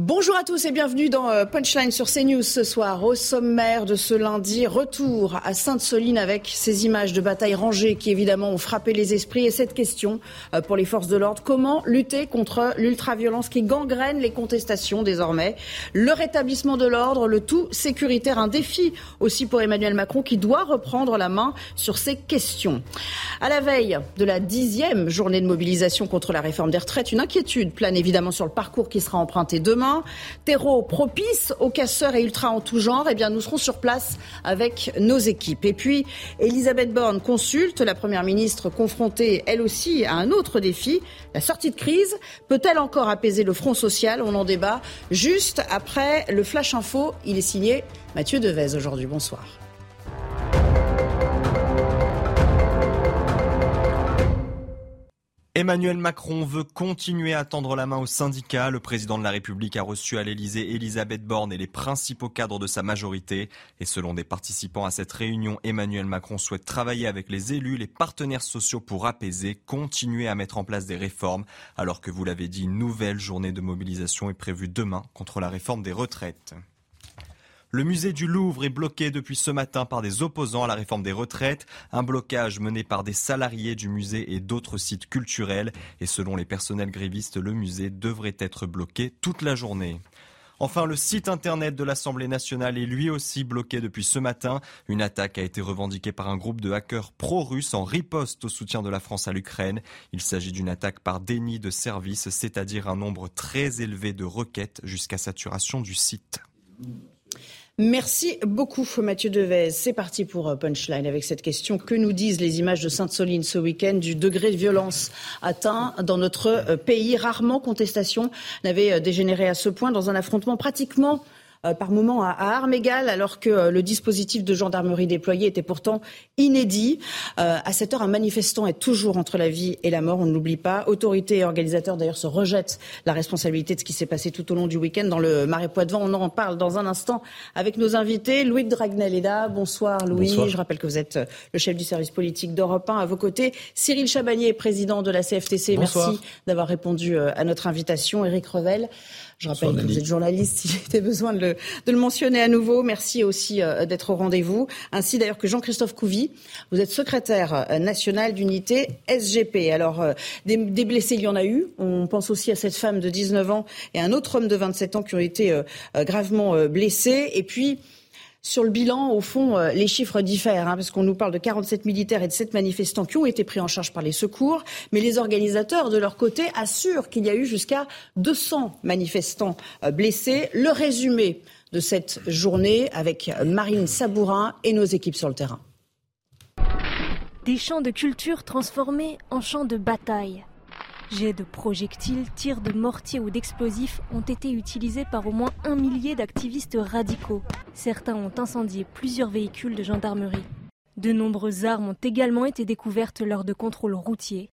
Bonjour à tous et bienvenue dans euh, Punchline sur CNews ce soir. Au sommaire de ce lundi, retour à Sainte-Soline avec ces images de bataille rangées qui évidemment ont frappé les esprits et cette question euh, pour les forces de l'ordre. Comment lutter contre l'ultraviolence qui gangrène les contestations désormais? Le rétablissement de l'ordre, le tout sécuritaire, un défi aussi pour Emmanuel Macron qui doit reprendre la main sur ces questions. À la veille de la dixième journée de mobilisation contre la réforme des retraites, une inquiétude plane évidemment sur le parcours qui sera emprunté demain terreau propice aux casseurs et ultras en tout genre, eh bien, nous serons sur place avec nos équipes. Et puis, Elisabeth Borne consulte la Première ministre confrontée, elle aussi, à un autre défi, la sortie de crise. Peut-elle encore apaiser le front social? On en débat juste après le Flash Info. Il est signé Mathieu Devez aujourd'hui. Bonsoir. Emmanuel Macron veut continuer à tendre la main aux syndicats. Le président de la République a reçu à l'Elysée Elisabeth Borne et les principaux cadres de sa majorité. Et selon des participants à cette réunion, Emmanuel Macron souhaite travailler avec les élus, les partenaires sociaux pour apaiser, continuer à mettre en place des réformes. Alors que vous l'avez dit, une nouvelle journée de mobilisation est prévue demain contre la réforme des retraites. Le musée du Louvre est bloqué depuis ce matin par des opposants à la réforme des retraites, un blocage mené par des salariés du musée et d'autres sites culturels. Et selon les personnels grévistes, le musée devrait être bloqué toute la journée. Enfin, le site internet de l'Assemblée nationale est lui aussi bloqué depuis ce matin. Une attaque a été revendiquée par un groupe de hackers pro-russes en riposte au soutien de la France à l'Ukraine. Il s'agit d'une attaque par déni de service, c'est-à-dire un nombre très élevé de requêtes jusqu'à saturation du site. Merci beaucoup Mathieu Devez. C'est parti pour euh, Punchline avec cette question. Que nous disent les images de Sainte-Soline ce week-end du degré de violence atteint dans notre euh, pays? Rarement contestation n'avait euh, dégénéré à ce point dans un affrontement pratiquement par moment à, armes égales, alors que euh, le dispositif de gendarmerie déployé était pourtant inédit. Euh, à cette heure, un manifestant est toujours entre la vie et la mort, on ne l'oublie pas. Autorités et organisateurs d'ailleurs se rejettent la responsabilité de ce qui s'est passé tout au long du week-end dans le Marais Poitevin. On en parle dans un instant avec nos invités. Louis Dragnel est là. Bonsoir Louis. Je rappelle que vous êtes le chef du service politique d'Europe 1. À vos côtés, Cyril Chabagnier, président de la CFTC. Merci d'avoir répondu à notre invitation. Éric Revel. Je rappelle que vous êtes journaliste, si j'étais besoin de le, de le, mentionner à nouveau. Merci aussi euh, d'être au rendez-vous. Ainsi d'ailleurs que Jean-Christophe Couvi, vous êtes secrétaire euh, national d'unité SGP. Alors, euh, des, des, blessés, il y en a eu. On pense aussi à cette femme de 19 ans et un autre homme de 27 ans qui ont été gravement blessés. Et puis, sur le bilan, au fond, euh, les chiffres diffèrent, hein, parce qu'on nous parle de 47 militaires et de 7 manifestants qui ont été pris en charge par les secours, mais les organisateurs, de leur côté, assurent qu'il y a eu jusqu'à 200 manifestants euh, blessés. Le résumé de cette journée avec Marine Sabourin et nos équipes sur le terrain. Des champs de culture transformés en champs de bataille. Jets de projectiles, tirs de mortiers ou d'explosifs ont été utilisés par au moins un millier d'activistes radicaux. Certains ont incendié plusieurs véhicules de gendarmerie. De nombreuses armes ont également été découvertes lors de contrôles routiers.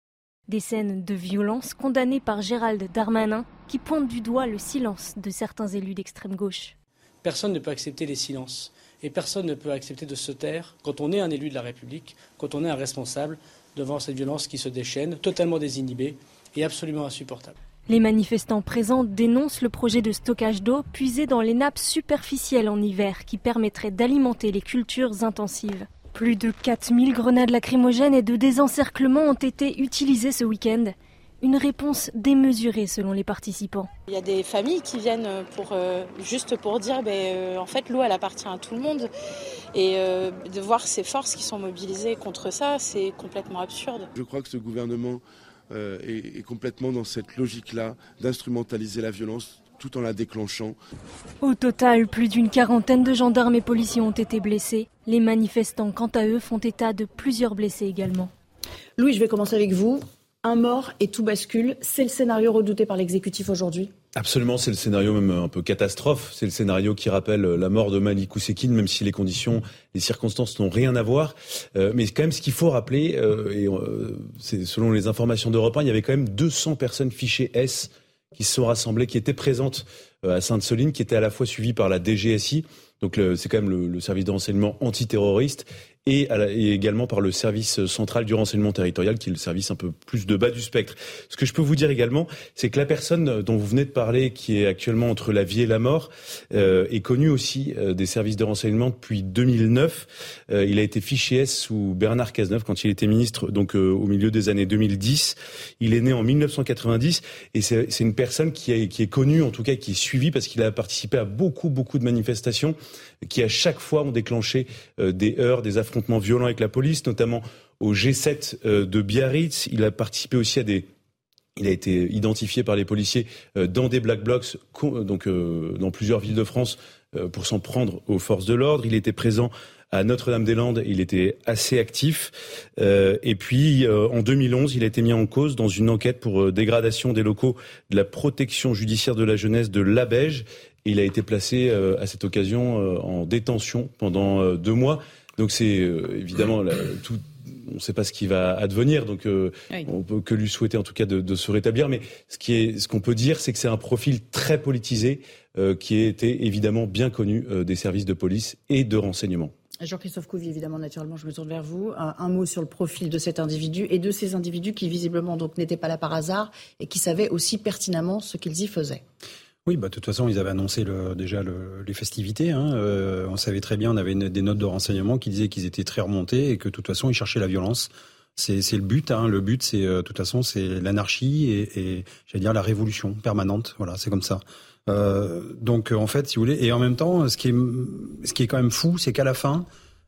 Des scènes de violence condamnées par Gérald Darmanin qui pointent du doigt le silence de certains élus d'extrême gauche. Personne ne peut accepter les silences et personne ne peut accepter de se taire quand on est un élu de la République, quand on est un responsable devant cette violence qui se déchaîne, totalement désinhibée est absolument insupportable. Les manifestants présents dénoncent le projet de stockage d'eau puisé dans les nappes superficielles en hiver qui permettrait d'alimenter les cultures intensives. Plus de 4000 grenades lacrymogènes et de désencerclement ont été utilisées ce week-end. Une réponse démesurée selon les participants. Il y a des familles qui viennent pour, euh, juste pour dire ben, euh, en fait l'eau elle appartient à tout le monde. Et euh, de voir ces forces qui sont mobilisées contre ça, c'est complètement absurde. Je crois que ce gouvernement euh, est, est complètement dans cette logique-là d'instrumentaliser la violence tout en la déclenchant. Au total, plus d'une quarantaine de gendarmes et policiers ont été blessés. Les manifestants, quant à eux, font état de plusieurs blessés également. Louis, je vais commencer avec vous. Un mort et tout bascule. C'est le scénario redouté par l'exécutif aujourd'hui Absolument, c'est le scénario même un peu catastrophe. C'est le scénario qui rappelle la mort de Malik Oussekine, même si les conditions, les circonstances n'ont rien à voir. Euh, mais quand même, ce qu'il faut rappeler, euh, et euh, selon les informations d'Europe 1, il y avait quand même 200 personnes fichées S qui se sont rassemblées, qui étaient présentes à Sainte-Soline, qui étaient à la fois suivies par la DGSI, donc c'est quand même le, le service de renseignement antiterroriste, et, également par le service central du renseignement territorial, qui est le service un peu plus de bas du spectre. Ce que je peux vous dire également, c'est que la personne dont vous venez de parler, qui est actuellement entre la vie et la mort, euh, est connue aussi euh, des services de renseignement depuis 2009. Euh, il a été fiché S sous Bernard Cazeneuve quand il était ministre, donc au milieu des années 2010. Il est né en 1990 et c'est une personne qui est, qui est connue, en tout cas qui est suivie parce qu'il a participé à beaucoup, beaucoup de manifestations qui à chaque fois ont déclenché des heurts, des affrontements violents avec la police, notamment au G7 euh, de Biarritz. Il a participé aussi à des il a été identifié par les policiers euh, dans des black blocs, donc euh, dans plusieurs villes de France, pour s'en prendre aux forces de l'ordre. Il était présent à Notre-Dame-des-Landes, il était assez actif. et puis, en 2011, il a été mis en cause dans une enquête pour dégradation des locaux de la protection judiciaire de la jeunesse de Labège. Il a été placé à cette occasion en détention pendant deux mois. Donc c'est euh, évidemment tout, on ne sait pas ce qui va advenir, donc euh, on peut que lui souhaiter en tout cas de, se rétablir. Mais ce qui est, ce qu'on peut dire, c'est que c'est un profil très politisé euh, qui a été évidemment bien connu des services de police et de renseignement. Jean-Christophe Couvi, évidemment, naturellement, je me tourne vers vous. Un, mot sur le profil de cet individu et de ces individus qui visiblement donc n'étaient pas là par hasard et qui savaient aussi pertinemment ce qu'ils y faisaient. Oui, bah, de toute façon, ils avaient annoncé le, déjà les festivités. Hein. Euh, on savait très bien, on avait des notes de renseignement qui disaient qu'ils étaient très remontés et que de toute façon, ils cherchaient la violence. C'est le but. Hein. Le but, c'est euh, de toute façon, c'est l'anarchie et, et j'allais dire la révolution permanente. Voilà, c'est comme ça. Euh, donc, en fait, si vous voulez, et en même temps, ce qui est, ce qui est quand même fou, c'est qu'à la fin,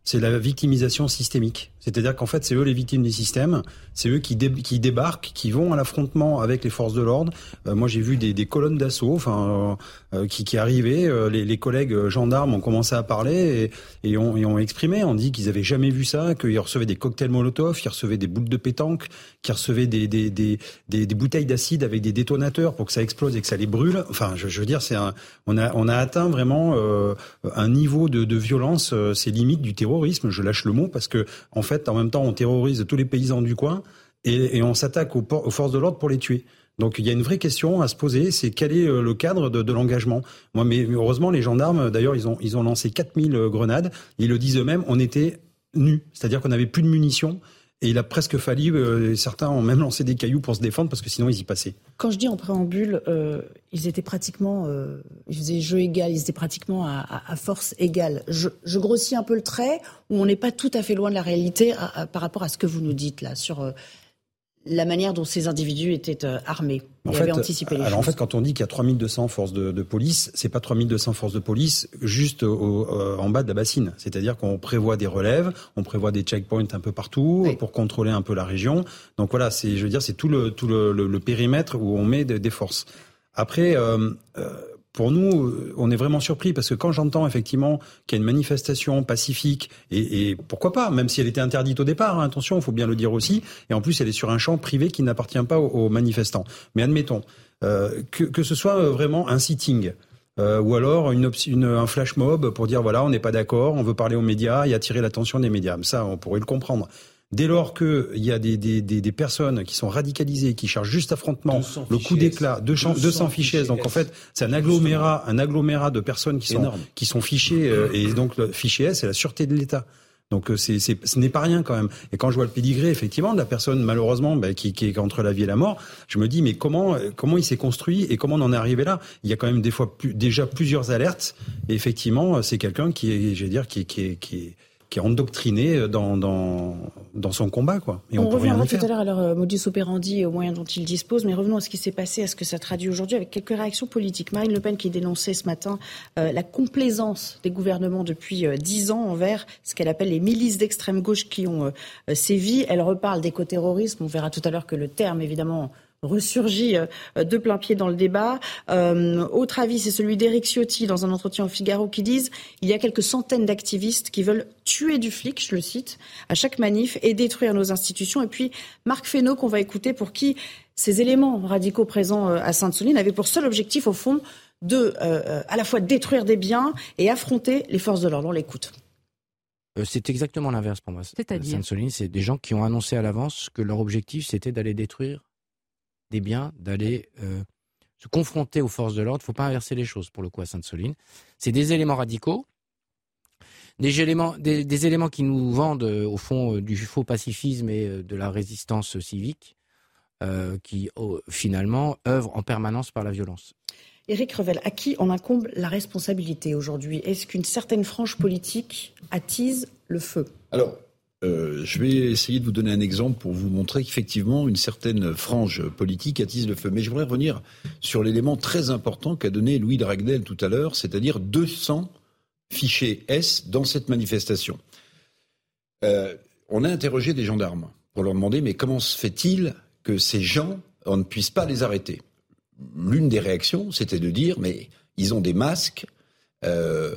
c'est la victimisation systémique. C'est-à-dire qu'en fait, c'est eux les victimes du système, c'est eux qui, débarquent, qui vont à l'affrontement avec les forces de l'ordre. Euh, moi, j'ai vu des, des colonnes d'assaut, enfin, euh, euh, qui, qui arrivaient. Les, les, collègues gendarmes ont commencé à parler et, et, ont, et ont, exprimé, ont dit qu'ils avaient jamais vu ça, qu'ils recevaient des cocktails Molotov, qu'ils recevaient des boules de pétanque, qu'ils recevaient des, des, des, des bouteilles d'acide avec des détonateurs pour que ça explose et que ça les brûle. Enfin, je, je veux dire, c'est on a, on a atteint vraiment un niveau de, de violence, c'est limite du Je lâche le mot parce que, en fait, en même temps, on terrorise tous les paysans du coin et, on s'attaque aux, forces de l'ordre pour les tuer. Donc il y a une vraie question à se poser, c'est quel est euh, le cadre de, l'engagement? Moi, mais heureusement, les gendarmes, d'ailleurs, ils ont, ils ont lancé 4000 euh, grenades. Ils le disent eux-mêmes, on était nus, c'est-à-dire qu'on n'avait plus de munitions. Et il a presque fallu, euh, certains ont même lancé des cailloux pour se défendre parce que sinon ils y passaient. Quand je dis en préambule, euh, ils étaient pratiquement, euh, ils faisaient jeu égal, ils étaient pratiquement à, force égale. Je, grossis un peu le trait, où on n'est pas tout à fait loin de la réalité par rapport à ce que vous nous dites là sur la manière dont ces individus étaient euh, armés. En fait, anticipé les alors en fait, quand on dit qu'il y a 3200 forces de, de police, c'est pas 3200 forces de police juste au, euh, en bas de la bassine. C'est-à-dire qu'on prévoit des relèves, on prévoit des checkpoints un peu partout pour contrôler un peu la région. Donc voilà, c'est, je veux dire, c'est tout le tout le, le, périmètre où on met des forces. Après, euh, euh pour nous, euh, on est vraiment surpris parce que quand j'entends effectivement qu'il y a une manifestation pacifique et, pourquoi pas, même si elle était interdite au départ, hein, attention, il faut bien le dire aussi, et en plus elle est sur un champ privé qui n'appartient pas aux, manifestants. Mais admettons euh, que, que, ce soit euh, vraiment un sitting. Ou alors un flash mob pour dire voilà on n'est pas d'accord, on veut parler aux médias et attirer l'attention des médias. Ça on pourrait le comprendre. Dès lors qu'il y a des, des, des, des, personnes qui sont radicalisées, qui cherchent juste affrontement, le coup d'éclat, 200, 200 fichiers. Donc en fait, c'est un agglomérat, un agglomérat de personnes qui sont, qui sont fichées. Euh, et donc le fichier S, c'est la sûreté de l'État. Donc euh, c'est, ce n'est pas rien quand même. Et quand je vois le pédigré effectivement de la personne malheureusement bah, qui, qui, est entre la vie et la mort, je me dis mais comment comment il s'est construit et comment on en est arrivé là? Il y a quand même des fois plus, déjà plusieurs alertes. Et effectivement, c'est quelqu'un qui est, je vais dire, qui, qui, qui est qui est endoctriné dans, dans, dans son combat. Quoi. Et on, on reviendra tout à l'heure à leur euh, modus operandi et aux moyens dont ils disposent, mais revenons à ce qui s'est passé, à ce que ça traduit aujourd'hui avec quelques réactions politiques. Marine Le Pen qui dénonçait ce matin euh, la complaisance des gouvernements depuis euh, dix ans envers ce qu'elle appelle les milices d'extrême gauche qui ont sévi. Elle reparle d'écoterrorisme. On verra tout à l'heure que le terme, évidemment, ressurgit de plein pied dans le débat. autre avis, c'est celui d'Éric Ciotti dans un entretien au Figaro qui disent il y a quelques centaines d'activistes qui veulent tuer du flic, je le cite, à chaque manif et détruire nos institutions. Et puis Marc Fesneau qu'on va écouter pour qui ces éléments radicaux présents à Sainte-Soline avaient pour seul objectif au fond de à la fois détruire des biens et affronter les forces de l'ordre. On l'écoute. Euh, c'est exactement l'inverse pour moi. C'est-à-dire Sainte-Soline, c'est des gens qui ont annoncé à l'avance que leur objectif, c'était d'aller détruire des biens, d'aller euh, se confronter aux forces de l'ordre. Il ne faut pas inverser les choses, pour le coup, à Sainte-Soline. C'est des éléments radicaux, des éléments, des, éléments qui nous vendent, euh, au fond, du faux pacifisme et de la résistance civique, qui, finalement, œuvrent en permanence par la violence. Éric Revel, à qui on incombe la responsabilité aujourd'hui? Est-ce qu'une certaine frange politique attise le feu? Alors, euh, je vais essayer de vous donner un exemple pour vous montrer qu'effectivement, une certaine frange politique attise le feu. Mais je voudrais revenir sur l'élément très important qu'a donné Louis de Ragnel tout à l'heure, c'est-à-dire 200 fichiers S dans cette manifestation. Euh, on a interrogé des gendarmes pour leur demander mais comment se fait-il que ces gens, on ne puisse pas les arrêter? L'une des réactions, c'était de dire, mais ils ont des masques, euh,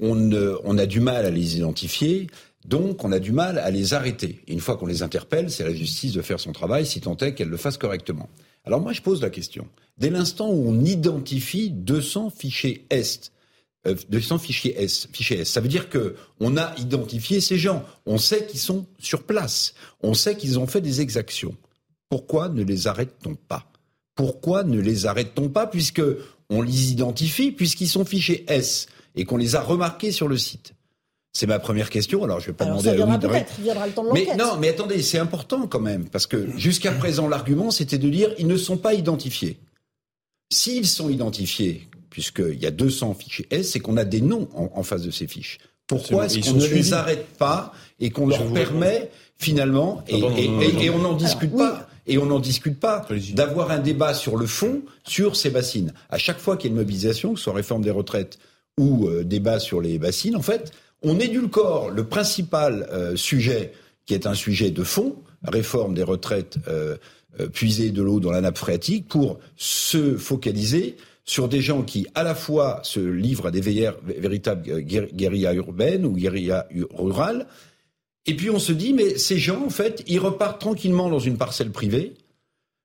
on, a du mal à les identifier, donc on a du mal à les arrêter. une fois qu'on les interpelle, c'est la justice de faire son travail, si tant est qu'elle le fasse correctement. Alors moi, je pose la question. Dès l'instant où on identifie 200 fichiers Est, 200 euh, fichiers S, fichiers S. Ça veut dire que on a identifié ces gens. On sait qu'ils sont sur place. On sait qu'ils ont fait des exactions. Pourquoi ne les arrête-t-on pas? Pourquoi ne les arrête-t-on pas puisque on les identifie, puisqu'ils sont fichés S et qu'on les a remarqués sur le site? C'est ma première question. Alors, je vais pas demander à Louis de... viendra le temps de Mais non, mais attendez, c'est important quand même, parce que jusqu'à présent, l'argument, c'était de dire ils ne sont pas identifiés. S'ils sont identifiés, puisqu'il y a 200 fichiers S, c'est qu'on a des noms en, face de ces fiches. Pourquoi est-ce qu'on ne les arrête pas et qu'on leur permet finalement, et, on n'en discute pas, et on n'en discute pas, d'avoir un débat sur le fond, sur ces bassines. À chaque fois qu'il y a une mobilisation, que ce soit réforme des retraites ou euh, débat sur les bassines, en fait, on édulcore le principal euh, sujet, qui est un sujet de fond, réforme des retraites, euh, puiser de l'eau dans la nappe phréatique, pour se focaliser sur des gens qui, à la fois, se livrent à des véritables guérillas urbaines ou guérillas rurales, et puis on se dit, mais ces gens, en fait, ils repartent tranquillement dans une parcelle privée.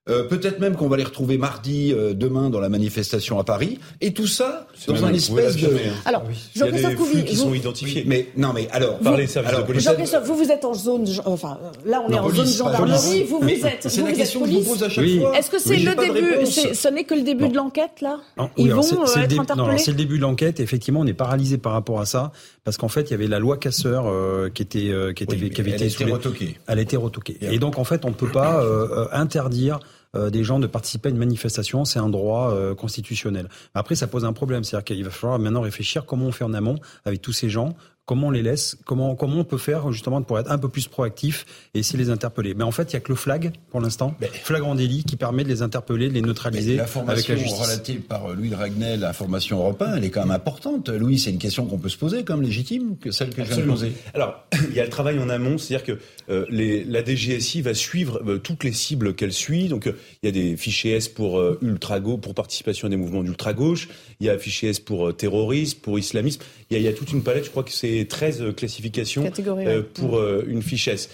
Euh, peut-être même qu'on va les retrouver mardi, euh, demain, dans la manifestation à Paris. Et tout ça dans un espèce de. Hein. Alors, ah Jean-Christophe Couvi, qui sont identifiés. Mais non, mais alors. Par les services de police. Jean-Christophe, vous vous êtes en zone. Enfin, là, on est en zone gendarmerie. Vous vous êtes. C'est la question que je vous pose à chaque fois. Est-ce que c'est le début Ce n'est que le début de l'enquête, là Ils vont euh, être interpellés. C'est le début de l'enquête. Effectivement, on est paralysé par rapport à ça parce qu'en fait, il y avait la loi Casseur qui était qui était qui avait été retoquée. Elle a été retoquée. Et donc, en fait, on ne peut pas interdire euh, des gens de participer à une manifestation, c'est un droit euh, constitutionnel. Après, ça pose un problème, c'est-à-dire qu'il va falloir maintenant réfléchir comment on fait en amont avec tous ces gens, comment on les laisse, comment comment on peut faire justement pour être un peu plus proactif et essayer de les interpeller. Mais en fait, il y a que le flag pour l'instant, flagrant délit, qui permet de les interpeller, de les neutraliser avec la justice. relatée par Louis de Ragnel, l'information européenne, elle est quand même importante. Louis, c'est une question qu'on peut se poser comme légitime, que celle que je viens de poser. Alors, il y a le travail en amont, c'est-à-dire que euh, les, la DGSI va suivre euh, toutes les cibles qu'elle suit. Donc, euh, il y a des fichiers S pour ultra gauche, pour participation à des mouvements d'ultra gauche. Il y a fichiers S pour terrorisme, pour islamisme. Il y, a, il y a toute une palette. Je crois que c'est 13 euh, classifications euh, pour euh, une fiche S.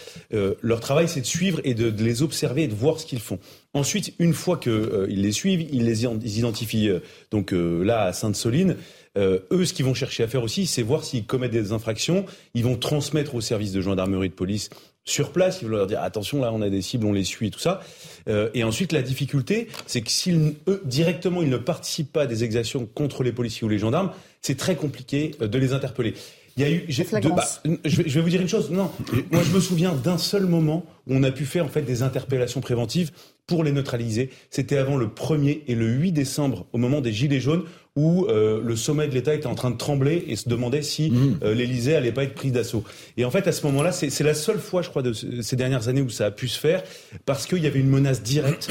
leur travail, c'est de suivre et de, les observer et de voir ce qu'ils font. Ensuite, une fois qu'ils les suivent, ils les identifient donc là à Sainte-Soline. eux, ce qu'ils vont chercher à faire aussi, c'est voir s'ils commettent des infractions. Ils vont transmettre au service de gendarmerie de police sur place. Ils vont leur dire attention, là, on a des cibles, on les suit et tout ça. et ensuite, la difficulté, c'est que s'ils eux directement, ils ne participent pas à des exactions contre les policiers ou les gendarmes, c'est très compliqué de les interpeller. Il y a eu. bah, je, vais, vous dire une chose. Non, moi je me souviens d'un seul moment où on a pu faire en fait des interpellations préventives pour les neutraliser. C'était avant le 1er et le 8 décembre, au moment des Gilets jaunes, où euh, le sommet de l'État était en train de trembler et se demandait si mmh. euh, l'Élysée allait pas être prise d'assaut. Et en fait, à ce moment-là, c'est la seule fois, je crois, de ces dernières années où ça a pu se faire, parce qu'il y avait une menace directe.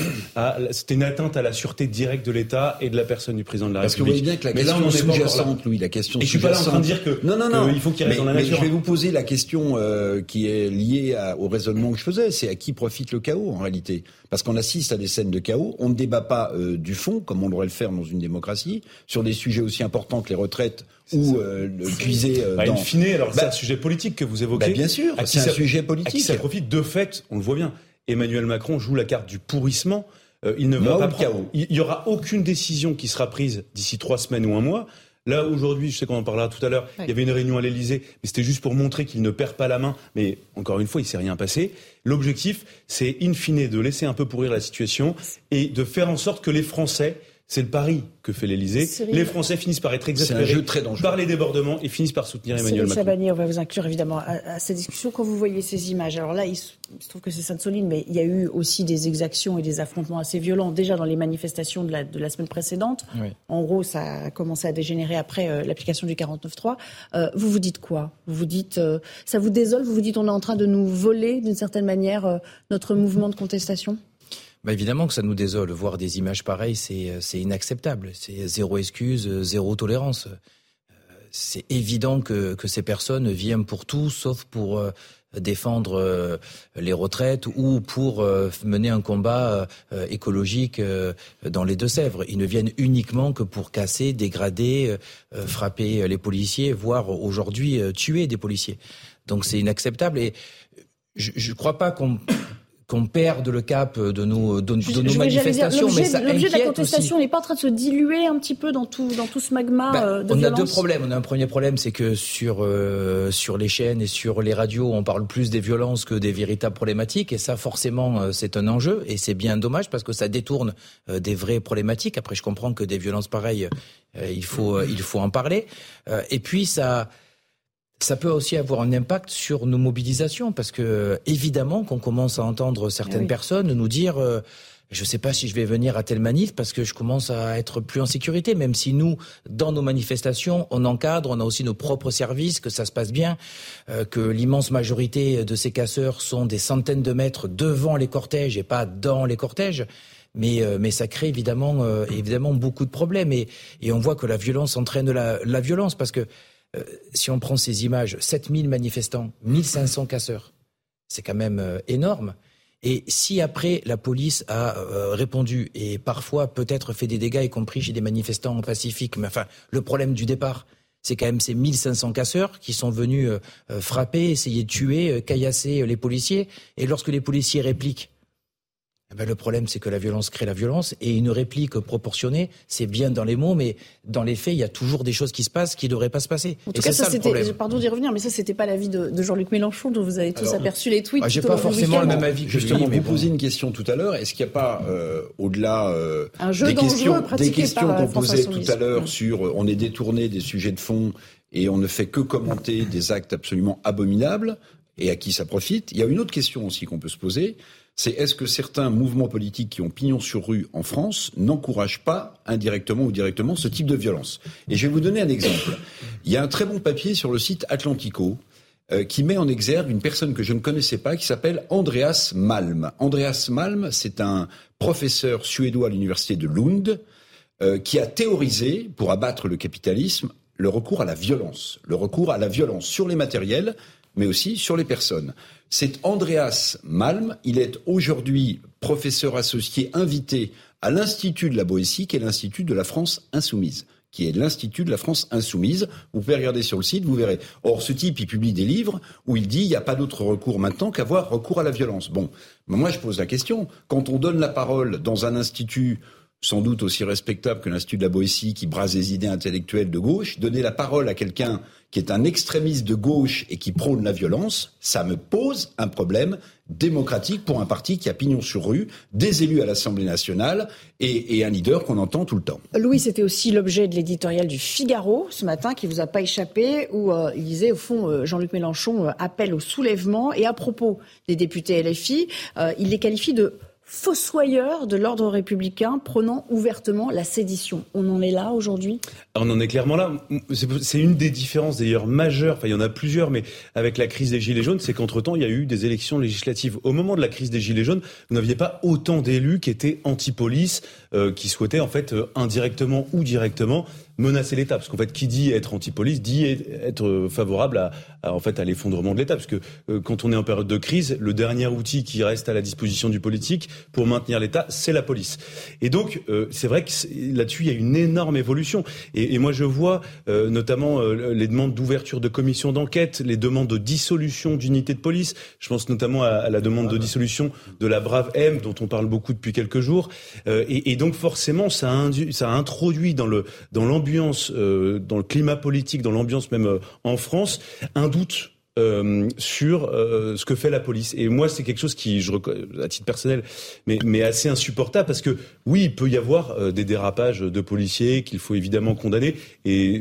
C'était une atteinte à la sûreté directe de l'État et de la personne du président de la République. Parce que vous voyez bien que la question sous-jacente, Louis, la question Et je suis pas là en train de dire que non, non, non, il faut qu'il reste dans la nature. Mais je vais vous poser la question euh, qui est liée à, au raisonnement que je faisais. c'est à qui profite le chaos en réalité? Parce qu'on assiste à des scènes de chaos, on ne débat pas euh, du fond, comme on devrait le faire dans une démocratie, sur des sujets aussi importants que les retraites ou euh, le puiser euh, bah, dans... In fine, alors c'est bah, un sujet politique que vous évoquez. Bah, bien sûr, c'est un sujet politique. À qui ça profite de fait, on le voit bien. Emmanuel Macron joue la carte du pourrissement. Euh, il ne va pas prendre... Il y aura aucune décision qui sera prise d'ici trois semaines ou un mois. Là, aujourd'hui, je sais qu'on en parlera tout à l'heure, il y avait une réunion à l'Elysée, mais c'était juste pour montrer qu'il ne perd pas la main. Mais encore une fois, il s'est rien passé. L'objectif, c'est in fine de laisser un peu pourrir la situation et de faire en sorte que les Français c'est le pari que fait l'Elysée. Les Français finissent par être exaspérés par les débordements et finissent par soutenir Emmanuel Macron. Chabani, on va vous inclure évidemment à, cette discussion. Quand vous voyez ces images, alors là, il se, trouve que c'est Sainte-Soline, mais il y a eu aussi des exactions et des affrontements assez violents déjà dans les manifestations de la, de la semaine précédente. En gros, ça a commencé à dégénérer après euh, l'application du 49.3. Euh, vous vous dites quoi? Vous vous dites, euh, ça vous désole? Vous vous dites, on est en train de nous voler d'une certaine manière euh, notre mouvement de contestation? Bah évidemment que ça nous désole. Voir des images pareilles, c'est, c'est inacceptable. C'est zéro excuse, zéro tolérance. Euh, c'est évident que, que ces personnes viennent pour tout, sauf pour euh, défendre euh, les retraites ou pour mener un combat écologique dans les Deux-Sèvres. Ils ne viennent uniquement que pour casser, dégrader, frapper les policiers, voire aujourd'hui tuer des policiers. Donc c'est inacceptable et je ne crois pas qu'on qu'on perde le cap de nos, de, nos manifestations. mais L'objet de la contestation n'est pas en train de se diluer un petit peu dans tout, dans tout ce magma bah, euh, de On a deux problèmes. On a un premier problème, c'est que sur, euh, sur les chaînes et sur les radios, on parle plus des violences que des véritables problématiques. Et ça, forcément, euh, c'est un enjeu. Et c'est bien dommage parce que ça détourne des vraies problématiques. Après, je comprends que des violences pareilles, il, faut, il faut en parler. Et puis, ça ça peut aussi avoir un impact sur nos mobilisations parce que évidemment qu'on commence à entendre certaines eh personnes nous dire euh, je ne sais pas si je vais venir à telle manif parce que je commence à être plus en sécurité, même si nous, dans nos manifestations, on encadre, on a aussi nos propres services, que ça se passe bien, euh, que l'immense majorité de ces casseurs sont des centaines de mètres devant les cortèges et pas dans les cortèges. Mais, euh, mais ça crée évidemment, évidemment beaucoup de problèmes et, et on voit que la violence entraîne la, la violence parce que euh, si on prend ces images, 7000 manifestants, 1500 casseurs, c'est quand même euh, énorme. Et si après la police a euh, répondu et parfois peut-être fait des dégâts, y compris chez des manifestants pacifiques, mais enfin le problème du départ, c'est quand même ces 1500 casseurs qui sont venus frapper, essayer de tuer, caillasser les policiers. Et lorsque les policiers répliquent, eh ben, le problème, c'est que la violence crée la violence et une réplique proportionnée, c'est bien dans les mots, mais dans les faits, il y a toujours des choses qui se passent qui ne devraient pas se passer. En tout cas, ça, c'était, pardon d'y revenir, mais ça, c'était pas l'avis de, de Jean-Luc Mélenchon dont vous avez tous aperçu les tweets. Ah, j'ai pas forcément le même avis que Justement, lui, mais vous posez une question tout à l'heure. Est-ce qu'il n'y a pas, euh, au-delà euh, des questions, des questions qu'on posait tout à l'heure sur, euh, on est détourné des sujets de fond et on ne fait que commenter des actes absolument abominables et à qui ça profite. Il y a une autre question aussi qu'on peut se poser c'est est-ce que certains mouvements politiques qui ont pignon sur rue en France n'encouragent pas indirectement ou directement ce type de violence? Et je vais vous donner un exemple. Il y a un très bon papier sur le site Atlantico euh, qui met en exergue une personne que je ne connaissais pas qui s'appelle Andreas Malm. Andreas Malm, c'est un professeur suédois à l'université de Lund euh, qui a théorisé, pour abattre le capitalisme, le recours à la violence, le recours à la violence sur les matériels, mais aussi sur les personnes. C'est Andreas Malm. Il est aujourd'hui professeur associé invité à l'Institut de la Boétie, qui est l'Institut de la France Insoumise qui est l'Institut de la France Insoumise. Vous pouvez regarder sur le site, vous verrez. Or, ce type, il publie des livres où il dit il n'y a pas d'autre recours maintenant qu'avoir recours à la violence. Bon, moi je pose la question. Quand on donne la parole dans un institut sans doute aussi respectable que l'Institut de la Boétie qui brasse des idées intellectuelles de gauche, donner la parole à quelqu'un qui est un extrémiste de gauche et qui prône la violence, ça me pose un problème démocratique pour un parti qui a pignon sur rue, des élus à l'Assemblée nationale et, un leader qu'on entend tout le temps. Louis, c'était aussi l'objet de l'éditorial du Figaro ce matin qui vous a pas échappé, où euh, il disait au fond euh, Jean-Luc Mélenchon euh, appelle au soulèvement et à propos des députés LFI, il les qualifie de fossoyeur de l'ordre républicain prônant ouvertement la sédition. On en est là aujourd'hui? On en est clairement là. C'est une des différences d'ailleurs majeures, enfin il y en a plusieurs, mais avec la crise des Gilets jaunes, c'est qu'entre-temps, il y a eu des élections législatives. Au moment de la crise des Gilets jaunes, vous n'aviez pas autant d'élus qui étaient anti-police, euh, qui souhaitaient en fait euh, indirectement ou directement menacer l'État. Parce qu'en fait, qui dit être anti-police dit être favorable à, en fait à l'effondrement de l'État. Parce que euh, quand on est en période de crise, le dernier outil qui reste à la disposition du politique pour maintenir l'État, c'est la police. Et donc, euh, c'est vrai que là-dessus, il y a une énorme évolution. Et, moi, je vois euh, notamment les demandes d'ouverture de commissions d'enquête, les demandes de dissolution d'unités de police. Je pense notamment à, la demande de dissolution de la Brave M, dont on parle beaucoup depuis quelques jours. Et, donc, forcément, ça a introduit dans le dans l'ambiance, dans le climat politique, dans l'ambiance même en France, un doute euh, sur euh, ce que fait la police. Et moi, c'est quelque chose qui, je, à titre personnel, mais, assez insupportable parce que oui, il peut y avoir euh, des dérapages de policiers qu'il faut évidemment condamner. Et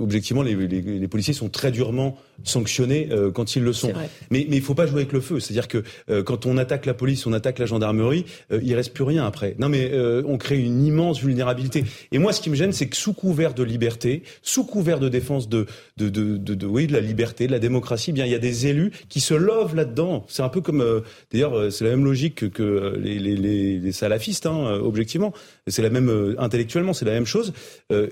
objectivement, les, policiers sont très durement sanctionnés quand ils le sont. Mais, mais il faut pas jouer avec le feu. C'est-à-dire que quand on attaque la police, on attaque la gendarmerie, il reste plus rien après. Non, mais on crée une immense vulnérabilité. Et moi, ce qui me gêne, c'est que sous couvert de liberté, sous couvert de défense de, de, de, de, de oui, de la liberté, de la démocratie bien il y a des élus qui se lovent là-dedans. C'est un peu comme, euh, d'ailleurs, euh, c'est la même logique que, euh, les, les, les, salafistes, hein, objectivement. C'est la même intellectuellement, c'est la même chose.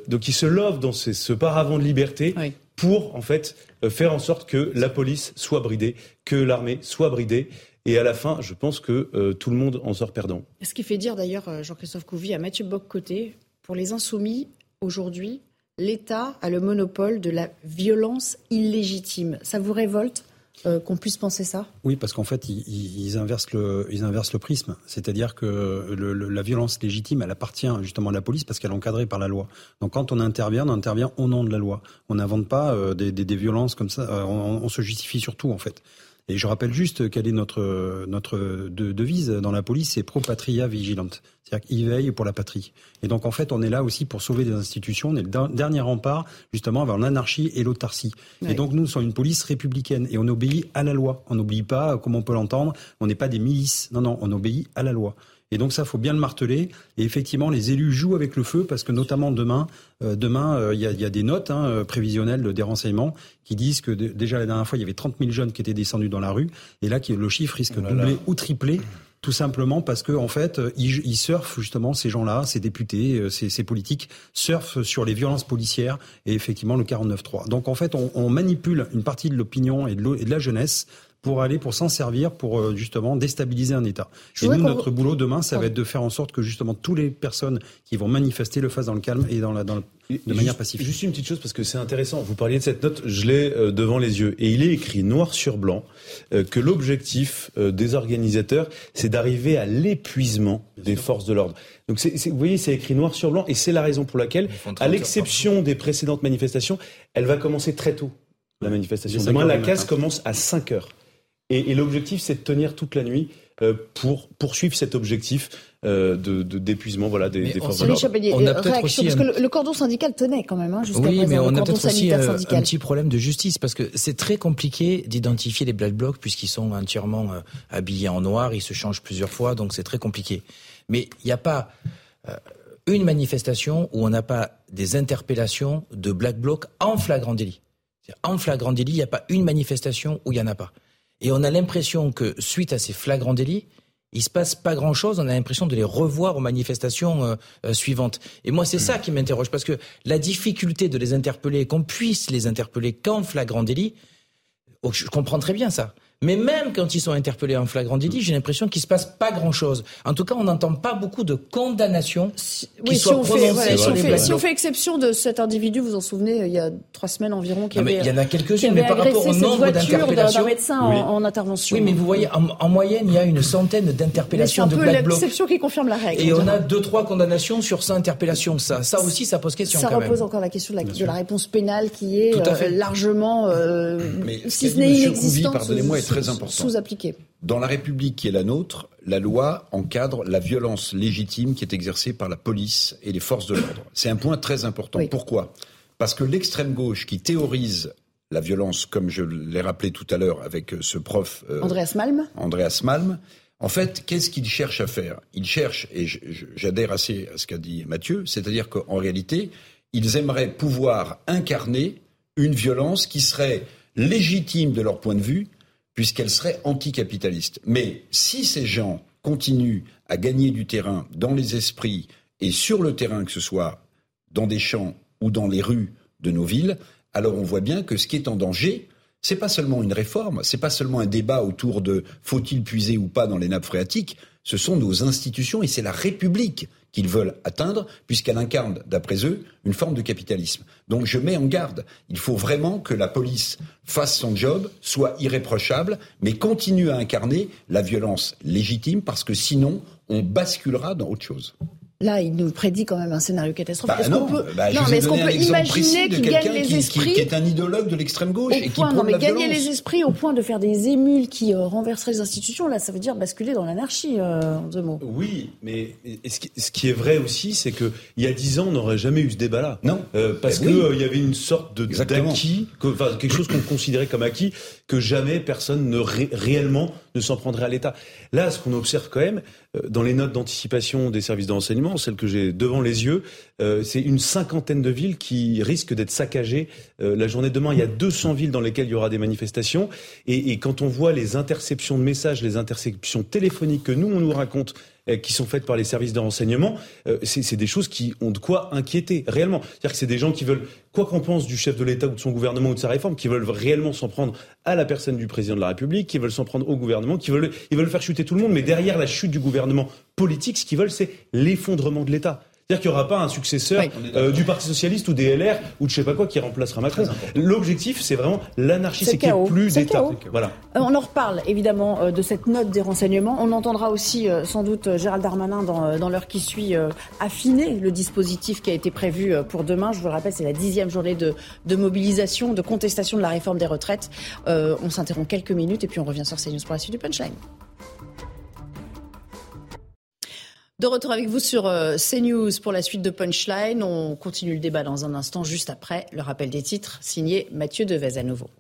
donc ils se lovent dans ce paravent de liberté. Pour en fait faire en sorte que la police soit bridée, que l'armée soit bridée, et à la fin, je pense que tout le monde en sort perdant. Ce qui fait dire d'ailleurs, Jean-Christophe Couvi, à Mathieu Bock-Côté, pour les insoumis, aujourd'hui, l'État a le monopole de la violence illégitime. Ça vous révolte? Euh, qu'on puisse penser ça? Oui, parce qu'en fait, ils, inversent le, ils inversent le prisme. C'est-à-dire que la violence légitime, elle appartient justement à la police parce qu'elle est encadrée par la loi. Donc quand on intervient, on intervient au nom de la loi. On n'invente pas euh, des, violences comme ça. Euh, on, se justifie surtout, en fait. Et je rappelle juste quelle est notre, notre devise dans la police, c'est pro patria vigilante. C'est-à-dire qu'il veille pour la patrie. Et donc, en fait, on est là aussi pour sauver des institutions. On est le dernier rempart, justement, vers l'anarchie et l'autarcie. Et donc, nous, sommes une police républicaine et on obéit à la loi. On n'oublie pas, comme on peut l'entendre, on n'est pas des milices. Non, non, on obéit à la loi. Et donc ça, faut bien le marteler. Et effectivement, les élus jouent avec le feu parce que notamment demain, euh, demain, euh, il y, a, des notes hein, euh, prévisionnelles des renseignements qui disent que déjà la dernière fois, il y avait 30 000 jeunes qui étaient descendus dans la rue, et là, le chiffre risque de oh doubler ou tripler tout simplement parce que en fait, ils, surfent justement ces gens-là, ces députés, ces, politiques surfent sur les violences policières et effectivement le 49-3. Donc en fait, on, manipule une partie de l'opinion et, et, de la jeunesse pour aller, pour s'en servir, pour euh, justement déstabiliser un État. et nous, notre boulot demain, ça va être de faire en sorte que justement toutes les personnes qui vont manifester le fassent dans le calme et dans la, dans de manière pacifique. Juste une petite chose parce que c'est intéressant. Vous parliez de cette note, je l'ai euh, devant les yeux et il est écrit noir sur blanc euh, que l'objectif des organisateurs, c'est d'arriver à l'épuisement des forces de l'ordre. Donc vous voyez, c'est écrit noir sur blanc et c'est la raison pour laquelle, à l'exception des précédentes manifestations, elle va commencer très tôt la manifestation. Demain, la casse commence à 5 heures. Et, l'objectif, c'est de tenir toute la nuit euh, pour poursuivre cet objectif euh, de d'épuisement voilà des, des forces de l'ordre. On a peut-être aussi parce que le, cordon syndical tenait quand même hein, jusqu'à Oui, mais on a peut-être aussi euh, un petit problème de justice parce que c'est très compliqué d'identifier les black blocs puisqu'ils sont entièrement habillés en noir, ils se changent plusieurs fois, donc c'est très compliqué. Mais il n'y a pas une manifestation où on n'a pas des interpellations de black blocs en flagrant délit. En flagrant délit, il n'y a pas une manifestation où il n'y en a pas. Et on a l'impression que suite à ces flagrants délits, il se passe pas grand chose. On a l'impression de les revoir aux manifestations euh, euh, suivantes. Et moi, c'est ça qui m'interroge parce que la difficulté de les interpeller, qu'on puisse les interpeller qu'en flagrant délit, oh, je comprends très bien ça. Mais même quand ils sont interpellés en flagrant délit, j'ai l'impression qu'il se passe pas grand-chose. En tout cas, on n'entend pas beaucoup de condamnations si, qui soient si, on fait, si, on fait, exception de cet individu, vous vous en souvenez, il y a trois semaines environ, qui avait, il y en a quelques-unes, mais par rapport au nombre d'interpellations, d'un médecin en, intervention. Oui, mais vous voyez, en, moyenne, il y a une centaine d'interpellations de Black Bloc. C'est l'exception qui confirme la règle. Et on a deux, trois condamnations sur 100 interpellations. Ça, ça aussi, ça pose question. Ça repose encore la question de la, réponse pénale qui est euh, largement, euh, si ce n'est inexistante, pardonnez-moi, très important. Dans la République qui est la nôtre, la loi encadre la violence légitime qui est exercée par la police et les forces de l'ordre. C'est un point très important. Pourquoi? Parce que l'extrême gauche qui théorise la violence, comme je l'ai rappelé tout à l'heure avec euh, ce prof euh, Andreas Malm, Andreas Malm, en fait, qu'est-ce qu'il cherche à faire? Il cherche, et j'adhère assez à ce qu'a dit Mathieu, c'est-à-dire qu'en réalité, ils aimeraient pouvoir incarner une violence qui serait légitime de leur point de vue, puisqu'elle serait anticapitaliste. Mais si ces gens continuent à gagner du terrain dans les esprits et sur le terrain, que ce soit dans des champs ou dans les rues de nos villes, alors on voit bien que ce qui est en danger, c'est pas seulement une réforme, c'est pas seulement un débat autour de faut-il puiser ou pas dans les nappes phréatiques, ce sont nos institutions et c'est la République qu'ils veulent atteindre, puisqu'elle incarne, d'après eux, une forme de capitalisme. Donc je mets en garde. Il faut vraiment que la police fasse son job, soit irréprochable, mais continue à incarner la violence légitime, parce que sinon, on basculera dans autre chose. Là, il nous prédit quand même un scénario catastrophique. Bah est-ce non, qu'on peut, bah, non, mais est-ce qu'on peut imaginer qu'il gagne les qui, esprits qui, est un idéologue de l'extrême gauche au et qui point, non, mais la gagner violence. les esprits au point de faire des émules qui euh, renverseraient les institutions, là, ça veut dire basculer dans l'anarchie, euh, en deux mots. Oui, mais ce qui, ce qui est vrai aussi, c'est que il y a dix ans, on n'aurait jamais eu ce débat-là. Non, Euh, parce Eh que oui. euh, il y avait une sorte de d'acquis, que- enfin quelque chose qu'on considérait comme acquis, que jamais personne ne ré- réellement ne s'en prendrait à l'État. Là, ce qu'on observe quand même euh, dans les notes d'anticipation des services de renseignement, celles que j'ai devant les yeux, euh, c'est une cinquantaine de villes qui risquent d'être saccagées euh, la journée de demain. Il y a 200 villes dans lesquelles il y aura des manifestations, et, et quand on voit les interceptions de messages, les interceptions téléphoniques que nous on nous raconte euh, qui sont faites par les services de renseignement, euh, c'est des choses qui ont de quoi inquiéter réellement. C'est-à-dire que c'est des gens qui veulent, quoi qu'on pense du chef de l'État ou de son gouvernement ou de sa réforme, qui veulent réellement s'en prendre à la personne du président de la République, qui veulent s'en prendre au gouvernement, qui veulent, ils veulent faire chuter tout le monde. Mais derrière la chute du gouvernement politique, ce qu'ils veulent, c'est l'effondrement de l'État. C'est-à-dire qu'il n'y aura pas un successeur euh, du Parti Socialiste ou des LR ou de je sais pas quoi qui remplacera Macron. L'objectif, c'est vraiment l'anarchie, C'est qu'il n'y ait plus d'État. Voilà. Euh, On en reparle évidemment euh, de cette note des renseignements. On entendra aussi sans doute Gérald Darmanin dans, dans l'heure qui suit affiner le dispositif qui a été prévu pour demain. Je vous le rappelle, c'est la dixième journée de, de mobilisation, de contestation de la réforme des retraites. Euh, on s'interrompt quelques minutes et puis on revient sur CNews pour la suite du punchline. De retour avec vous sur euh, CNews pour la suite de Punchline. On continue le débat dans un instant, juste après le rappel des titres, signé Mathieu Devez à nouveau.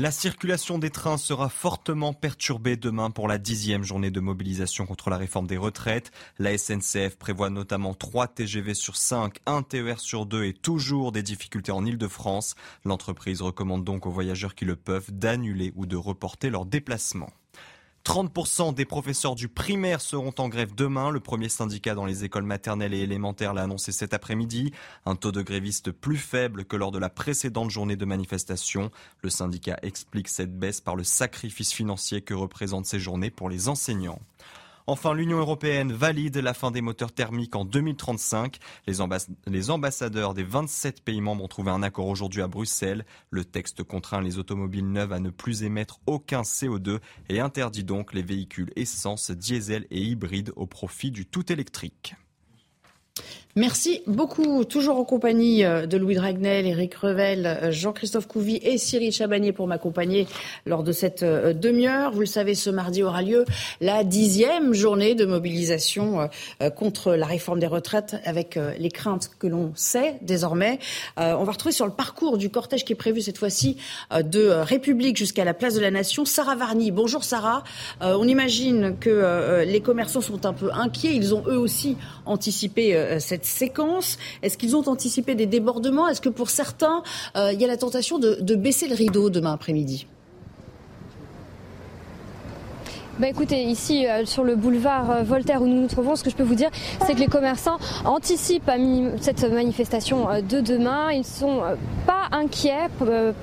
La circulation des trains sera fortement perturbée demain pour la dixième journée de mobilisation contre la réforme des retraites. La SNCF prévoit notamment 3 TGV sur 5, 1 TER sur 2 et toujours des difficultés en Ile-de-France. L'entreprise recommande donc aux voyageurs qui le peuvent d'annuler ou de reporter leur déplacement. 30% des professeurs du primaire seront en grève demain. Le premier syndicat dans les écoles maternelles et élémentaires l'a annoncé cet après-midi. Un taux de grévistes plus faible que lors de la précédente journée de manifestation. Le syndicat explique cette baisse par le sacrifice financier que représentent ces journées pour les enseignants. Enfin, l'Union européenne valide la fin des moteurs thermiques en 2035. Les, ambass- les ambassadeurs des 27 pays membres ont trouvé un accord aujourd'hui à Bruxelles. Le texte contraint les automobiles neuves à ne plus émettre aucun CO2 et interdit donc les véhicules essence, diesel et hybrides au profit du tout électrique. Merci beaucoup. Toujours en compagnie euh, de Louis Dragnel, Éric Revel, euh, Jean-Christophe Couvi et Cyril Chabagnier pour m'accompagner lors de cette euh, demi-heure. Vous le savez, ce mardi aura lieu la dixième journée de mobilisation contre la réforme des retraites avec les craintes que l'on sait désormais. On va retrouver sur le parcours du cortège qui est prévu cette fois-ci de République jusqu'à la place de la Nation Sarah Varny. Bonjour Sarah. On imagine que les commerçants sont un peu inquiets. Ils ont eux aussi anticipé cette séquence. Est-ce qu'ils ont anticipé des débordements? Est-ce que pour certains, euh, il y a la tentation de, de baisser le rideau demain après-midi? Bah écoutez, ici euh, sur le boulevard euh, Voltaire où nous nous trouvons, ce que je peux vous dire, c'est que les commerçants anticipent cette manifestation euh, de demain. Ils ne sont pas inquiets,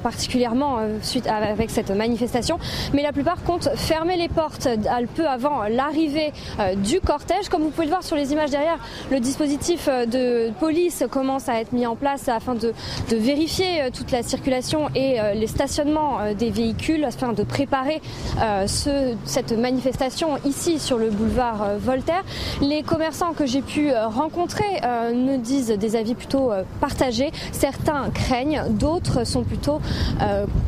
particulièrement suite avec cette manifestation, mais la plupart comptent fermer les portes peu avant l'arrivée du cortège. Comme vous pouvez le voir sur les images derrière, le dispositif de police commence à être mis en place afin de, vérifier toute la circulation et les stationnements des véhicules afin de préparer ce, cette manifestation ici sur le boulevard euh, Voltaire. Les commerçants que j'ai pu euh, rencontrer euh, me disent des avis plutôt partagés. Certains craignent, d'autres sont plutôt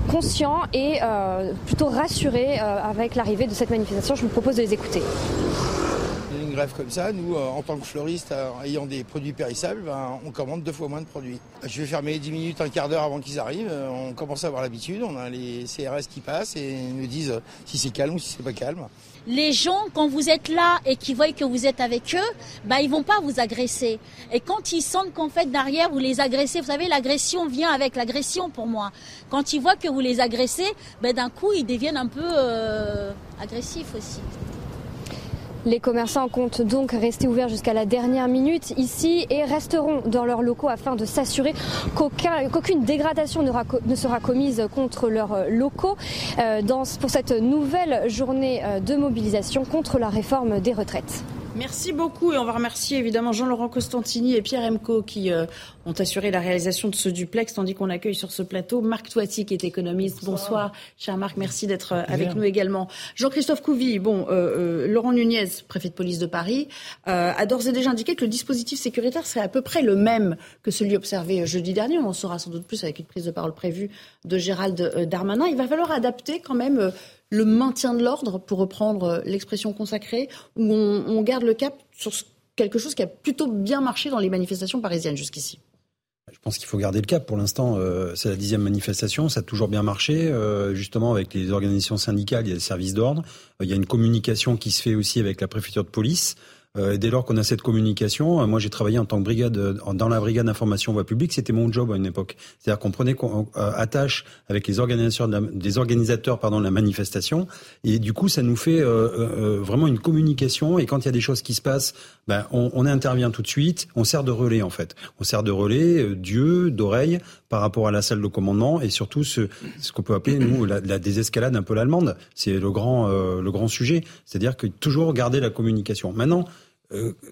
conscients et plutôt rassurés avec l'arrivée de cette manifestation. Je vous propose de les écouter. Grève comme ça, nous, euh, en tant que fleuriste, euh, ayant des produits périssables, ben, on commande deux fois moins de produits. Je vais fermer 10 minutes, un quart d'heure avant qu'ils arrivent. Euh, On commence à avoir l'habitude. On a les CRS qui passent et nous disent si c'est calme ou si c'est pas calme. les gens, quand vous êtes là et qu'ils voient que vous êtes avec eux, bah, ils vont pas vous agresser. Et quand ils sentent qu'en fait, derrière, vous les agressez, vous savez, l'agression vient avec l'agression pour moi. Quand ils voient que vous les agressez, ben, d'un coup, ils deviennent un peu agressifs aussi. Les commerçants comptent donc rester ouverts jusqu'à la dernière minute ici et resteront dans leurs locaux afin de s'assurer qu'aucune dégradation ne sera commise contre leurs locaux euh, pour cette nouvelle journée euh, de mobilisation contre la réforme des retraites. Merci beaucoup et on va remercier évidemment Jean-Laurent Costantini et Pierre Emco qui euh, ont assuré la réalisation de ce duplex, tandis qu'on accueille sur ce plateau Marc Toiti qui est économiste. Bonsoir, cher Marc, merci d'être euh, avec nous également. Jean-Christophe Couvi, bon, euh, Laurent Nunez, préfet de police de Paris, a d'ores et déjà indiqué que le dispositif sécuritaire serait à peu près le même que celui observé jeudi dernier. On en saura sans doute plus avec une prise de parole prévue de Gérald Darmanin. Il va falloir adapter quand même le maintien de l'ordre, pour reprendre euh, l'expression consacrée, où on, garde le cap sur quelque chose qui a plutôt bien marché dans les manifestations parisiennes jusqu'ici je pense qu'il faut garder le cap. Pour l'instant, euh, c'est la dixième manifestation. Ça a toujours bien marché. Euh, justement, avec les organisations syndicales, il y a des services d'ordre. il y a une communication qui se fait aussi avec la préfecture de police. Euh, dès lors qu'on a cette communication, euh, moi j'ai travaillé en tant que brigade euh, dans la brigade d'information voie publique, c'était mon job à une époque. C'est-à-dire qu'on prenait attache avec les organisateurs, de des organisateurs pardon de la manifestation, et du coup ça nous fait vraiment une communication. Et quand il y a des choses qui se passent, ben on, on intervient tout de suite. On sert de relais en fait. On sert de relais, d'yeux, d'oreilles par rapport à la salle de commandement et surtout ce, ce qu'on peut appeler nous la, la, désescalade un peu l'allemande. C'est le grand le grand sujet. C'est-à-dire que toujours garder la communication. Maintenant euh,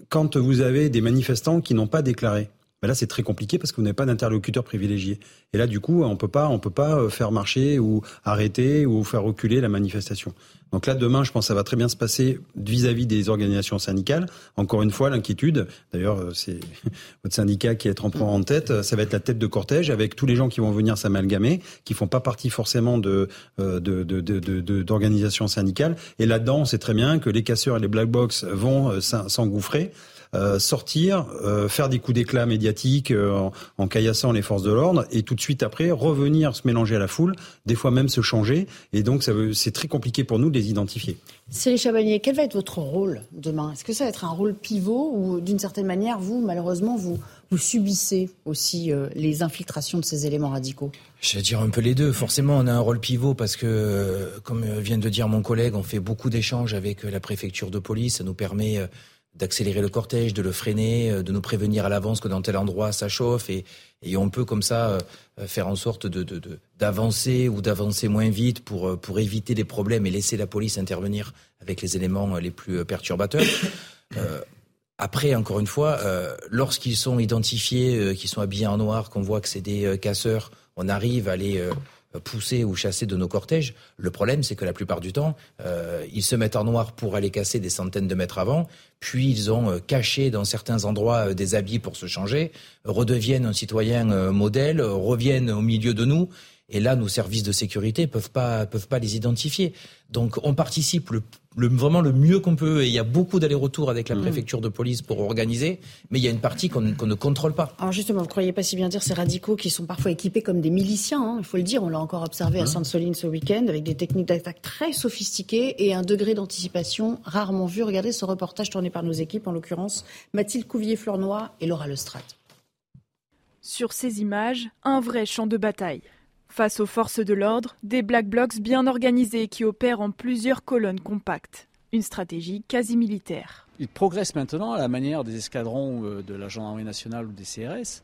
quand vous avez des manifestants qui n'ont pas déclaré, ben là c'est très compliqué parce que vous n'avez pas d'interlocuteur privilégié. Et là du coup on peut pas on peut pas euh, faire marcher ou arrêter ou faire reculer la manifestation. Donc là, demain, je pense que ça va très bien se passer vis-à-vis des organisations syndicales. Encore une fois, l'inquiétude, d'ailleurs, euh, c'est votre syndicat qui est en, en tête, ça va être la tête de cortège avec tous les gens qui vont venir s'amalgamer, qui font pas partie forcément de, euh, d'organisations syndicales. Et là-dedans, on sait très bien que les casseurs et les black box vont euh, s'engouffrer. Euh, sortir, euh, faire des coups d'éclat médiatiques euh, en, caillassant les forces de l'ordre, et tout de suite après revenir se mélanger à la foule, des fois même se changer. Et donc c'est très compliqué pour nous de les identifier. Céline Chabanier, quel va être votre rôle demain? Est-ce que ça va être un rôle pivot ou d'une certaine manière, vous, malheureusement, vous, vous subissez aussi les infiltrations de ces éléments radicaux? Je vais dire un peu les deux. Forcément, on a un rôle pivot parce que, comme vient de dire mon collègue, on fait beaucoup d'échanges avec la préfecture de police. Ça nous permet d'accélérer le cortège, de le freiner, euh, de nous prévenir à l'avance que dans tel endroit ça chauffe et, et on peut comme ça euh, euh, faire en sorte de, d'avancer ou d'avancer moins vite pour, pour éviter des problèmes et laisser la police intervenir avec les éléments les plus perturbateurs. après, encore une fois, lorsqu'ils sont identifiés, qu'ils sont habillés en noir, qu'on voit que c'est des casseurs, on arrive à les pousser ou chasser de nos cortèges. Le problème, c'est que la plupart du temps, euh, ils se mettent en noir pour aller casser des centaines de mètres avant, puis ils ont euh, caché dans certains endroits euh, des habits pour se changer, redeviennent un citoyen modèle, reviennent au milieu de nous. Et là, nos services de sécurité peuvent pas peuvent pas les identifier. Donc, on participe le le, vraiment le mieux qu'on peut. Et il y a beaucoup d'allers-retours avec la mmh. préfecture de police pour organiser, mais il y a une partie qu'on ne contrôle pas. Alors justement, vous ne croyez pas si bien dire ces radicaux qui sont parfois équipés comme des miliciens, hein, il faut le dire, on l'a encore observé à mmh. Sainte-Soline ce week-end, avec des techniques d'attaque très sophistiquées et un degré d'anticipation rarement vu. Regardez ce reportage tourné par nos équipes, en l'occurrence Mathilde Couvier-Fleurnoy et Laura Lestrade. Sur ces images, un vrai champ de bataille. Face aux forces de l'ordre, des black blocs bien organisés qui opèrent en plusieurs colonnes compactes. Une stratégie quasi militaire. Ils progressent maintenant à la manière des escadrons euh, de la gendarmerie nationale ou des CRS.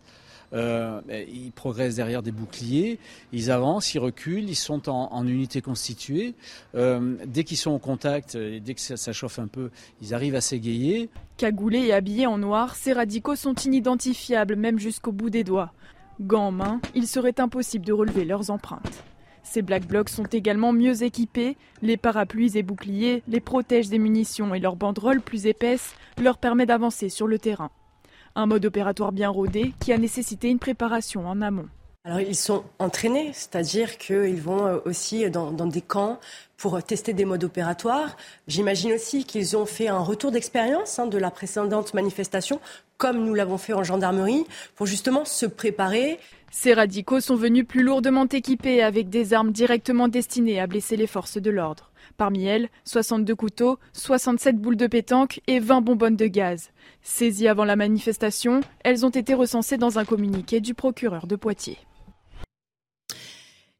Euh, ils progressent derrière des boucliers, ils avancent, ils reculent, ils sont en, unité constituée. Euh, dès qu'ils sont au contact et dès que ça, chauffe un peu, ils arrivent à s'égayer. Cagoulés et habillés en noir, ces radicaux sont inidentifiables même jusqu'au bout des doigts. Gants en main, il serait impossible de relever leurs empreintes. Ces Black Blocs sont également mieux équipés. Les parapluies et boucliers les protègent des munitions et leur banderole plus épaisse leur permet d'avancer sur le terrain. Un mode opératoire bien rodé qui a nécessité une préparation en amont. Alors ils sont entraînés, c'est-à-dire qu'ils vont euh, aussi dans, des camps pour tester des modes opératoires. J'imagine aussi qu'ils ont fait un retour d'expérience hein, de la précédente manifestation, comme nous l'avons fait en gendarmerie, pour justement se préparer. Ces radicaux sont venus plus lourdement équipés avec des armes directement destinées à blesser les forces de l'ordre. Parmi elles, 62 couteaux, 67 boules de pétanque et 20 bonbonnes de gaz. Saisies avant la manifestation, elles ont été recensées dans un communiqué du procureur de Poitiers.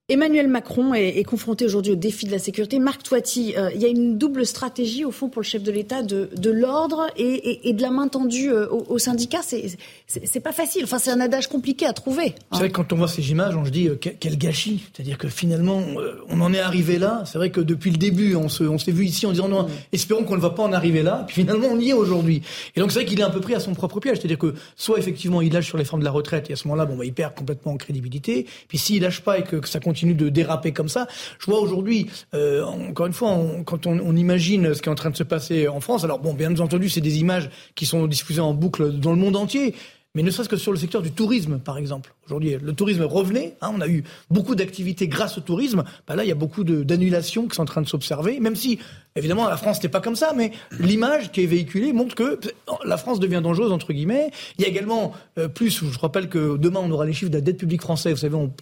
Emmanuel Macron est, confronté aujourd'hui au défi de la sécurité. Marc Toiti, euh, il y a une double stratégie au fond pour le chef de l'État de, l'ordre et, de la main tendue euh, aux, syndicats. C'est pas facile. Enfin, c'est un adage compliqué à trouver. C'est vrai que quand on voit ces images, on se dit euh, quel gâchis. C'est-à-dire que finalement, on en est arrivé là. C'est vrai que depuis le début, on s'est on vu ici en disant non, mm. espérons qu'on ne va pas en arriver là. Puis finalement, on y est aujourd'hui. Et donc c'est vrai qu'il est un peu pris à son propre piège. C'est-à-dire que soit effectivement il lâche sur les formes de la retraite et à ce moment-là, bon, bah, il perd complètement en crédibilité. Puis s'il lâche pas et que, que ça continue continue de déraper comme ça. Je vois aujourd'hui, euh, encore une fois, quand on, on, imagine ce qui est en train de se passer en France, alors bon, bien entendu, c'est des images qui sont diffusées en boucle dans le monde entier, mais ne serait-ce que sur le secteur du tourisme, par exemple. Aujourd'hui, le tourisme revenait. Hein, on a eu beaucoup d'activités grâce au tourisme. Bah là, il y a beaucoup d'annulations qui sont en train de s'observer, même si, évidemment, la France n'est pas comme ça, mais l'image qui est véhiculée montre que la France devient dangereuse, entre guillemets. Il y a également euh, plus, je rappelle que demain, on aura les chiffres de la dette publique française. Vous savez, on,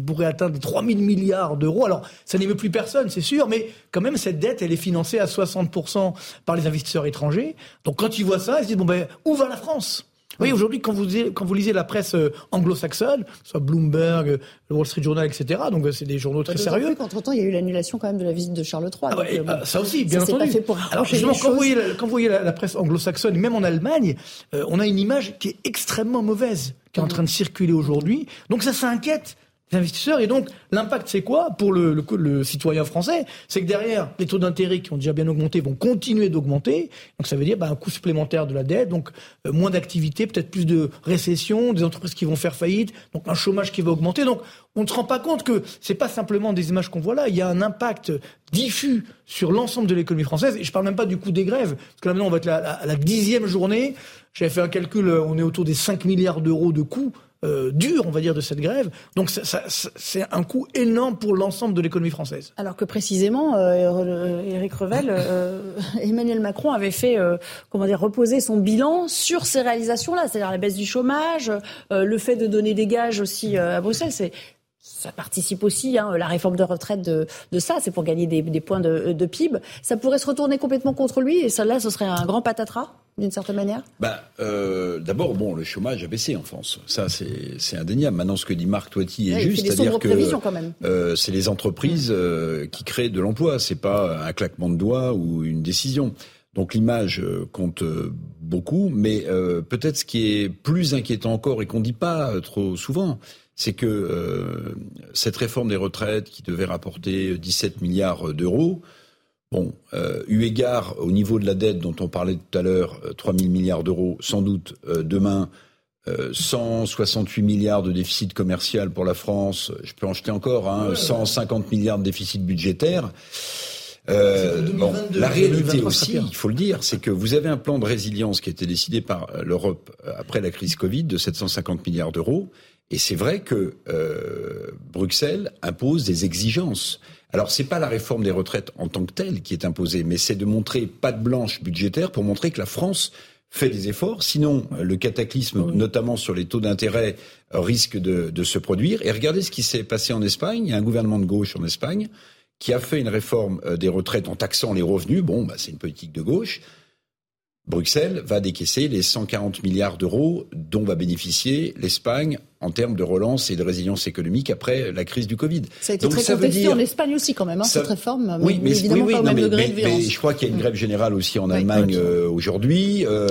pourrait atteindre les 3 000 milliards d'euros. Alors, ça n'émeut plus personne, c'est sûr, mais quand même, cette dette, elle est financée à 60% par les investisseurs étrangers. Donc, quand ils voient ça, ils se disent, bon, ben, où va la France? Oui, aujourd'hui, quand vous, quand vous lisez la presse euh, anglo-saxonne, soit Bloomberg, le Wall Street Journal, etc., donc euh, c'est des journaux très sérieux. Qu'entre-temps, il y a eu l'annulation quand même de la visite de Charles III. Ah euh, ah, ça aussi, bien entendu. fait pour Alors, justement, quand vous, voyez la, quand vous voyez la, presse anglo-saxonne, même en Allemagne, on a une image qui est extrêmement mauvaise, qui est en train de circuler aujourd'hui. Donc ça, ça inquiète investisseurs. Et donc, l'impact, c'est quoi pour le, le, citoyen français? C'est que derrière, les taux d'intérêt qui ont déjà bien augmenté vont continuer d'augmenter. Donc, ça veut dire bah, un coût supplémentaire de la dette, donc euh, moins d'activité, peut-être plus de récession, des entreprises qui vont faire faillite, donc un chômage qui va augmenter. Donc, on ne se rend pas compte que c'est pas simplement des images qu'on voit là. Il y a un impact diffus sur l'ensemble de l'économie française. Et je parle même pas du coût des grèves, parce que là maintenant, on va être à la dixième journée. J'avais fait un calcul, on est autour des 5 milliards d'euros de coûts euh, dur, on va dire, de cette grève. Donc c'est un coût énorme pour l'ensemble de l'économie française. Alors que précisément, euh, Éric Revel, euh, Emmanuel Macron avait fait, euh, comment dire, reposer son bilan sur ces réalisations-là, c'est-à-dire la baisse du chômage, le fait de donner des gages aussi à Bruxelles. C'est ça participe aussi, hein, la réforme de retraite de, de ça, c'est pour gagner des, des points de, de, PIB. Ça pourrait se retourner complètement contre lui et ça là, ce serait un grand patatras d'une certaine manière? Bah, euh, D'abord, bon, le chômage a baissé en France. Ça, c'est indéniable. Maintenant, ce que dit Marc Toiti est juste, c'est-à-dire que euh, c'est les entreprises euh, qui créent de l'emploi. C'est pas un claquement de doigts ou une décision. Donc l'image euh, compte euh, beaucoup, mais peut-être ce qui est plus inquiétant encore et qu'on ne dit pas trop souvent, c'est que euh, cette réforme des retraites qui devait rapporter 17 milliards d'euros, bon, euh, eu égard au niveau de la dette dont on parlait tout à l'heure, 3 euh, 000 milliards d'euros, sans doute euh, demain, 168 milliards de déficit commercial pour la France, je peux en jeter encore, hein, 150 milliards de déficit budgétaire. bon, la réalité aussi, il faut le dire, c'est que vous avez un plan de résilience qui a été décidé par l'Europe après la crise Covid de 750 milliards d'euros. Et c'est vrai que euh, Bruxelles impose des exigences. Alors c'est pas la réforme des retraites en tant que telle qui est imposée, mais c'est de montrer pas de blanche budgétaire pour montrer que la France fait des efforts. Sinon, le cataclysme, notamment sur les taux d'intérêt, risque de, de, se produire. Et regardez ce qui s'est passé en Espagne. Il y a un gouvernement de gauche en Espagne qui a fait une réforme euh, des retraites en taxant les revenus. Bon, bah, c'est une politique de gauche. Bruxelles va décaisser les 140 milliards d'euros dont va bénéficier l'Espagne en termes de relance et de résilience économique après la crise du Covid. Ça a été très contesté en Espagne aussi quand même, hein, cette réforme. Oui, mais, évidemment pas au même degré de violence. je crois qu'il y a une grève générale aussi en Allemagne euh, aujourd'hui. Euh,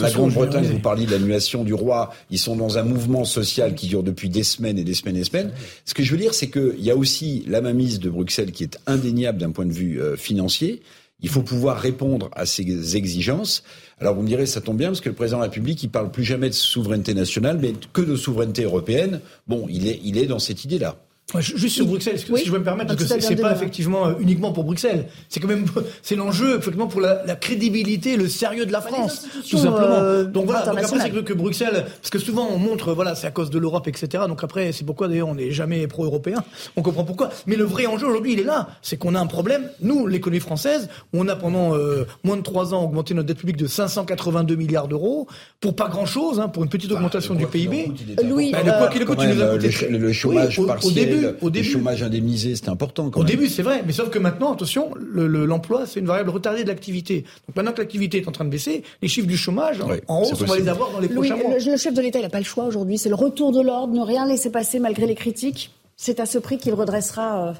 la Grande-Bretagne, vous parliez de l'annulation du roi, ils sont dans un mouvement social qui dure depuis des semaines et des semaines et des semaines. Ce que je veux dire, c'est qu'il y a aussi la mainmise de Bruxelles qui est indéniable d'un point de vue euh, financier. Il faut pouvoir répondre à ces exigences. Alors vous me direz, ça tombe bien parce que le président de la République, il parle plus jamais de souveraineté nationale, mais que de souveraineté européenne. Bon, il est, il est dans cette idée-là. Juste sur Bruxelles, si je peux me permettre, parce que c'est pas effectivement euh, uniquement pour Bruxelles. C'est quand même c'est l'enjeu effectivement pour la, la, crédibilité, le sérieux de la France, tout simplement. Euh, donc voilà. Donc après c'est que, que, Bruxelles, parce que souvent on montre voilà c'est à cause de l'Europe etc. Donc après c'est pourquoi d'ailleurs on n'est jamais pro-européen. On comprend pourquoi. Mais le vrai enjeu aujourd'hui il est là, c'est qu'on a un problème. Nous l'économie française, on a pendant euh, moins de trois ans augmenté notre dette publique de 582 milliards d'euros pour pas grand chose, hein, pour une petite bah, augmentation du PIB. Louis, bah, le quoi qu'il coûte, nous a coûté le, chômage partiel au début, le chômage indemnisé, c'était important. Quand au début, c'est vrai, mais sauf que maintenant, attention, l'emploi, c'est une variable retardée de l'activité. Donc maintenant que l'activité est en train de baisser, les chiffres du chômage en hausse, on va les avoir dans les prochains mois. Le, chef de l'État, il n'a pas le choix aujourd'hui. C'est le retour de l'ordre, ne rien laisser passer malgré les critiques. C'est à ce prix qu'il redressera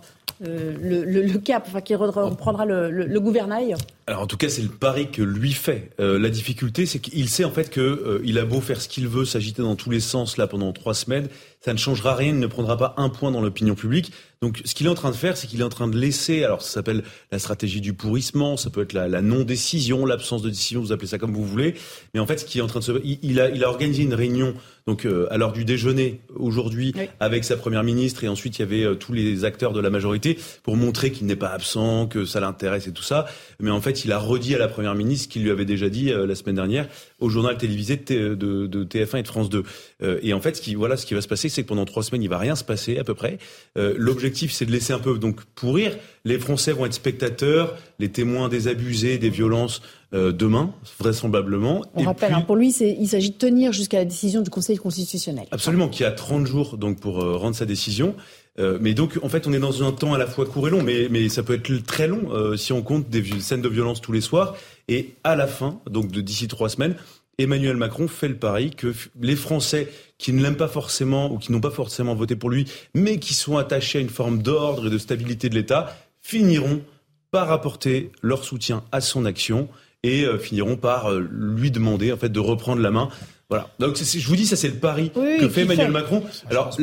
euh, le, cap, enfin, qu'il reprendra le, gouvernail Alors en tout cas, c'est le pari que lui fait. Euh, la difficulté, c'est qu'il sait en fait qu'il euh, a beau faire ce qu'il veut, s'agiter dans tous les sens là pendant trois semaines, ça ne changera rien, il ne prendra pas un point dans l'opinion publique. Donc ce qu'il est en train de faire, c'est qu'il est en train de laisser, alors ça s'appelle la stratégie du pourrissement, ça peut être la, non-décision, l'absence de décision, vous appelez ça comme vous voulez, mais en fait ce qui est en train de se... Il, a, il a organisé une réunion donc euh, à l'heure du déjeuner aujourd'hui avec sa première ministre et ensuite il y avait euh, tous les acteurs de la majorité pour montrer qu'il n'est pas absent, que ça l'intéresse et tout ça. Mais en fait, il a redit à la première ministre ce qu'il lui avait déjà dit euh, la semaine dernière au journal télévisé de, de, TF1 et de France 2. et en fait, ce qui, voilà, ce qui va se passer, c'est que pendant trois semaines, il va rien se passer à peu près. L'objectif, c'est de laisser un peu donc pourrir. Les Français vont être spectateurs, les témoins des abusés, des violences euh, demain, vraisemblablement. On rappelle, hein, pour lui, il s'agit de tenir jusqu'à la décision du Conseil constitutionnel. Absolument, qui a 30 jours donc pour euh, rendre sa décision. Euh, mais donc, en fait, on est dans un temps à la fois court et long, mais, ça peut être très long si on compte des scènes de violence tous les soirs. Et à la fin, donc de d'ici trois semaines, Emmanuel Macron fait le pari que les Français qui ne l'aiment pas forcément ou qui n'ont pas forcément voté pour lui, mais qui sont attachés à une forme d'ordre et de stabilité de l'État, finiront par apporter leur soutien à son action et euh, finiront par euh, lui demander en fait de reprendre la main. Voilà. Donc je vous dis, ça c'est le pari que fait Emmanuel Macron. Alors ça,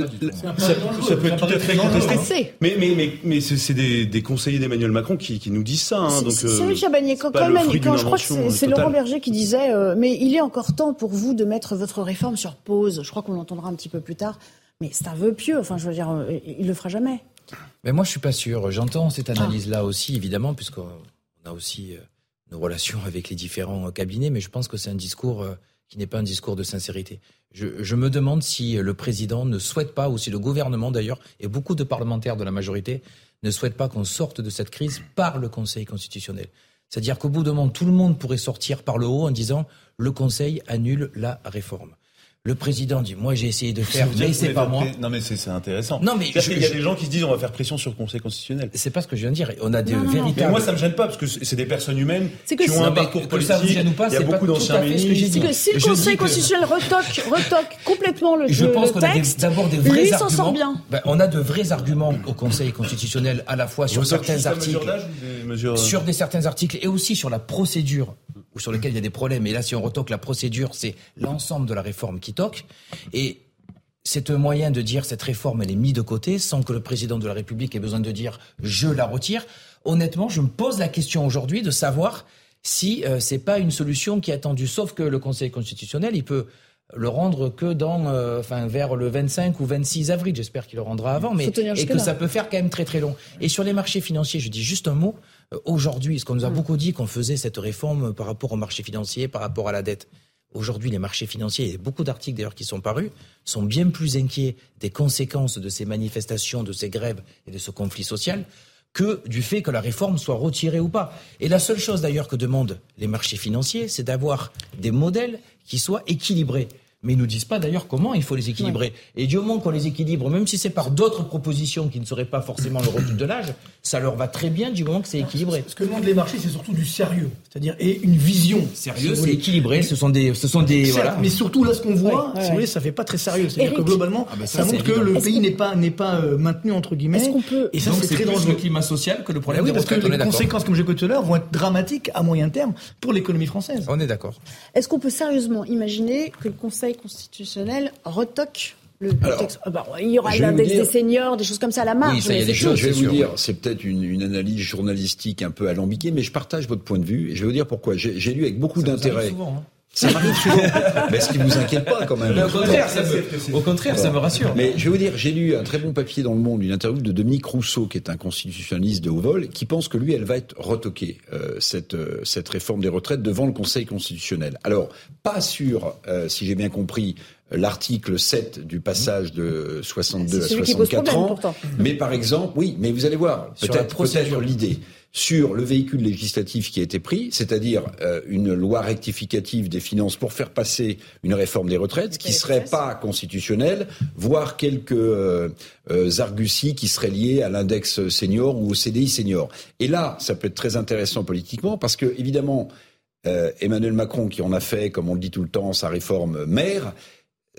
peut être tout à fait contesté. Mais, mais, mais, mais c'est des, des, conseillers d'Emmanuel Macron qui, qui, nous disent ça. Hein, donc, c'est euh, Chabanier. Quand, quand, même, quand je crois que c'est Laurent Berger qui disait, mais il est encore temps pour vous de mettre votre réforme sur pause. Je crois qu'on l'entendra un petit peu plus tard. Mais c'est un vœu pieux. Enfin, je veux dire, il le fera jamais. Mais moi, je suis pas sûr. J'entends cette analyse-là aussi, évidemment, puisqu'on a aussi nos relations avec les différents cabinets, mais je pense que c'est un discours euh, qui n'est pas un discours de sincérité. Je, me demande si le président ne souhaite pas, ou si le gouvernement d'ailleurs, et beaucoup de parlementaires de la majorité, ne souhaitent pas qu'on sorte de cette crise par le Conseil constitutionnel. C'est-à-dire qu'au bout d'un moment, tout le monde pourrait sortir par le haut en disant le Conseil annule la réforme. Le président dit Moi, j'ai essayé de faire, mais c'est pas moi. Non, mais c'est intéressant. Non, mais il y a des gens qui se disent On va faire pression sur le Conseil constitutionnel. C'est pas ce que je viens de dire. On a des véritables. Mais moi, ça me gêne pas parce que c'est des personnes humaines qui ont un parcours politique. Ça vous gêne ou pas, il y a beaucoup d'anciens ministres. C'est que si le Conseil constitutionnel retoque, retoque complètement le, je pense qu'on a d'abord des vrais arguments. bien. Ben, on a de vrais arguments au Conseil constitutionnel à la fois sur certains articles, sur des certains articles et aussi sur la procédure sur lequel il y a des problèmes. Et là, si on retoque la procédure, c'est l'ensemble de la réforme qui toque. Et c'est un moyen de dire cette réforme, elle est mise de côté sans que le président de la République ait besoin de dire je la retire. Honnêtement, je me pose la question aujourd'hui de savoir si euh, c'est pas une solution qui est attendue. Sauf que le Conseil constitutionnel, il peut le rendre que dans, euh, enfin, vers le 25 ou 26 avril. J'espère qu'il le rendra avant, mais et que ça peut faire quand même très très long. Et sur les marchés financiers, je dis juste un mot. Euh, aujourd'hui, ce qu'on nous a mm. beaucoup dit qu'on faisait cette réforme par rapport aux marchés financiers, par rapport à la dette. Aujourd'hui, les marchés financiers, et beaucoup d'articles d'ailleurs qui sont parus, sont bien plus inquiets des conséquences de ces manifestations, de ces grèves et de ce conflit social que du fait que la réforme soit retirée ou pas. Et la seule chose d'ailleurs que demandent les marchés financiers, c'est d'avoir des modèles qui soient équilibrés mais ils nous disent pas d'ailleurs comment il faut les équilibrer. Et du moment qu'on les équilibre, même si c'est par d'autres propositions qui ne seraient pas forcément le recul de l'âge, ça leur va très bien du moment que c'est équilibré. Ce que demandent les marchés, c'est surtout du sérieux, c'est-à-dire et une vision. Sérieux, c'est équilibré. Ce sont des, ce sont des. voilà. Mais surtout là, ce qu'on voit, si vous voulez, ça fait pas très sérieux. C'est-à-dire que globalement, ah bah ça, montre que le pays n'est pas n'est pas euh, maintenu entre guillemets. Est-ce qu'on peut Et ça, c'est très dangereux. le climat social que le problème. oui, parce que les conséquences, comme j'ai dit tout à l'heure, vont être dramatiques à moyen terme pour l'économie française. On est d'accord. Est-ce qu'on peut sérieusement imaginer que le Conseil constitutionnel retoque le, texte. Ah bah, il y aura des, seniors, des choses comme ça à la marge. Oui, des choses, je vais vous dire, c'est peut-être une, analyse journalistique un peu alambiquée, mais je partage votre point de vue et je vais vous dire pourquoi. J'ai lu avec beaucoup d'intérêt. Hein. Ça m'arrive souvent. mais ce qui vous inquiète pas quand même. au contraire, ça me, au contraire, ça me rassure. Mais je vais vous dire, j'ai lu un très bon papier dans Le Monde, une interview de Dominique Rousseau, qui est un constitutionnaliste de haut vol, qui pense que lui, elle va être retoquée, euh, cette, euh, cette réforme des retraites, devant le Conseil constitutionnel. Alors, pas sur, euh, si j'ai bien compris, l'article 7 du passage de 62 à 64 ans. Mais par exemple, oui, mais vous allez voir, peut-être peut l'idée sur le véhicule législatif qui a été pris, c'est-à-dire euh, une loi rectificative des finances pour faire passer une réforme des retraites qui serait pas constitutionnelle, voire quelques euh, euh, arguties qui seraient liées à l'index senior ou au CDI senior. Et là, ça peut être très intéressant politiquement parce que évidemment, Emmanuel Macron, qui en a fait, comme on le dit tout le temps, sa réforme mère,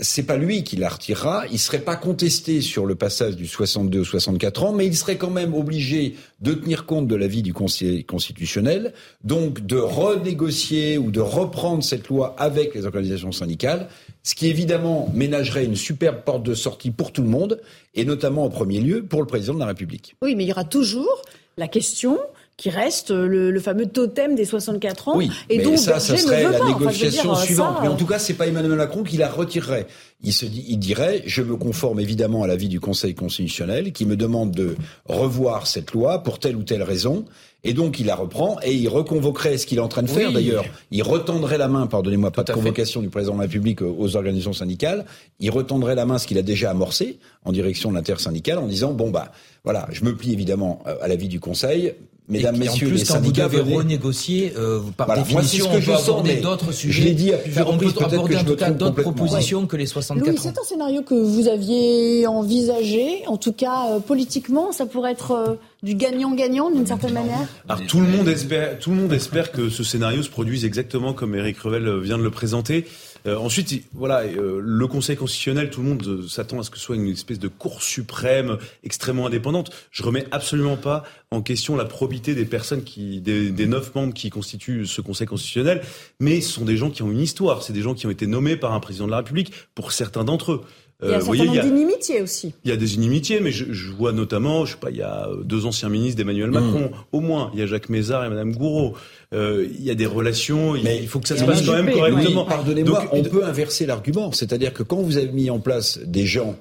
c'est pas lui qui la retirera, il serait pas contesté sur le passage du 62 au 64 ans, mais il serait quand même obligé de tenir compte de l'avis du Conseil constitutionnel, donc de renégocier ou de reprendre cette loi avec les organisations syndicales, ce qui évidemment ménagerait une superbe porte de sortie pour tout le monde, et notamment en premier lieu pour le président de la République. Oui, mais il y aura toujours la question qui reste le, fameux totem des 64 ans. Oui, et mais ça, ça serait la négociation suivante. mais en tout cas, c'est pas Emmanuel Macron qui la retirerait. Il se dit, il dirait, je me conforme évidemment à l'avis du Conseil constitutionnel qui me demande de revoir cette loi pour telle ou telle raison. Et donc il la reprend et il reconvoquerait ce qu'il est en train de faire d'ailleurs. Il retendrait la main, pardonnez-moi, pas de convocation du président de la République aux organisations syndicales. Il retendrait la main ce qu'il a déjà amorcé en direction de l'intersyndicale en disant bon bah voilà, je me plie évidemment à l'avis du Conseil, Mesdames, Messieurs, plus, les syndicats vous devez renégocier, euh, par voilà, définition, moi, ce que on je peut aborder d'autres sujets. Je l'ai dit à plusieurs on reprises, peut aborder en tout cas d'autres propositions ouais. que les 64 Louis, ans. c'est un scénario que vous aviez envisagé, en tout cas euh, politiquement, ça pourrait être euh, du gagnant-gagnant d'une certaine manière. Alors tout le monde espère, tout le monde espère que ce scénario se produise exactement comme Éric Revel vient de le présenter. Euh, ensuite, voilà, euh, le Conseil constitutionnel, tout le monde euh, s'attend à ce que ce soit une espèce de Cour suprême extrêmement indépendante. Je remets absolument pas en question la probité des personnes qui, des, neuf membres qui constituent ce Conseil constitutionnel, mais ce sont des gens qui ont une histoire. C'est des gens qui ont été nommés par un président de la République, pour certains d'entre eux. Il y a nombre d'inimitiés aussi. Il y a des inimitiés, mais je, je, vois notamment, je sais pas, il y a deux anciens ministres d'Emmanuel Macron, mmh. au moins. Il y a Jacques Mézard et Madame Gouraud. Euh, il y a des relations, mais il faut que ça se passe quand même correctement. Oui, Pardonnez-moi, on peut inverser l'argument. C'est-à-dire que quand vous avez mis en place des gens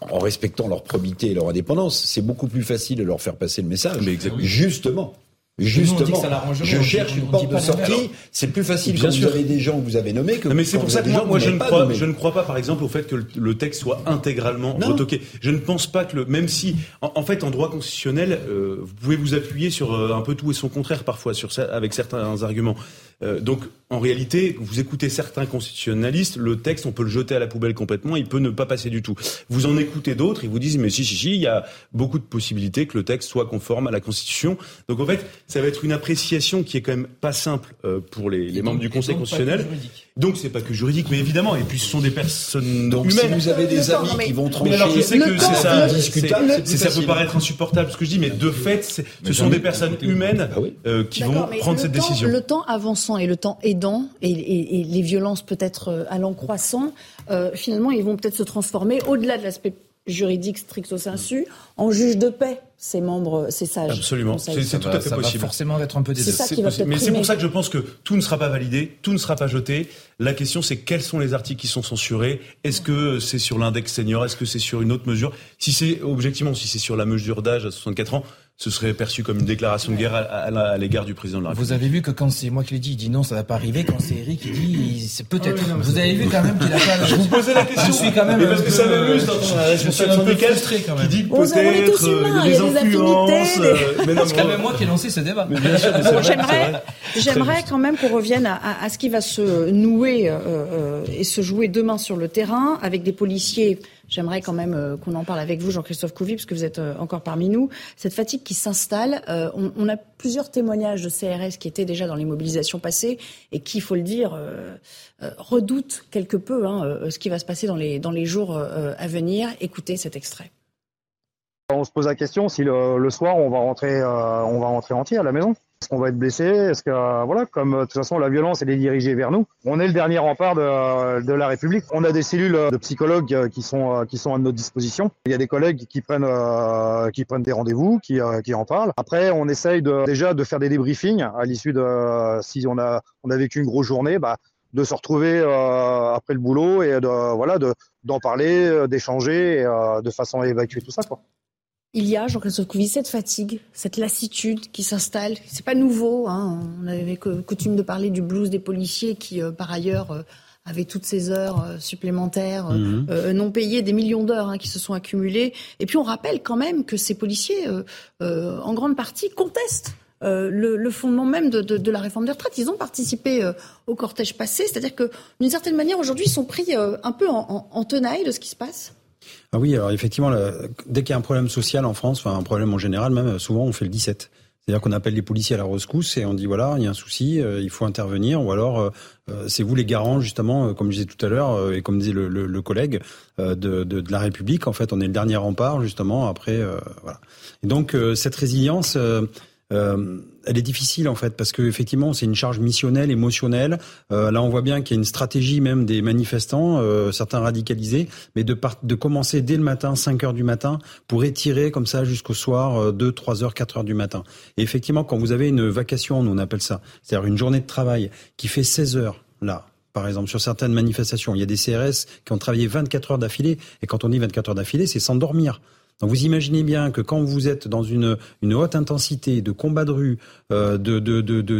en respectant leur probité et leur indépendance, c'est beaucoup plus facile de leur faire passer le message. Mais exactement. Justement. Justement, je cherche une porte de sortie. C'est plus facile quand vous avez des gens que vous avez nommés que non, mais c'est pour ça que moi, moi je, ne crois, je ne crois pas, par exemple, au fait que le, le texte soit intégralement non. retoqué. Je ne pense pas que le, même si, en, en fait, en droit constitutionnel, euh, vous pouvez vous appuyer sur euh, un peu tout et son contraire parfois, sur ça, avec certains arguments. Euh, donc, en réalité, vous écoutez certains constitutionnalistes, le texte, on peut le jeter à la poubelle complètement, il peut ne pas passer du tout. Vous en écoutez d'autres, ils vous disent, mais si, si, si, il y a beaucoup de possibilités que le texte soit conforme à la Constitution. Donc, en fait, ça va être une appréciation qui est quand même pas simple euh, pour les, les membres du Conseil constitutionnel. Donc, c'est pas que juridique, mais évidemment, et puis ce sont des personnes donc, humaines. Si vous avez des amis qui vont trancher, mais alors je sais que c'est ça, c'est, ça peut paraître insupportable ce que je dis, mais de fait, ce sont des personnes humaines ah euh, qui vont prendre cette temps, décision. Le temps avançant et le temps aidant, et, et, et les violences peut-être euh, allant croissant, euh, finalement, ils vont peut-être se transformer au-delà de l'aspect juridique stricto sensu en juge de paix ces membres, ces sages. Absolument, c'est, tout va, à fait ça possible. Va forcément être un peu des ça qui va Mais c'est pour ça que je pense que tout ne sera pas validé, tout ne sera pas jeté. La question, c'est quels sont les articles qui sont censurés? Est-ce que c'est sur l'index senior? Est-ce que c'est sur une autre mesure? Si c'est objectivement, si c'est sur la mesure d'âge à 64 ans, ce serait perçu comme une déclaration de guerre à, à, à, l'égard du président de la République. Vous avez vu que quand c'est moi qui l'ai dit, il dit non, ça va pas arriver. Quand c'est Eric qui dit, c'est peut-être. Ah oui, vous avez vu quand même qu'il a pas. Je vous posais la question. Je suis quand même. Mais parce que ça m'amuse d'entendre un responsable syndical qui dit peut-être euh, des influences. Des... Mais non, c'est quand même moi qui ai lancé ce débat. Mais bien sûr, mais c'est j'aimerais, j'aimerais quand même qu'on revienne à, à, ce qui va se nouer euh, euh, et se jouer demain sur le terrain avec des policiers J'aimerais quand même euh, qu'on en parle avec vous, Jean-Christophe Couvi, parce que vous êtes euh, encore parmi nous. Cette fatigue qui s'installe, euh, on, a plusieurs témoignages de CRS qui étaient déjà dans les mobilisations passées et qui, il faut le dire, redoutent quelque peu hein, ce qui va se passer dans les, jours à venir. Écoutez cet extrait. On se pose la question si le, soir on va rentrer entier à la maison. Est-ce qu'on va être blessé? Est-ce que voilà, comme de toute façon la violence elle est dirigée vers nous, on est le dernier rempart de, la République. On a des cellules de psychologues qui sont qui sont à notre disposition. Il y a des collègues qui prennent euh, des rendez-vous, qui euh, en parlent. Après, on essaye déjà de faire des débriefings à l'issue de si on a vécu une grosse journée, bah de se retrouver euh, après le boulot et voilà de d'en parler, d'échanger, euh, de façon à évacuer tout ça quoi. Il y a, Jean-Christophe Couvi, cette fatigue, cette lassitude qui s'installe. C'est pas nouveau. Hein. On avait coutume de parler du blues des policiers qui, euh, par ailleurs, euh, avaient toutes ces heures euh, supplémentaires mmh. euh, non payées, des millions d'heures hein, qui se sont accumulées. Et puis on rappelle quand même que ces policiers, en grande partie, contestent euh, le, le, fondement même de, de, de, la réforme des retraites. Ils ont participé euh, au cortège passé, c'est-à-dire que d'une certaine manière, aujourd'hui, ils sont pris euh, un peu en, en, en, tenaille de ce qui se passe. Ah oui, alors effectivement, le, dès qu'il y a un problème social en France, enfin un problème en général, même souvent on fait le 17. C'est-à-dire qu'on appelle les policiers à la rescousse et on dit voilà, il y a un souci, euh, il faut intervenir, ou alors euh, euh, c'est vous les garants justement, comme je disais tout à l'heure et comme disait le, le, collègue de, de, de, la République. En fait, on est le dernier rempart justement. Après, voilà. Et donc cette résilience euh, elle est difficile en fait parce que effectivement c'est une charge missionnelle, émotionnelle. Euh, là on voit bien qu'il y a une stratégie même des manifestants, euh, certains radicalisés, mais de, de commencer dès le matin, 5 heures du matin, pour étirer comme ça jusqu'au soir, 2, 3 heures, 4 heures du matin. Et effectivement quand vous avez une vacation, on appelle ça, c'est-à-dire une journée de travail qui fait 16 heures là, par exemple, sur certaines manifestations. Il y a des CRS qui ont travaillé 24 heures d'affilée, et quand on dit 24 heures d'affilée, c'est sans dormir. Donc vous imaginez bien que quand vous êtes dans une, une haute intensité de combat de rue, euh, de,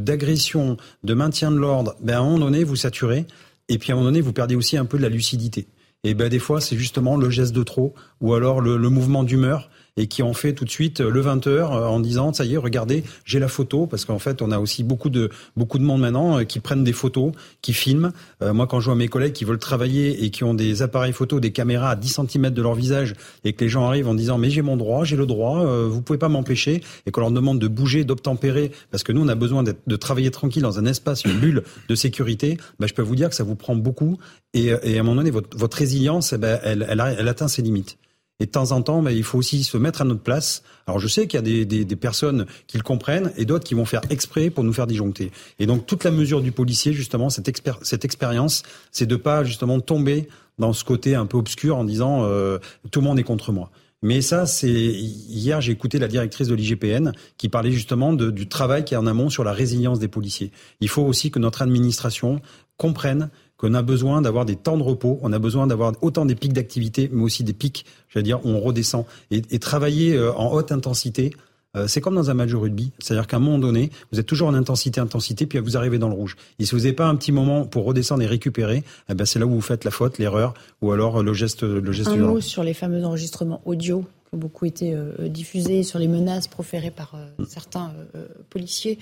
d'agression, de, de, maintien de l'ordre, ben à un moment donné vous saturez et puis à un moment donné vous perdez aussi un peu de la lucidité. Et ben des fois c'est justement le geste de trop ou alors le mouvement d'humeur et qui ont fait tout de suite euh, le 20h euh, en disant ça y est, regardez, j'ai la photo parce qu'en fait on a aussi beaucoup de beaucoup de monde maintenant euh, qui prennent des photos, qui filment. moi quand je vois mes collègues qui veulent travailler et qui ont des appareils photo, des caméras à 10 cm de leur visage et que les gens arrivent en disant mais j'ai mon droit, j'ai le droit, vous pouvez pas m'empêcher et qu'on leur demande de bouger, d'obtempérer parce que nous on a besoin de travailler tranquille dans un espace, une bulle de sécurité, bah, je peux vous dire que ça vous prend beaucoup et, et à un moment donné votre, votre résilience eh ben, elle, elle, elle atteint ses limites. Et de temps en temps, ben, il faut aussi se mettre à notre place. Alors je sais qu'il y a des, des, des, personnes qui le comprennent et d'autres qui vont faire exprès pour nous faire disjoncter. Et donc toute la mesure du policier, justement, cette, cette expérience, c'est de pas justement tomber dans ce côté un peu obscur en disant euh, tout le monde est contre moi. Mais ça, c'est hier j'ai écouté la directrice de l'IGPN qui parlait justement de, du travail qui est en amont sur la résilience des policiers. Il faut aussi que notre administration comprenne qu'on a besoin d'avoir des temps de repos, on a besoin d'avoir autant des pics d'activité, mais aussi des pics, j'allais dire, où on redescend. Et, travailler euh, en haute intensité, euh, c'est comme dans un match de rugby. C'est-à-dire qu'à un moment donné, vous êtes toujours en intensité, intensité, puis vous arrivez dans le rouge. Et si vous n'avez pas un petit moment pour redescendre et récupérer, eh ben c'est là où vous faites la faute, l'erreur, ou alors le geste, le geste un mot sur les fameux enregistrements audio qui ont beaucoup été euh, diffusés, sur les menaces proférées par euh, certains euh, policiers.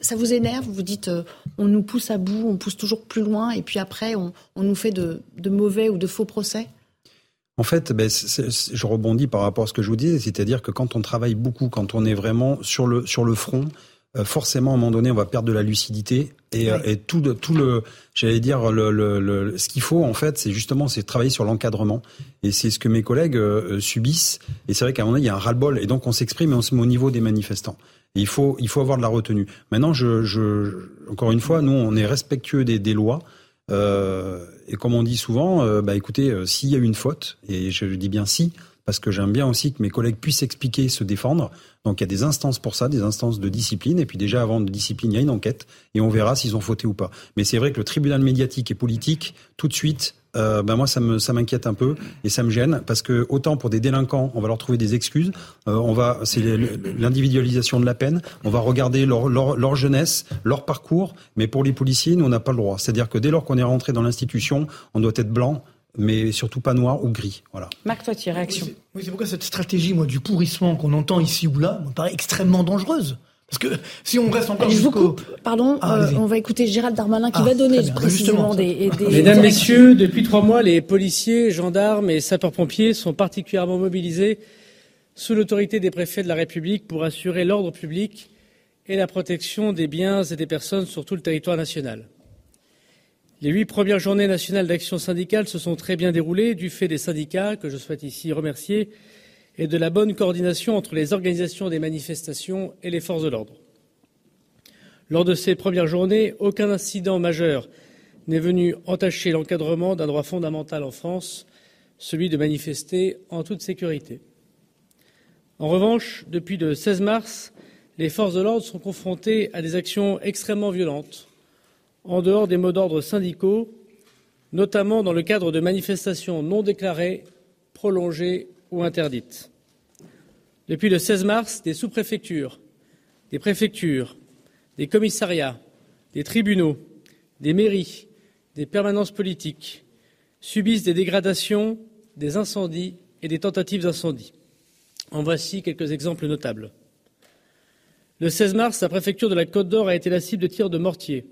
Ça, vous énerve? Vous dites on nous pousse à bout, on pousse toujours plus loin, et puis après on, nous fait de, mauvais ou de faux procès? En fait, ben, je rebondis par rapport à ce que je vous disais, c'est-à-dire que quand on travaille beaucoup, quand on est vraiment sur le, sur le front, euh, forcément à un moment donné on va perdre de la lucidité et, euh, et tout, tout le j'allais dire le, le, ce qu'il faut en fait c'est justement c'est travailler sur l'encadrement. Et c'est ce que mes collègues euh, subissent. Et c'est vrai qu'à un moment donné il y a un ras-le-bol. Et donc on s'exprime et on se met au niveau des manifestants. Il faut il faut avoir de la retenue. Maintenant je, je encore une fois nous on est respectueux des, des lois. Euh, et comme on dit souvent bah écoutez s'il y a eu une faute et je dis bien si parce que j'aime bien aussi que mes collègues puissent expliquer, se défendre. Donc il y a des instances pour ça, des instances de discipline. Et puis déjà avant de discipline, il y a une enquête et on verra s'ils ont fauté ou pas. Mais c'est vrai que le tribunal médiatique et politique, tout de suite, euh, ben moi ça me ça m'inquiète un peu et ça me gêne parce que autant pour des délinquants on va leur trouver des excuses euh, on va c'est l'individualisation de la peine on va regarder leur, leur, leur jeunesse leur parcours mais pour les policiers nous on n'a pas le droit c'est-à-dire que dès lors qu'on est rentré dans l'institution on doit être blanc mais surtout pas noir ou gris. Voilà. Marc toi réaction. Oui, c'est pourquoi cette stratégie moi, du pourrissement qu'on entend ici ou là me paraît extrêmement dangereuse. Parce que si on reste encore Je vous coupe, pardon, ah, euh, on va écouter Gérald Darmanin qui ah, va donner précisément des, des, Mesdames, Messieurs, depuis trois mois, les policiers, gendarmes et sapeurs-pompiers sont particulièrement mobilisés sous l'autorité des préfets de la République pour assurer l'ordre public et la protection des biens et des personnes sur tout le territoire national. Les huit premières journées nationales d'action syndicale se sont très bien déroulées du fait des syndicats, que je souhaite ici remercier, et de la bonne coordination entre les organisations des manifestations et les forces de l'ordre. Lors de ces premières journées, aucun incident majeur n'est venu entacher l'encadrement d'un droit fondamental en France, celui de manifester en toute sécurité. En revanche, depuis le 16 mars, les forces de l'ordre sont confrontées à des actions extrêmement violentes en dehors des mots d'ordre syndicaux, notamment dans le cadre de manifestations non déclarées, prolongées ou interdites. Depuis le 16 mars, des sous-préfectures, des préfectures, des commissariats, des tribunaux, des mairies, des permanences politiques subissent des dégradations, des incendies et des tentatives d'incendie. En voici quelques exemples notables. Le 16 mars, la préfecture de la Côte d'Or a été la cible de tirs de mortier.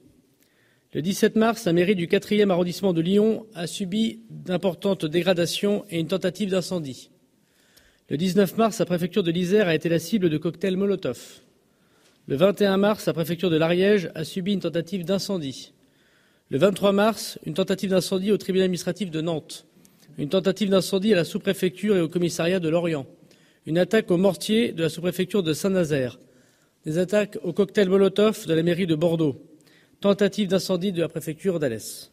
Le 17 mars, la mairie du 4e arrondissement de Lyon a subi d'importantes dégradations et une tentative d'incendie. Le 19 mars, la préfecture de l'Isère a été la cible de cocktails Molotov. Le 21 mars, la préfecture de l'Ariège a subi une tentative d'incendie. Le 23 mars, une tentative d'incendie au tribunal administratif de Nantes. Une tentative d'incendie à la sous-préfecture et au commissariat de Lorient. Une attaque au mortier de la sous-préfecture de Saint-Nazaire. Des attaques au cocktail Molotov de la mairie de Bordeaux. Tentative d'incendie de la préfecture d'Alès.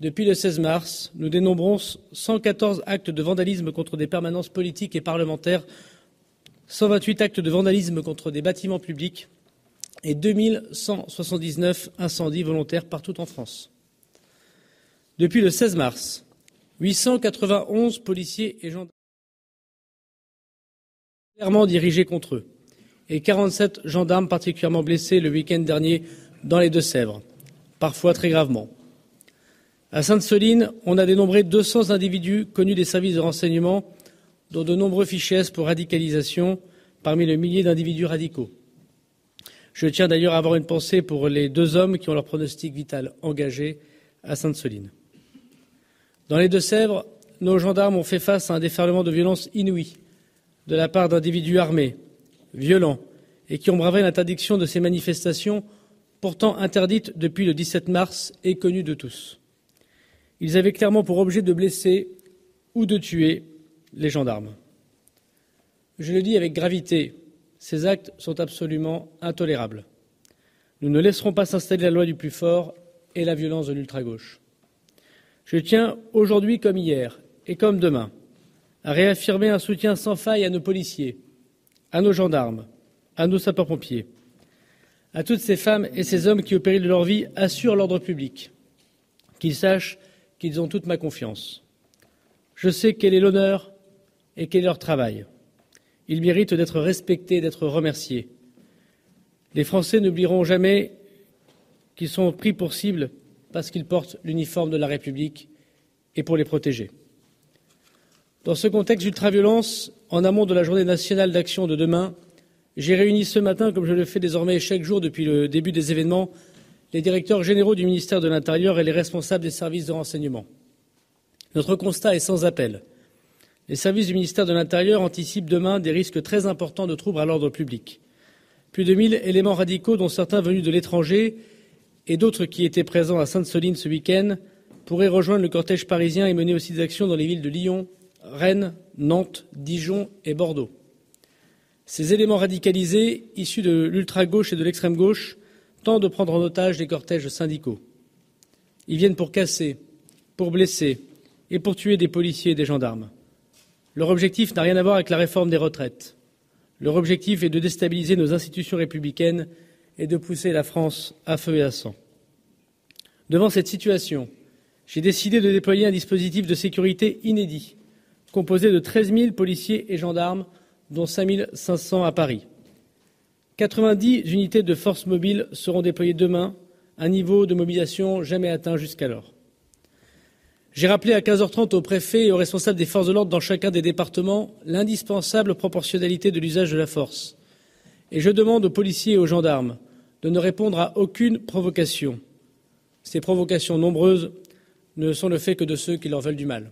Depuis le 16 mars, nous dénombrons 114 actes de vandalisme contre des permanences politiques et parlementaires, 128 actes de vandalisme contre des bâtiments publics et 2179 incendies volontaires partout en France. Depuis le 16 mars, 891 policiers et gendarmes clairement dirigés contre eux et 47 gendarmes particulièrement blessés le week-end dernier dans les Deux-Sèvres, parfois très gravement. À Sainte-Soline, on a dénombré 200 individus connus des services de renseignement, dont de nombreux fichiers pour radicalisation parmi le millier d'individus radicaux. Je tiens d'ailleurs à avoir une pensée pour les deux hommes qui ont leur pronostic vital engagé à Sainte-Soline. Dans les Deux-Sèvres, nos gendarmes ont fait face à un déferlement de violence inouïe de la part d'individus armés, violents, et qui ont bravé l'interdiction de ces manifestations pourtant interdites depuis le 17 mars et connues de tous. Ils avaient clairement pour objet de blesser ou de tuer les gendarmes. Je le dis avec gravité, ces actes sont absolument intolérables. Nous ne laisserons pas s'installer la loi du plus fort et la violence de l'ultra-gauche. Je tiens aujourd'hui comme hier et comme demain à réaffirmer un soutien sans faille à nos policiers, à nos gendarmes, à nos sapeurs-pompiers, à toutes ces femmes et ces hommes qui, au péril de leur vie, assurent l'ordre public, qu'ils sachent qu'ils ont toute ma confiance. Je sais quel est l'honneur et quel est leur travail. Ils méritent d'être respectés, d'être remerciés. Les Français n'oublieront jamais qu'ils sont pris pour cible parce qu'ils portent l'uniforme de la République et pour les protéger. Dans ce contexte d'ultraviolence, en amont de la journée nationale d'action de demain, j'ai réuni ce matin, comme je le fais désormais chaque jour depuis le début des événements, les directeurs généraux du ministère de l'Intérieur et les responsables des services de renseignement. Notre constat est sans appel. Les services du ministère de l'Intérieur anticipent demain des risques très importants de troubles à l'ordre public. Plus de 1000 éléments radicaux, dont certains venus de l'étranger et d'autres qui étaient présents à Sainte-Soline ce week-end, pourraient rejoindre le cortège parisien et mener aussi des actions dans les villes de Lyon, Rennes, Nantes, Dijon et Bordeaux. Ces éléments radicalisés, issus de l'ultra-gauche et de l'extrême-gauche, tentent de prendre en otage les cortèges syndicaux. Ils viennent pour casser, pour blesser et pour tuer des policiers et des gendarmes. Leur objectif n'a rien à voir avec la réforme des retraites. Leur objectif est de déstabiliser nos institutions républicaines et de pousser la France à feu et à sang. Devant cette situation, j'ai décidé de déployer un dispositif de sécurité inédit, composé de 13 000 policiers et gendarmes, dont 5 500 à Paris. 90 unités de forces mobiles seront déployées demain, un niveau de mobilisation jamais atteint jusqu'alors. J'ai rappelé à 15h30 aux préfets et aux responsables des forces de l'ordre dans chacun des départements l'indispensable proportionnalité de l'usage de la force. Et je demande aux policiers et aux gendarmes de ne répondre à aucune provocation. Ces provocations nombreuses ne sont le fait que de ceux qui leur veulent du mal.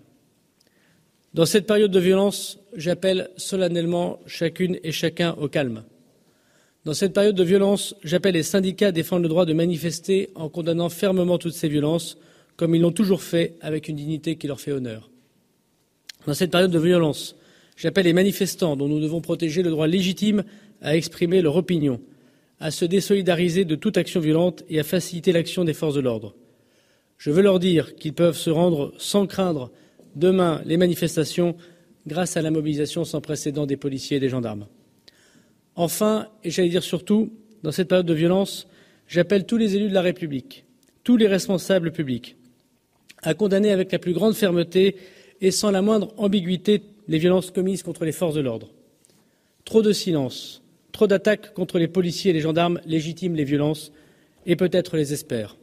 Dans cette période de violence, j'appelle solennellement chacune et chacun au calme. Dans cette période de violence, j'appelle les syndicats à défendre le droit de manifester en condamnant fermement toutes ces violences, comme ils l'ont toujours fait avec une dignité qui leur fait honneur. Dans cette période de violence, j'appelle les manifestants, dont nous devons protéger le droit légitime à exprimer leur opinion, à se désolidariser de toute action violente et à faciliter l'action des forces de l'ordre. Je veux leur dire qu'ils peuvent se rendre sans craindre demain les manifestations grâce à la mobilisation sans précédent des policiers et des gendarmes. Enfin, et j'allais dire surtout, dans cette période de violence, j'appelle tous les élus de la République, tous les responsables publics, à condamner avec la plus grande fermeté et sans la moindre ambiguïté les violences commises contre les forces de l'ordre. Trop de silence, trop d'attaques contre les policiers et les gendarmes légitiment les violences et peut-être les espèrent.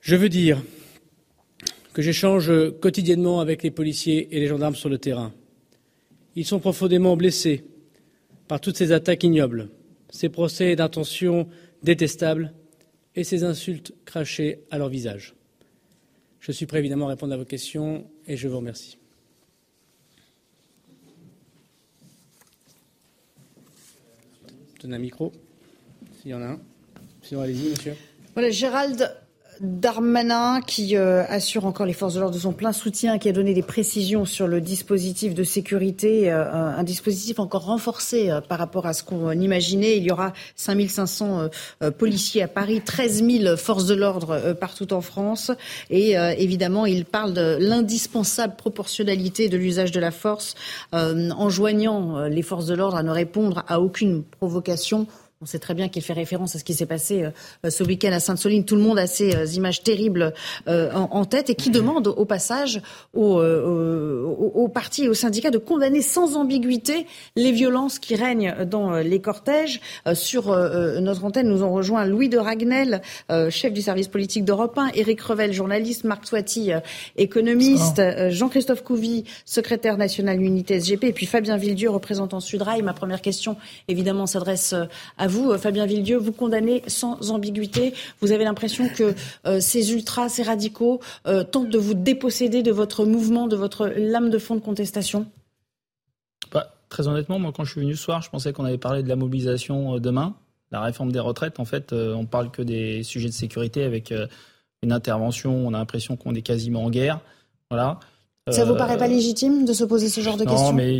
Je veux dire que j'échange quotidiennement avec les policiers et les gendarmes sur le terrain. Ils sont profondément blessés par toutes ces attaques ignobles, ces procès d'intention détestables et ces insultes crachées à leur visage. Je suis prêt évidemment à répondre à vos questions et je vous remercie. donne un micro, s'il y en a un. Sinon, allez-y, monsieur. Voilà, Gérald Darmanin qui euh, assure encore les forces de l'ordre de son plein soutien, qui a donné des précisions sur le dispositif de sécurité, euh, un, dispositif encore renforcé euh, par rapport à ce qu'on imaginait. Il y aura 5500 policiers à Paris, 13 000 forces de l'ordre partout en France. Et évidemment, il parle de l'indispensable proportionnalité de l'usage de la force, enjoignant les forces de l'ordre à ne répondre à aucune provocation on sait très bien qu'il fait référence à ce qui s'est passé euh, ce week-end à Sainte-Soline. Tout le monde a ces euh, images terribles euh, en, tête et qui demande au passage aux, aux, partis et aux syndicats de condamner sans ambiguïté les violences qui règnent dans les cortèges. Sur notre antenne, nous ont rejoint Louis de Ragnel, chef du service politique d'Europe 1, Éric Revel, journaliste, Marc Soiti, économiste, Jean-Christophe Couvi, secrétaire national Unité SGP, et puis Fabien Villedieu, représentant Sudrail. Ma première question, évidemment, s'adresse à vous, euh, Fabien Villedieu, vous condamnez sans ambiguïté. Vous avez l'impression que euh, ces ultras, ces radicaux euh, tentent de vous déposséder de votre mouvement, de votre lame de fond de contestation? Bah, Très honnêtement, moi, quand je suis venu ce soir, je pensais qu'on avait parlé de la mobilisation demain. La réforme des retraites, en fait, on parle que des sujets de sécurité avec une intervention. On a l'impression qu'on est quasiment en guerre. Voilà. Ça vous paraît pas euh, légitime de se poser ce genre de questions Non, mais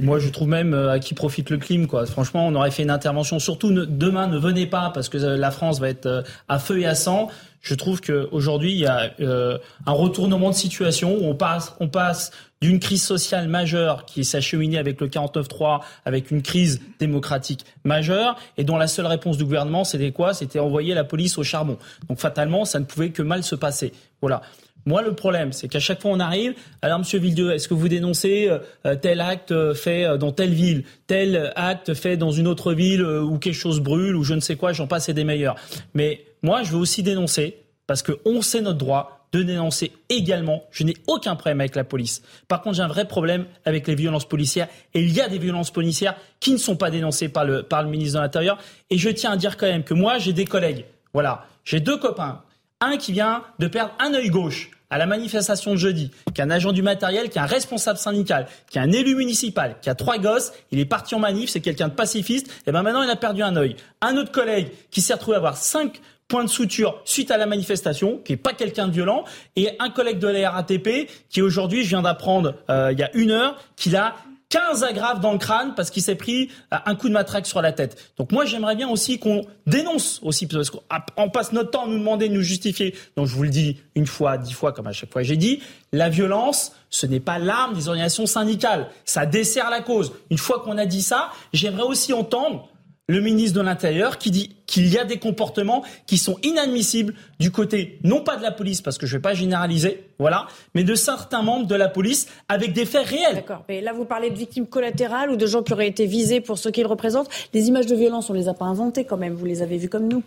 moi je trouve même euh, à qui profite le crime quoi. Franchement, on aurait fait une intervention. Surtout demain, ne venez pas parce que euh, la France va être à feu et à sang. Je trouve qu'aujourd'hui il y a un retournement de situation où on passe, on passe d'une crise sociale majeure qui s'acheminait avec le 49-3, avec une crise démocratique majeure, et dont la seule réponse du gouvernement, c'était quoi? C'était envoyer la police au charbon. Donc fatalement, ça ne pouvait que mal se passer. Voilà. Moi, le problème, c'est qu'à chaque fois on arrive, alors Monsieur Villedieu, est-ce que vous dénoncez euh, tel acte fait euh, dans telle ville, tel acte fait dans une autre ville euh, où quelque chose brûle ou je ne sais quoi, j'en passe et des meilleurs. Mais moi, je veux aussi dénoncer parce qu'on sait notre droit de dénoncer également. Je n'ai aucun problème avec la police. Par contre, j'ai un vrai problème avec les violences policières. Et il y a des violences policières qui ne sont pas dénoncées par le, par le ministre de l'Intérieur. Et je tiens à dire quand même que moi, j'ai des collègues. Voilà. J'ai deux copains un qui vient de perdre un œil gauche à la manifestation de jeudi, qui est un agent du matériel, qui est un responsable syndical, qui est un élu municipal, qui a trois gosses, il est parti en manif, c'est quelqu'un de pacifiste, et ben maintenant il a perdu un œil. Un autre collègue qui s'est retrouvé avoir cinq points de suture suite à la manifestation, qui est pas quelqu'un de violent, et un collègue de la RATP qui aujourd'hui, je viens d'apprendre euh, il y a une heure, qu'il a 15 agrafes dans le crâne parce qu'il s'est pris euh, un coup de matraque sur la tête. Donc moi j'aimerais bien aussi qu'on dénonce aussi parce qu'on passe notre temps à nous demander de nous justifier. Donc je vous le dis une fois, dix fois comme à chaque fois j'ai dit, la violence ce n'est pas l'arme des organisations syndicales, ça dessert la cause. Une fois qu'on a dit ça, j'aimerais aussi entendre le ministre de l'Intérieur qui dit qu'il y a des comportements qui sont inadmissibles du côté, non pas de la police, parce que je ne vais pas généraliser, voilà, mais de certains membres de la police avec des faits réels. D'accord. Mais là, vous parlez de victimes collatérales ou de gens qui auraient été visés pour ce qu'ils représentent. Les images de violence, on ne les a pas inventées quand même. Vous les avez vues comme nous.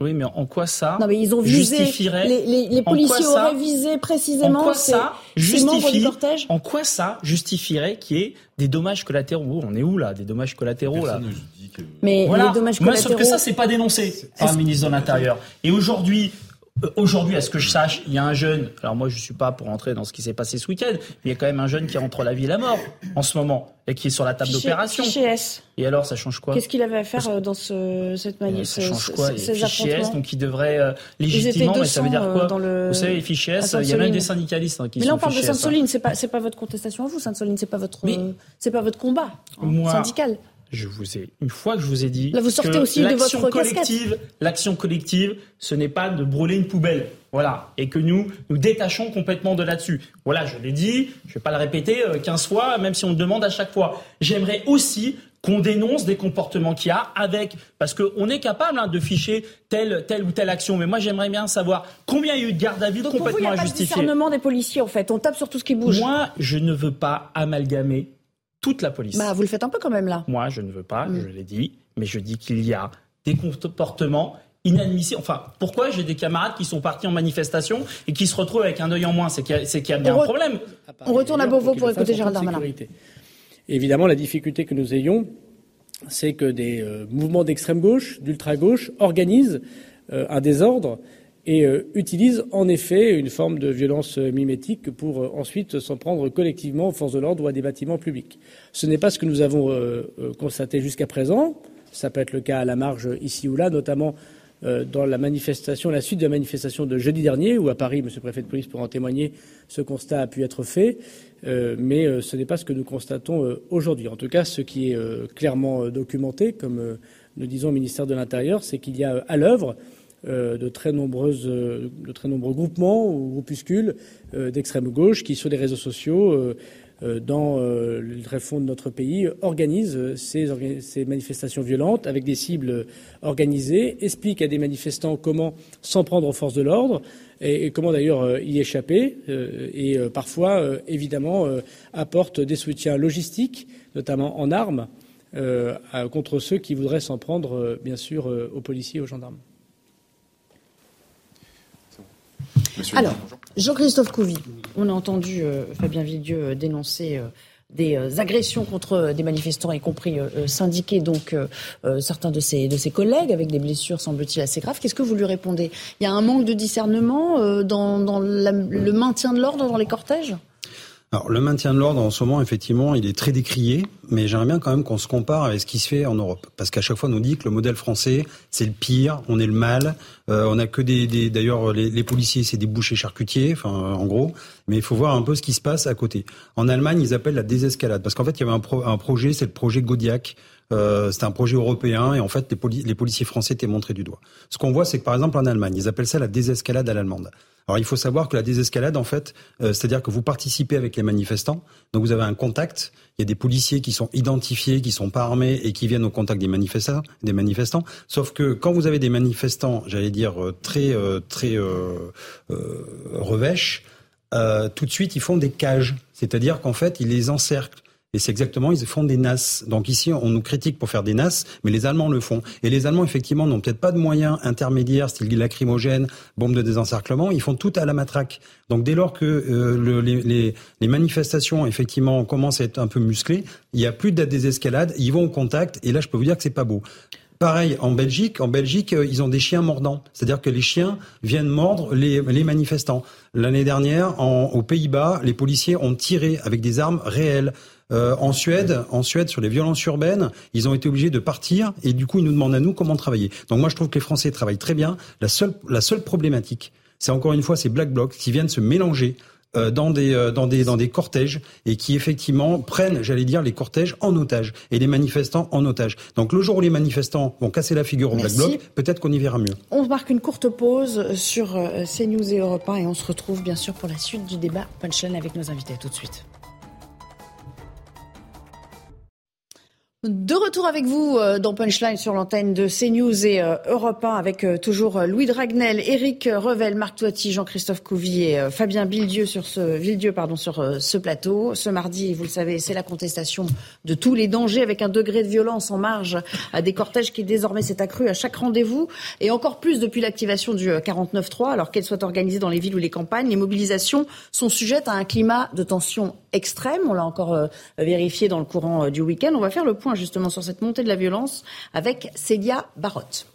Oui, mais en quoi ça non, mais ils ont visé, justifierait les, les, policiers auraient visé précisément en quoi ça justifie, cortège En quoi ça justifierait qu'il y ait des dommages collatéraux? On est où là Des dommages collatéraux là? Mais les dommages collatéraux. sauf que ça, c'est pas dénoncé par le ministre de l'Intérieur. Et aujourd'hui, euh, Aujourd'hui, à ce que je sache, il y a un jeune. Alors moi, je suis pas pour entrer dans ce qui s'est passé ce week-end, mais il y a quand même un jeune qui est entre la vie et la mort en ce moment et qui est sur la table d'opération. Et alors, ça change quoi Qu'est-ce qu'il avait à faire euh, dans ce, cette manif Ça change quoi Les fichiers S, donc il devrait euh, légitimement, mais ça veut dire quoi Vous savez, les fichiers S, il y a même des syndicalistes hein, qui mais là, on parle de Sainte-Soline. C'est pas, c'est pas votre contestation à vous, Sainte-Soline. C'est pas votre, c'est pas votre combat hein, syndical je vous ai une fois que je vous ai dit Là, vous sortez aussi de votre collective, l'action collective, ce n'est pas de brûler une poubelle, voilà, et que nous nous détachons complètement de là-dessus. Voilà, je l'ai dit, je vais pas le répéter 15 euh, fois, même si on le demande à chaque fois. J'aimerais aussi qu'on dénonce des comportements qu'il y a avec, parce qu'on est capable hein, de ficher telle, telle ou telle action, mais moi j'aimerais bien savoir combien il y a eu de garde à vue complètement pour vous, il y a Pas discernement des policiers en fait, on tape sur tout ce qui bouge. Moi, je ne veux pas amalgamer toute la police. Bah, vous le faites un peu quand même là. Moi, je ne veux pas, mm. je l'ai dit, mais je dis qu'il y a des comportements inadmissibles. Enfin, pourquoi j'ai des camarades qui sont partis en manifestation et qui se retrouvent avec un œil en moins? C'est qu'il y, a bien un problème. On retourne à Beauvau pour écouter Gérald Darmanin. Évidemment, la difficulté que nous ayons, c'est que des euh, mouvements d'extrême gauche, d'ultra gauche, organisent euh, un désordre et euh, utilise en effet une forme de violence euh, mimétique pour euh, ensuite s'en prendre collectivement aux forces de l'ordre ou à des bâtiments publics. Ce n'est pas ce que nous avons constaté jusqu'à présent. Ça peut être le cas à la marge ici ou là, notamment dans la manifestation, la suite de la manifestation de jeudi dernier, où à Paris, Monsieur le préfet de police pourra en témoigner, ce constat a pu être fait. mais ce n'est pas ce que nous constatons aujourd'hui. En tout cas, ce qui est clairement documenté, comme nous disons au ministère de l'Intérieur, c'est qu'il y a à l'œuvre euh, de, très nombreuses, de très nombreux groupements ou groupuscules euh, d'extrême gauche qui, sur les réseaux sociaux, euh, dans le fond de notre pays, organisent ces, ces, manifestations violentes avec des cibles organisées, expliquent à des manifestants comment s'en prendre aux forces de l'ordre et, comment d'ailleurs y échapper, et parfois, évidemment, apportent des soutiens logistiques, notamment en armes, contre ceux qui voudraient s'en prendre, bien sûr, aux policiers et aux gendarmes. Alors, Jean-Christophe Couvi, on a entendu euh, Fabien Villedieu euh, dénoncer euh, des agressions contre des manifestants, y compris syndiqués, donc certains de ses, de ses collègues, avec des blessures, semble-t-il, assez graves. Qu'est-ce que vous lui répondez? Il y a un manque de discernement dans, le maintien de l'ordre dans les cortèges? Alors, le maintien de l'ordre, en ce moment, effectivement, il est très décrié, mais j'aimerais bien quand même qu'on se compare avec ce qui se fait en Europe. Parce qu'à chaque fois, on nous dit que le modèle français, c'est le pire, on est le mal, euh, on a que des... D'ailleurs, les, les, policiers, c'est des bouchers charcutiers, enfin, en gros, mais il faut voir un peu ce qui se passe à côté. En Allemagne, ils appellent la désescalade, parce qu'en fait, il y avait un, un projet, c'est le projet Godiac, euh, c'était un projet européen et en fait les, les policiers français étaient montrés du doigt. Ce qu'on voit, c'est que par exemple en Allemagne, ils appellent ça la désescalade à l'allemande. Alors il faut savoir que la désescalade, en fait, euh, c'est-à-dire que vous participez avec les manifestants, donc vous avez un contact. Il y a des policiers qui sont identifiés, qui sont pas armés et qui viennent au contact des manifestants. Des manifestants. Sauf que quand vous avez des manifestants, j'allais dire euh, très euh, très euh, revêches, tout de suite ils font des cages, c'est-à-dire qu'en fait ils les encerclent. Et c'est exactement, ils font des NAS. Donc ici, on nous critique pour faire des NAS, mais les Allemands le font. Et les Allemands, effectivement, n'ont peut-être pas de moyens intermédiaires, style lacrymogène, bombe de désencerclement. Ils font tout à la matraque. Donc dès lors que euh, le, les, manifestations, effectivement, commencent à être un peu musclées, il n'y a plus de désescalade, ils vont au contact. Et là, je peux vous dire que c'est pas beau. Pareil en Belgique. En Belgique, euh, ils ont des chiens mordants, c'est-à-dire que les chiens viennent mordre les, manifestants. L'année dernière, aux Pays-Bas, les policiers ont tiré avec des armes réelles. Euh, en Suède, en Suède, sur les violences urbaines, ils ont été obligés de partir et du coup, ils nous demandent à nous comment travailler. Donc moi, je trouve que les Français travaillent très bien. La seule, la seule problématique, c'est encore une fois ces black blocs qui viennent se mélanger euh, dans des euh, dans des dans des cortèges et qui effectivement prennent, j'allais dire, les cortèges en otage et les manifestants en otage. Donc le jour où les manifestants vont casser la figure au Black Bloc, peut-être qu'on y verra mieux. On marque une courte pause sur CNews et Europe 1 et on se retrouve bien sûr pour la suite du débat Punchline avec nos invités. tout de suite. De retour avec vous euh, dans Punchline sur l'antenne de CNews et euh, Europe 1 avec euh, toujours Louis Dragnel, Éric Revel, Marc Toiti, Jean-Christophe Couvier, et Fabien Villedieu sur ce Villedieu pardon sur ce plateau. Ce mardi, vous le savez, c'est la contestation de tous les dangers avec un degré de violence en marge à des cortèges qui désormais s'est accru à chaque rendez-vous et encore plus depuis l'activation du 49.3 alors qu'elle soit organisée dans les villes ou les campagnes, les mobilisations sont sujettes à un climat de tension extrême. On l'a encore vérifié dans le courant du week-end. On va faire le point justement sur cette montée de la violence avec Célia Barotte.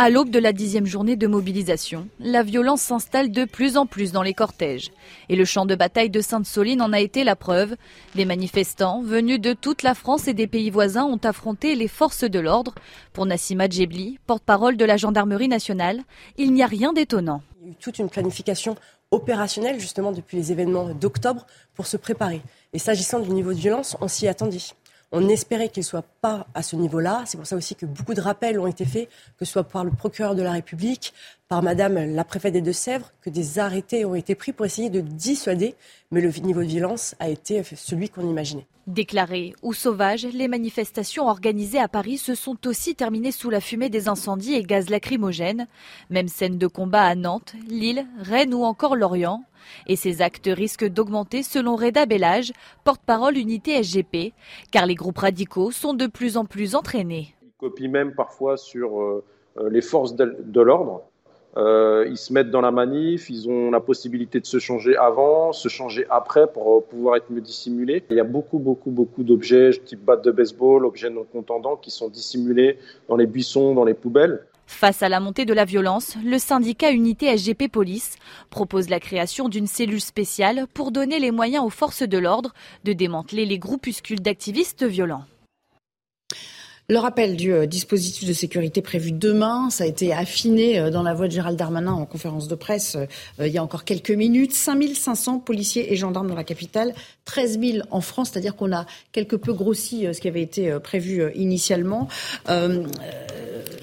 À l'aube de la dixième journée de mobilisation, la violence s'installe de plus en plus dans les cortèges. Et le champ de bataille de Sainte-Soline en a été la preuve. Des manifestants venus de toute la France et des pays voisins ont affronté les forces de l'ordre. Pour Nassima Djebli, porte-parole de la gendarmerie nationale, il n'y a rien d'étonnant. Toute une planification opérationnelle justement depuis les événements d'octobre pour se préparer. Et s'agissant du niveau de violence, on s'y attendait. On espérait qu'il ne soit pas à ce niveau-là. C'est pour ça aussi que beaucoup de rappels ont été faits, que ce soit par le procureur de la République, par Madame la préfète des Deux-Sèvres, que des arrêtés ont été pris pour essayer de dissuader. Mais le niveau de violence a été celui qu'on imaginait. Déclarées ou sauvages, les manifestations organisées à Paris se sont aussi terminées sous la fumée des incendies et gaz lacrymogènes. Même scène de combat à Nantes, Lille, Rennes ou encore Lorient. Et ces actes risquent d'augmenter selon Reda Bellage, porte-parole unité SGP, car les groupes radicaux sont de plus en plus entraînés. Ils copient même parfois sur euh, euh, les forces de l'ordre. Euh, ils se mettent dans la manif, ils ont la possibilité de se changer avant, se changer après pour pouvoir être mieux dissimulés. Il y a beaucoup, beaucoup, beaucoup d'objets type batte de baseball, objets non contendants qui sont dissimulés dans les buissons, dans les poubelles. Face à la montée de la violence, le syndicat Unité SGP Police propose la création d'une cellule spéciale pour donner les moyens aux forces de l'ordre de démanteler les groupuscules d'activistes violents. Le rappel du euh, dispositif de sécurité prévu demain, ça a été affiné euh, dans la voix de Gérald Darmanin en conférence de presse euh, il y a encore quelques minutes. 5500 policiers et gendarmes dans la capitale, 13 000 en France, c'est-à-dire qu'on a quelque peu grossi ce qui avait été prévu initialement.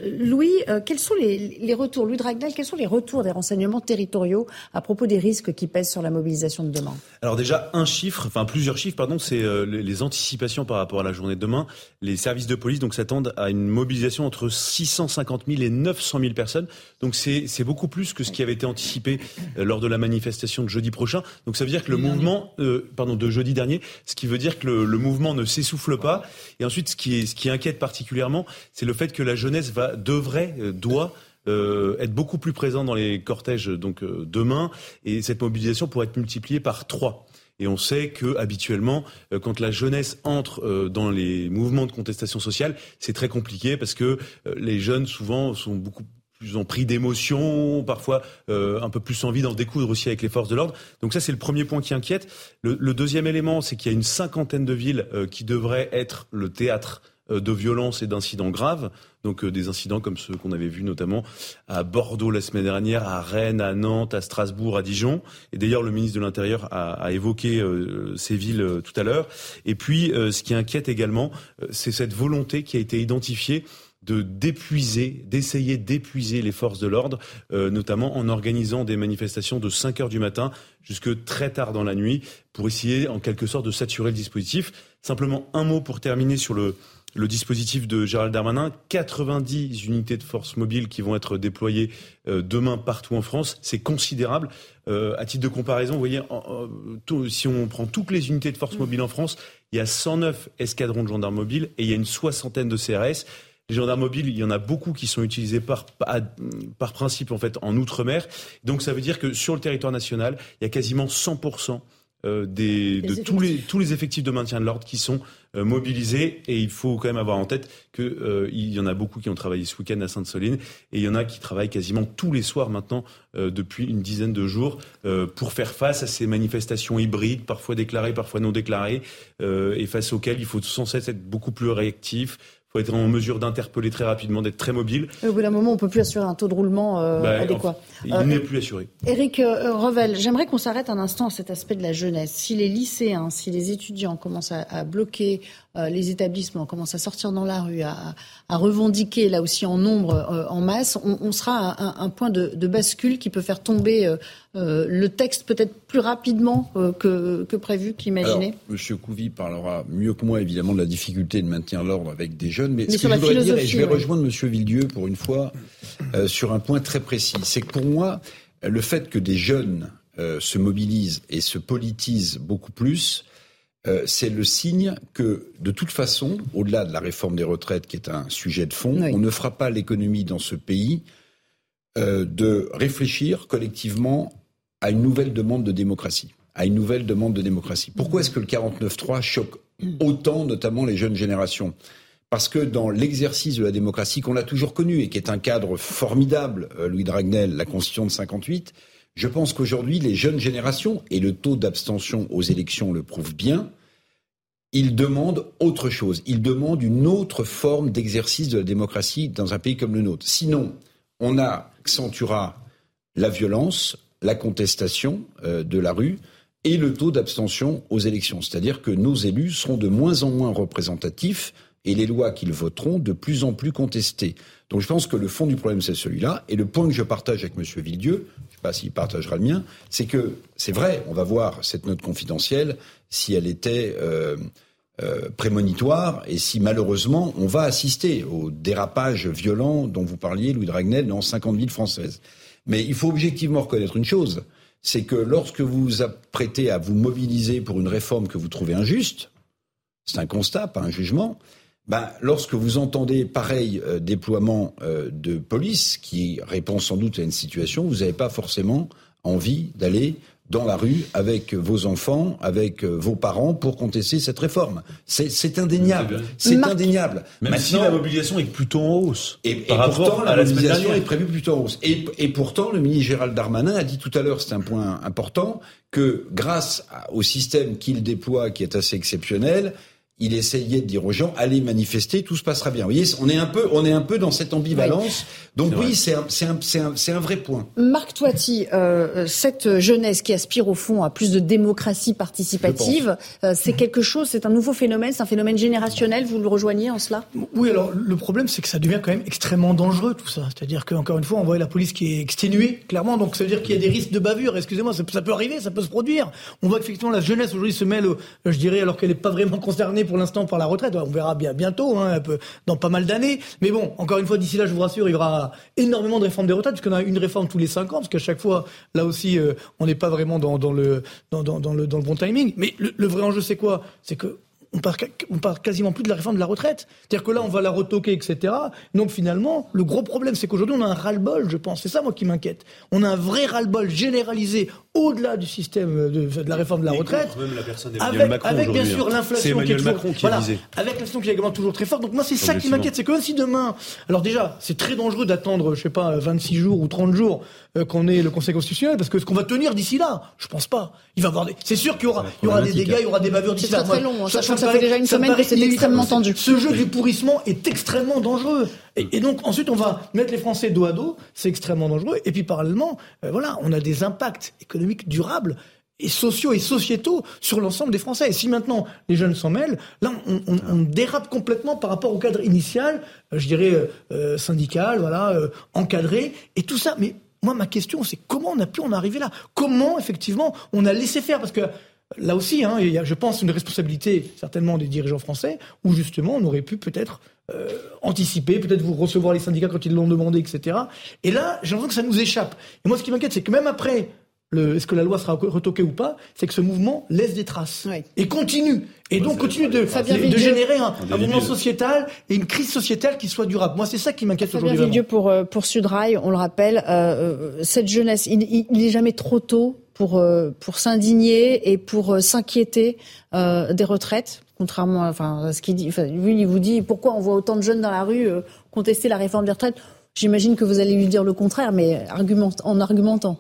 Louis, quels sont les, retours, Louis Dragnel, quels sont les retours des renseignements territoriaux à propos des risques qui pèsent sur la mobilisation de demain? Alors déjà, un chiffre, enfin plusieurs chiffres, pardon, c'est les anticipations par rapport à la journée de demain. Les services de police, donc s'attendent à une mobilisation entre 650 000 et 900 000 personnes. Donc c'est beaucoup plus que ce qui avait été anticipé euh, lors de la manifestation de jeudi prochain. Donc ça veut dire que le mouvement, euh, pardon, de jeudi dernier, ce qui veut dire que le, mouvement ne s'essouffle pas. Et ensuite, ce qui, est, ce qui inquiète particulièrement, c'est le fait que la jeunesse va, devrait, euh, doit être beaucoup plus présent dans les cortèges donc demain et cette mobilisation pourrait être multipliée par trois. Et on sait que habituellement, euh, quand la jeunesse entre euh, dans les mouvements de contestation sociale, c'est très compliqué parce que euh, les jeunes souvent sont beaucoup plus en pris d'émotion, parfois un peu plus envie d'en découdre aussi avec les forces de l'ordre. Donc ça, c'est le premier point qui inquiète. Le, deuxième élément, c'est qu'il y a une cinquantaine de villes qui devraient être le théâtre de violences et d'incidents graves. Donc euh, des incidents comme ceux qu'on avait vus notamment à Bordeaux la semaine dernière, à Rennes, à Nantes, à Strasbourg, à Dijon. Et d'ailleurs, le ministre de l'Intérieur a, évoqué euh, ces villes tout à l'heure. Et puis, ce qui inquiète également, c'est cette volonté qui a été identifiée de d'épuiser, d'essayer d'épuiser les forces de l'ordre, notamment en organisant des manifestations de 5 heures du matin jusque très tard dans la nuit, pour essayer en quelque sorte de saturer le dispositif. Simplement un mot pour terminer sur le, le dispositif de Gérald Darmanin, 90 unités de force mobile qui vont être déployées euh, demain partout en France, c'est considérable. Euh, à titre de comparaison, vous voyez, si on prend toutes les unités de force mobile en France, il y a 109 escadrons de gendarmes mobiles et il y a une soixantaine de CRS. Les gendarmes mobiles, il y en a beaucoup qui sont utilisés par, par principe en fait en outre-mer. Donc ça veut dire que sur le territoire national, il y a quasiment 100 euh, des, de tous les, tous les effectifs de maintien de l'ordre qui sont euh, mobilisés. Et il faut quand même avoir en tête qu'il euh, y en a beaucoup qui ont travaillé ce week-end à Sainte-Soline et il y en a qui travaillent quasiment tous les soirs maintenant depuis une dizaine de jours pour faire face à ces manifestations hybrides, parfois déclarées, parfois non déclarées, et face auxquelles il faut sans cesse être beaucoup plus réactif, faut être en mesure d'interpeller très rapidement, d'être très mobile. Au bout d'un moment, on peut plus assurer un taux de roulement euh, bah, adéquat. il n'est plus assuré. Éric euh, Revel, j'aimerais qu'on s'arrête un instant à cet aspect de la jeunesse. Si les lycéens, si les étudiants commencent à bloquer euh, les établissements commencent à sortir dans la rue, à, revendiquer là aussi en nombre, euh, en masse, on, sera à un, point de, bascule qui peut faire tomber euh, le texte peut-être plus rapidement que, prévu, qu'imaginé. Monsieur Couvi parlera mieux que moi évidemment de la difficulté de maintenir l'ordre avec des jeunes, mais, ce que je voudrais dire, et je vais rejoindre Monsieur Villedieu pour une fois sur un point très précis, c'est que pour moi, le fait que des jeunes se mobilisent et se politisent beaucoup plus, euh, c'est le signe que, de toute façon, au-delà de la réforme des retraites, qui est un sujet de fond, on ne fera pas l'économie dans ce pays euh, de réfléchir collectivement à une nouvelle demande de démocratie. À une nouvelle demande de démocratie. Pourquoi est-ce que le 49-3 choque autant, notamment les jeunes générations? Parce que dans l'exercice de la démocratie qu'on a toujours connu et qui est un cadre formidable, euh, Louis Dragnel, la Constitution de 58, je pense qu'aujourd'hui, les jeunes générations, et le taux d'abstention aux élections le prouve bien, ils demandent autre chose. Ils demandent une autre forme d'exercice de la démocratie dans un pays comme le nôtre. Sinon, on accentuera la violence, la contestation euh, de la rue et le taux d'abstention aux élections. C'est-à-dire que nos élus seront de moins en moins représentatifs et les lois qu'ils voteront de plus en plus contestées. Donc je pense que le fond du problème, c'est celui-là. Et le point que je partage avec M. Villedieu, je ne sais pas s'il partagera le mien, c'est que c'est vrai, on va voir cette note confidentielle si elle était euh, euh, prémonitoire et si malheureusement on va assister au dérapage violent dont vous parliez, Louis Dragnel, dans 50 villes françaises. Mais il faut objectivement reconnaître une chose, c'est que lorsque vous vous apprêtez à vous mobiliser pour une réforme que vous trouvez injuste, c'est un constat, pas un jugement, ben, lorsque vous entendez pareil euh, déploiement euh, de police qui répond sans doute à une situation, vous n'avez pas forcément envie d'aller dans la rue avec vos enfants, avec euh, vos parents pour contester cette réforme. C'est indéniable. C'est indéniable. Même si la mobilisation est plutôt en hausse. Et, pourtant, la, mobilisation est prévue plutôt en hausse. Et, et pourtant, le ministre Gérald Darmanin a dit tout à l'heure, c'est un point important, que grâce au système qu'il déploie, qui est assez exceptionnel, il essayait de dire aux gens allez manifester, tout se passera bien. Vous voyez, on est un peu, on est un peu dans cette ambivalence. Donc oui, c'est un, un, un, un, vrai point. Marc Toiti, euh, cette jeunesse qui aspire au fond à plus de démocratie participative, euh, c'est quelque chose, c'est un nouveau phénomène, c'est un phénomène générationnel. Vous le rejoignez en cela? Oui, alors le problème, c'est que ça devient quand même extrêmement dangereux tout ça. C'est-à-dire qu'encore une fois, on voit la police qui est exténuée, clairement. Donc ça veut dire qu'il y a des risques de bavure. Excusez-moi, ça, ça, peut arriver, ça peut se produire. On voit qu'effectivement la jeunesse aujourd'hui se mêle, je dirais, alors qu'elle n'est pas vraiment concernée pour l'instant par la retraite. On verra bien bientôt, hein, dans pas mal d'années. Mais bon, encore une fois, d'ici là, je vous rassure, il y aura énormément de réformes des retraites, puisqu'on a une réforme tous les cinq ans, parce qu'à chaque fois, là aussi, euh, on n'est pas vraiment dans, le, dans, le, dans le bon timing. Mais le, vrai enjeu, c'est quoi? C'est que on parle quasiment plus de la réforme de la retraite. C'est-à-dire que là, on va la retoquer, etc. Donc finalement, le gros problème, c'est qu'aujourd'hui, on a un ras-le-bol, je pense. C'est ça, moi, qui m'inquiète. On a un vrai ras-le-bol généralisé au-delà du système de, de, la réforme de la retraite. Même la personne avec, Macron avec bien sûr hein. l'inflation qui est toujours, Macron qui voilà, avec l'inflation qui est également toujours très forte. Donc moi, c'est ça qui m'inquiète. C'est que même si demain, alors déjà, c'est très dangereux d'attendre, je sais pas, 26 jours ou 30 jours euh, qu'on ait le Conseil constitutionnel, parce que ce qu'on va tenir d'ici là, je pense pas. Il va avoir des... C'est sûr qu'il y aura, il y aura des dégâts, il y aura des bavures d'ici là. C'est très long, ça, ça, ça, fait déjà une semaine que c'est extrêmement tendu. Ce jeu du pourrissement est extrêmement dangereux. Et, et, donc ensuite, on va mettre les Français dos à dos, c'est extrêmement dangereux. Et puis parallèlement, euh, voilà, on a des impacts économiques durables et sociaux et sociétaux sur l'ensemble des Français. Et si maintenant les jeunes s'en mêlent, là on, on, on, dérape complètement par rapport au cadre initial, euh, je dirais euh, syndical, voilà, euh, encadré, et tout ça. Mais moi, ma question, c'est comment on a pu en arriver là? Comment, effectivement, on a laissé faire? Parce que là aussi, hein, il y a, je pense, une responsabilité certainement des dirigeants français, où justement, on aurait pu peut-être euh, anticiper, peut-être vous recevoir les syndicats quand ils l'ont demandé, etc. Et là, j'ai l'impression que ça nous échappe. Et moi, ce qui m'inquiète, c'est que même après est-ce que la loi sera retoquée ou pas, c'est que ce mouvement laisse des traces ouais. et continue. Et donc continue de, de, de, générer un, un mouvement sociétal et une crise sociétale qui soit durable. Moi, c'est ça qui m'inquiète aujourd'hui. Fabien pour, euh, pour Sudrail, on le rappelle, euh, cette jeunesse, il, il, il est jamais trop tôt pour, euh, pour s'indigner et pour euh, s'inquiéter euh, des retraites, contrairement à, ce qu'il dit. Lui, il vous dit pourquoi on voit autant de jeunes dans la rue euh, contester la réforme des retraites? J'imagine que vous allez lui dire le contraire, mais argument, en argumentant.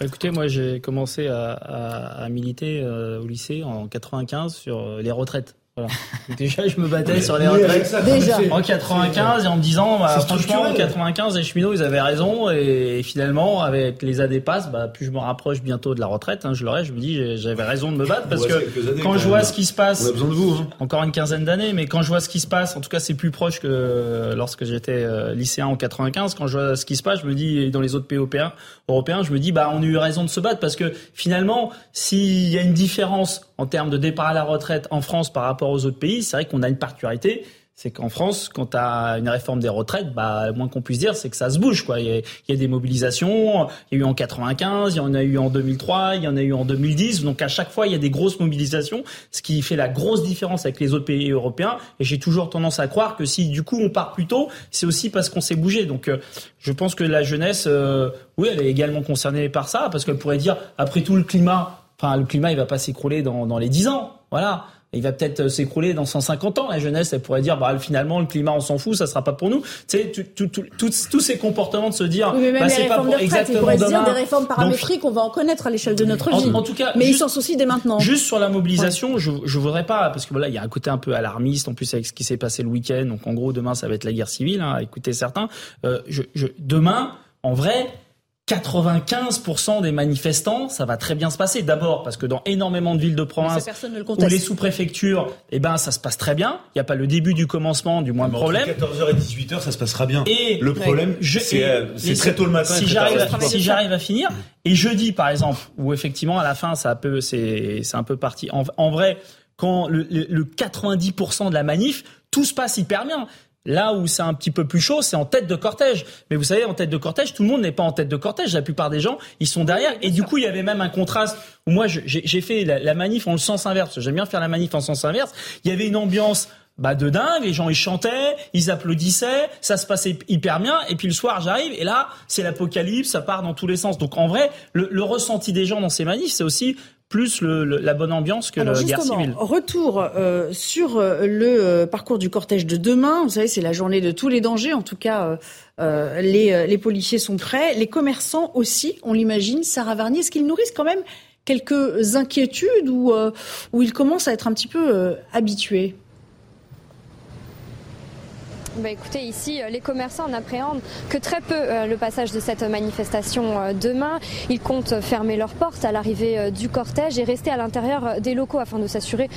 Écoutez, moi j'ai commencé à militer euh, au lycée en 95 sur euh, les retraites. Voilà. Déjà, je me battais sur les retraites Déjà. en 95 et en me disant, bah, franchement, en 95, les cheminots, ils avaient raison. Et, finalement, avec les années passent, bah, plus je me rapproche bientôt de la retraite, hein, je l'aurais, je me dis, j'avais raison de me battre parce que années, quand je vois ce qui se passe, on a besoin de vous, hein. encore une quinzaine d'années, mais quand je vois ce qui se passe, en tout cas, c'est plus proche que lorsque j'étais euh, lycéen en 95. Quand je vois ce qui se passe, je me dis, dans les autres pays européens, européens, je me dis, bah, on a eu raison de se battre parce que finalement, s'il y a une différence en termes de départ à la retraite en France par rapport aux autres pays, c'est vrai qu'on a une particularité. C'est qu'en France, quand tu as une réforme des retraites, bah, le moins qu'on puisse dire, c'est que ça se bouge. Quoi. Il, y a, des mobilisations, il y a eu en 95, il y en a eu en 2003, il y en a eu en 2010. Donc à chaque fois, il y a des grosses mobilisations, ce qui fait la grosse différence avec les autres pays européens. Et j'ai toujours tendance à croire que si du coup on part plus tôt, c'est aussi parce qu'on s'est bougé. Donc euh, je pense que la jeunesse, euh, oui, elle est également concernée par ça, parce qu'elle pourrait dire, après tout, le climat, enfin le climat, il va pas s'écrouler dans, dans les 10 ans. Voilà. Il va peut-être s'écrouler dans 150 ans. La jeunesse, elle pourrait dire, bah, finalement, le climat, on s'en fout, ça sera pas pour nous. Tu sais, tous ces comportements de se dire, oui, mais même bah, c'est pas pour de exactement demain. dire des réformes paramétriques, on va en connaître à l'échelle de notre vie. en tout cas, mais juste- ils s'en soucient dès maintenant. Juste sur la mobilisation, je je voudrais pas parce que voilà, il y a un côté un peu alarmiste en plus avec ce qui s'est passé le week-end. Donc en gros, demain ça va être la guerre civile. Hein, à écouter certains. Euh, je, je, demain, en vrai. 95% des manifestants, ça va très bien se passer. D'abord parce que dans énormément de villes de province le ou les sous-préfectures, eh ben ça se passe très bien. Il n'y a pas le début du commencement, du moins de problème. 14h et 18h, ça se passera bien. Et le problème, je- c'est euh, c'est très tôt le matin. Si j'arrive, soir. si j'arrive à finir, et jeudi par exemple, où effectivement à la fin ça peut, c'est, c'est un peu parti. En, en vrai, quand le, le, le 90% de la manif, tout se passe hyper bien. Là où c'est un petit peu plus chaud, c'est en tête de cortège. Mais vous savez, en tête de cortège, tout le monde n'est pas en tête de cortège. La plupart des gens, ils sont derrière. Et du coup, il y avait même un contraste où moi, j'ai j'ai fait la, la manif en le sens inverse. J'aime bien faire la manif en sens inverse. Il y avait une ambiance bah, de dingue. Les gens, ils chantaient, ils applaudissaient, ça se passait hyper bien. Et puis le soir, j'arrive et là, c'est l'apocalypse, ça part dans tous les sens. Donc en vrai, le, le ressenti des gens dans ces manifs, c'est aussi plus le, le- la bonne ambiance que Alors la guerre civile. retour euh, sur euh, le euh, parcours du cortège de demain. Vous savez, c'est la journée de tous les dangers. En tout cas, euh, euh, les, euh, les policiers sont prêts. Les commerçants aussi, on l'imagine. Sarah Varnier, est-ce qu'ils nourrissent quand même quelques inquiétudes ou où il commence à être un petit peu habitué bah écoutez, ici, euh, les commerçants n'appréhendent que très peu euh, le passage de cette manifestation euh, demain. Ils comptent fermer leurs portes à l'arrivée du cortège et rester à l'intérieur des locaux afin de s'assurer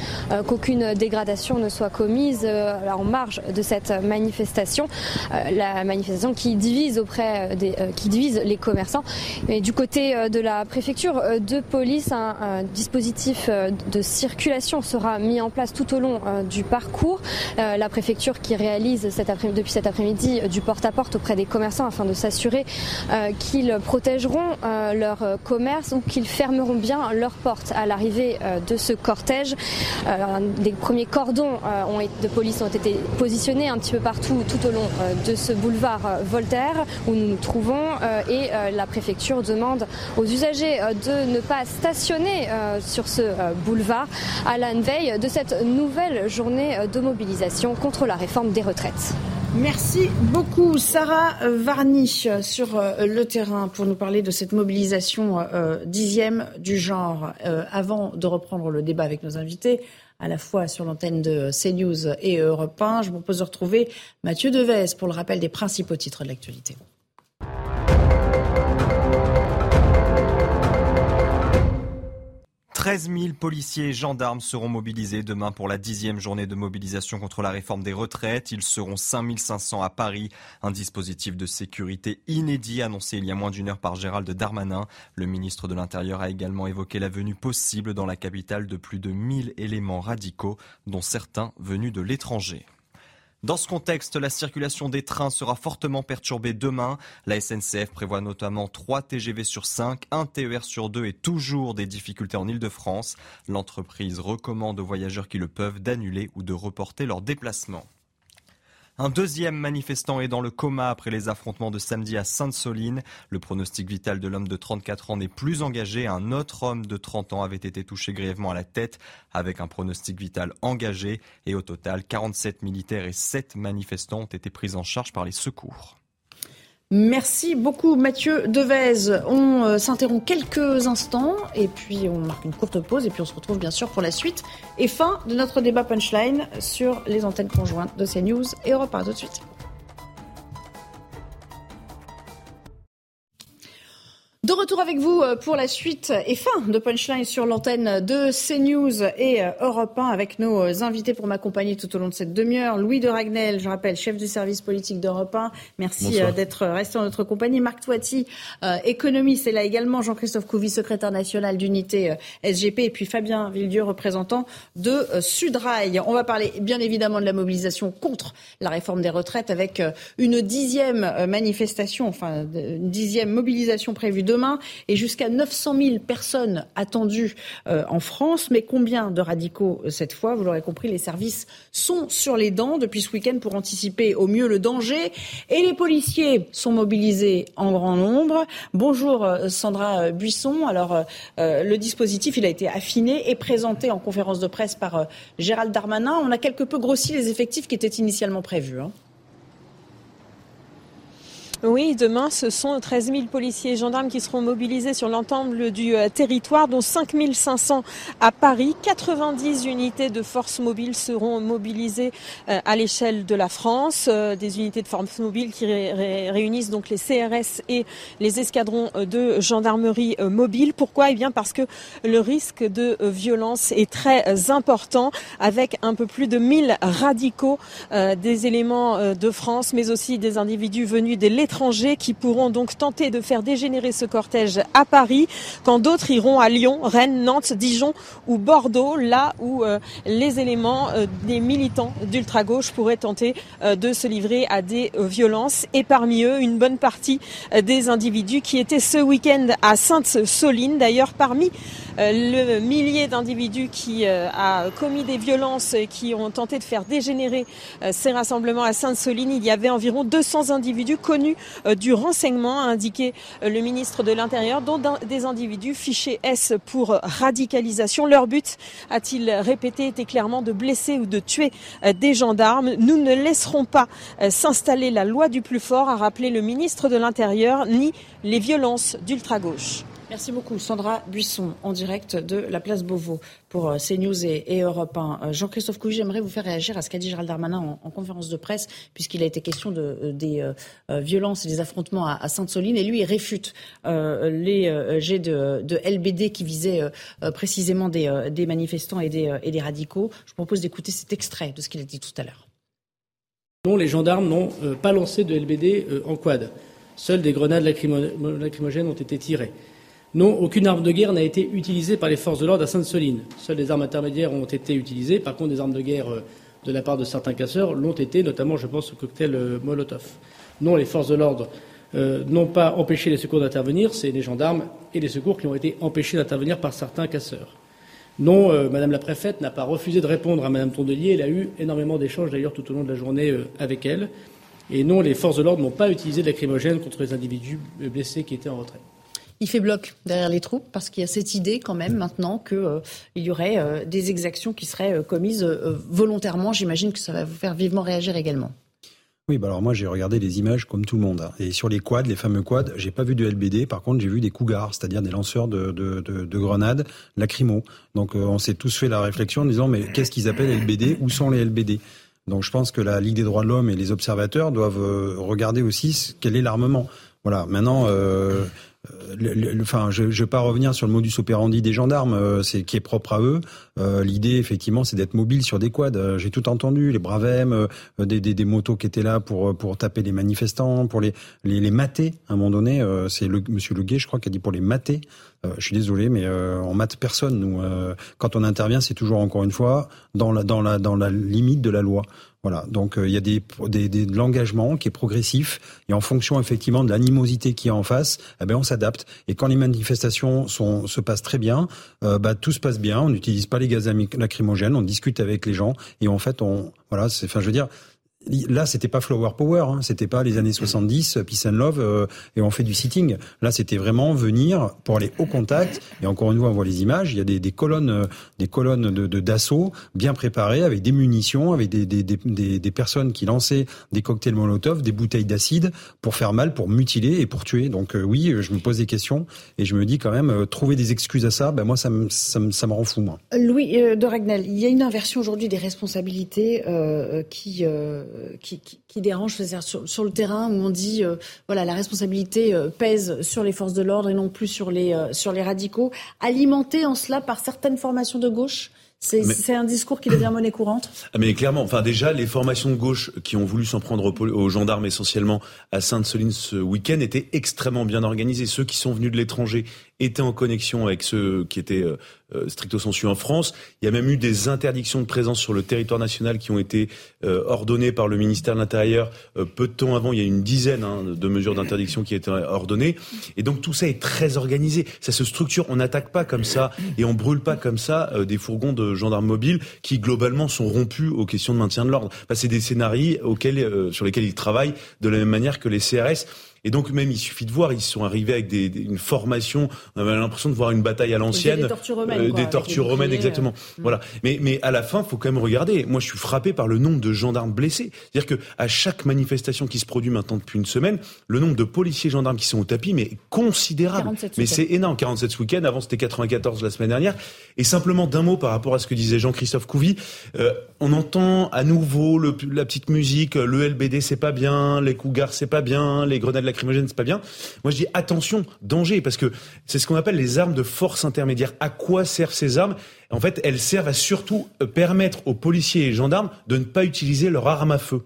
qu'aucune dégradation ne soit commise en marge de cette manifestation. La manifestation qui divise auprès des, qui divise les commerçants. Et du côté de la préfecture de police, un, dispositif de circulation sera mis en place tout au long du parcours. La préfecture qui réalise cette depuis cet après-midi euh, du porte-à-porte auprès des commerçants afin de s'assurer euh, qu'ils protégeront euh, leur commerce ou qu'ils fermeront bien leurs portes à l'arrivée de ce cortège. des premiers cordons de police ont été positionnés un petit peu partout tout au long de ce boulevard Voltaire où nous nous trouvons et la préfecture demande aux usagers de ne pas stationner sur ce boulevard à la veille de cette nouvelle journée de mobilisation contre la réforme des retraites. Merci beaucoup Sarah Varny sur euh, le terrain pour nous parler de cette mobilisation euh, dixième du genre. Euh, avant de reprendre le débat avec nos invités, à la fois sur l'antenne de CNews et Europe 1, je vous propose de retrouver Mathieu Devez pour le rappel des principaux titres de l'actualité. 13 000 policiers et gendarmes seront mobilisés demain pour la dixième journée de mobilisation contre la réforme des retraites. Ils seront 5 500 à Paris. Un dispositif de sécurité inédit annoncé il y a moins d'une heure par Gérald Darmanin. Le ministre de l'Intérieur a également évoqué la venue possible dans la capitale de plus de 1000 éléments radicaux, dont certains venus de l'étranger. Dans ce contexte, la circulation des trains sera fortement perturbée demain. La SNCF prévoit notamment 3 TGV sur 5, 1 TER sur 2 et toujours des difficultés en Ile-de-France. L'entreprise recommande aux voyageurs qui le peuvent d'annuler ou de reporter leur déplacement. Un deuxième manifestant est dans le coma après les affrontements de samedi à Sainte-Soline. Le pronostic vital de l'homme de 34 ans n'est plus engagé. Un autre homme de 30 ans avait été touché grièvement à la tête avec un pronostic vital engagé. Et au total, 47 militaires et 7 manifestants ont été pris en charge par les secours. Merci beaucoup Mathieu Devez. On euh, s'interrompt quelques instants et puis on marque une courte pause et puis on se retrouve bien sûr pour la suite et fin de notre débat punchline sur les antennes conjointes de CNews et Europe 1. Tout de suite. De retour avec vous euh, pour la suite et fin de Punchline sur l'antenne de CNews et euh, Europe 1 avec nos euh, invités pour m'accompagner tout au long de cette demi-heure. Louis de Ragnel, je rappelle, chef du service politique d'Europe 1. Merci d'être resté en notre compagnie. Marc Toiti, économiste, et là également Jean-Christophe Couvi, secrétaire national d'unité SGP, et puis Fabien Villedieu, représentant de Sudrail. On va parler bien évidemment de la mobilisation contre la réforme des retraites avec une dixième manifestation, enfin une dixième mobilisation prévue demain et jusqu'à 900 000 personnes attendues euh, en France. Mais combien de radicaux euh, cette fois? Vous l'aurez compris, les services sont sur les dents depuis ce week-end pour anticiper au mieux le danger. Et les policiers sont mobilisés en grand nombre. Bonjour euh, Sandra Buisson. Alors le dispositif, il a été affiné et présenté en conférence de presse par Gérald Darmanin. On a quelque peu grossi les effectifs qui étaient initialement prévus. Hein. Oui, demain, ce sont 13 000 policiers et gendarmes qui seront mobilisés sur l'ensemble du euh, territoire, dont 5 500 à Paris. 90 unités de force mobile seront mobilisées euh, à l'échelle de la France. Euh, des unités de force mobile qui réunissent donc les CRS et les escadrons de gendarmerie mobile. Pourquoi? Eh bien parce que le risque de violence est très important avec un peu plus de 1000 radicaux, des éléments de France, mais aussi des individus venus des étrangers qui pourront donc tenter de faire dégénérer ce cortège à Paris, quand d'autres iront à Lyon, Rennes, Nantes, Dijon ou Bordeaux, là où euh, les éléments euh, des militants d'ultra-gauche pourraient tenter euh, de se livrer à des violences. Et parmi eux, une bonne partie des individus qui étaient ce week-end à Sainte-Soline. D'ailleurs, parmi le millier d'individus qui a commis des violences et qui ont tenté de faire dégénérer ces rassemblements à Sainte-Soline, il y avait environ 200 individus connus du renseignement, a indiqué euh, le ministre de l'Intérieur, dont des individus fichés S pour radicalisation. Leur but, a-t-il répété, était clairement de blesser ou de tuer euh, des gendarmes. Nous ne laisserons pas s'installer la loi du plus fort, a rappelé le ministre de l'Intérieur, ni les violences d'ultra-gauche. Merci beaucoup. Sandra Buisson, en direct de la place Beauvau pour euh, CNews et, et Europe 1. Euh, Jean-Christophe Couy, j'aimerais vous faire réagir à ce qu'a dit Gérald Darmanin en, conférence de presse, puisqu'il a été question euh, des violences et des affrontements à, Sainte-Soline. Et lui, il réfute les jets de, LBD qui visaient précisément des, manifestants et des, et des radicaux. Je vous propose d'écouter cet extrait de ce qu'il a dit tout à l'heure. Non, les gendarmes n'ont pas lancé de LBD en quad. Seules des grenades lacrymogènes ont été tirées. Non, aucune arme de guerre n'a été utilisée par les forces de l'ordre à Sainte-Soline. Seules des armes intermédiaires ont été utilisées. Par contre, des armes de guerre euh, de la part de certains casseurs l'ont été, notamment, je pense, au cocktail euh, Molotov. Non, les forces de l'ordre euh, n'ont pas empêché les secours d'intervenir. C'est les gendarmes et les secours qui ont été empêchés d'intervenir par certains casseurs. Non, Madame la préfète n'a pas refusé de répondre à Madame Tondelier. Elle a eu énormément d'échanges, d'ailleurs, tout au long de la journée avec elle. Et non, les forces de l'ordre n'ont pas utilisé de lacrymogène contre les individus blessés qui étaient en retrait il fait bloc derrière les troupes parce qu'il y a cette idée quand même maintenant qu'il euh, y aurait euh, des exactions qui seraient euh, commises volontairement. J'imagine que ça va vous faire vivement réagir également. Oui, bah alors moi j'ai regardé les images comme tout le monde. Hein. Et sur les quads, les fameux quads, j'ai pas vu de LBD. Par contre, j'ai vu des cougars, c'est-à-dire des lanceurs de, de, de, grenades lacrymo. Donc on s'est tous fait la réflexion en disant mais qu'est-ce qu'ils appellent LBD Où sont les LBD Donc je pense que la Ligue des droits de l'homme et les observateurs doivent regarder aussi quel est l'armement. Voilà. Maintenant, euh, le, enfin, je ne vais pas revenir sur le modus operandi des gendarmes, euh, c'est qui est propre à eux. Euh, l'idée, effectivement, c'est d'être mobile sur des quads. Euh, j'ai tout entendu, les bravem, des, des, des, motos qui étaient là pour pour taper les manifestants, pour les les, les mater. À un moment donné, c'est le Monsieur Leguet, je crois, qui a dit pour les mater. je suis désolé, mais on mate personne. Nous, quand on intervient, c'est toujours encore une fois dans la dans la dans la limite de la loi. Voilà, donc il y a des, des, des de l'engagement qui est progressif et en fonction effectivement de l'animosité qui est en face, eh ben on s'adapte. Et quand les manifestations sont, se passent très bien, euh, bah, tout se passe bien. On n'utilise pas les gaz lacrymogènes, on discute avec les gens et en fait, on, voilà, c'est, enfin, je veux dire, Là, c'était pas Flower Power, hein. c'était pas les années 70, Peace and Love, euh, et on fait du sitting. Là, c'était vraiment venir pour aller au contact. Et encore une fois, on voit les images. Il y a des, des colonnes, euh, des colonnes de d'assaut bien préparées, avec des munitions, avec des, des, des, des, personnes qui lançaient des cocktails Molotov, des bouteilles d'acide pour faire mal, pour mutiler et pour tuer. Donc euh, oui, je me pose des questions et je me dis quand même trouver des excuses à ça. Ben moi, ça me ça me, ça me rend fou moi. Louis de Ragnel, il y a une inversion aujourd'hui des responsabilités qui euh, qui, qui, dérange sur, sur, le terrain où on dit euh, voilà la responsabilité euh, pèse sur les forces de l'ordre et non plus sur les sur les radicaux, alimenté en cela par certaines formations de gauche. C'est un discours qui devient monnaie courante ah, Mais clairement, enfin déjà, les formations de gauche qui ont voulu s'en prendre aux, gendarmes essentiellement à Sainte-Soline ce week-end étaient extrêmement bien organisées. Ceux qui sont venus de l'étranger étaient en connexion avec ceux qui étaient euh, euh, stricto sensu en France. Il y a même eu des interdictions de présence sur le territoire national qui ont été euh, ordonnées par le ministère de l'Intérieur peu de temps avant. Il y a une dizaine hein, de mesures d'interdiction qui étaient ordonnées. Et donc tout ça est très organisé. Ça se structure. On n'attaque pas comme ça et on brûle pas comme ça des fourgons de gendarmes mobiles qui globalement sont rompus aux questions de maintien de l'ordre. c'est des scénarios auxquels, sur lesquels ils travaillent de la même manière que les CRS. Et donc même, il suffit de voir, ils sont arrivés avec des, une formation. On avait l'impression de voir une bataille à l'ancienne, des tortures romaines, des tortures romaines exactement. Euh, voilà. Mais mais à la fin, faut quand même regarder. Moi, je suis frappé par le nombre de gendarmes blessés. C'est-à-dire que à chaque manifestation qui se produit maintenant depuis une semaine, le nombre de policiers gendarmes qui sont au tapis, mais considérable. Mais c'est énorme. 47 ce week-end. Avant, c'était 94 la semaine dernière. Et simplement d'un mot par rapport à ce que disait Jean-Christophe Couvi, euh, on entend à nouveau le, la petite musique, le LBD c'est pas bien, les cougars c'est pas bien, les grenades lacrymogène, c'est pas bien. Moi, je dis attention, danger, parce que c'est ce qu'on appelle les armes de force intermédiaire. À quoi servent ces armes? En fait, elles servent à surtout permettre aux policiers et gendarmes de ne pas utiliser leur arme à feu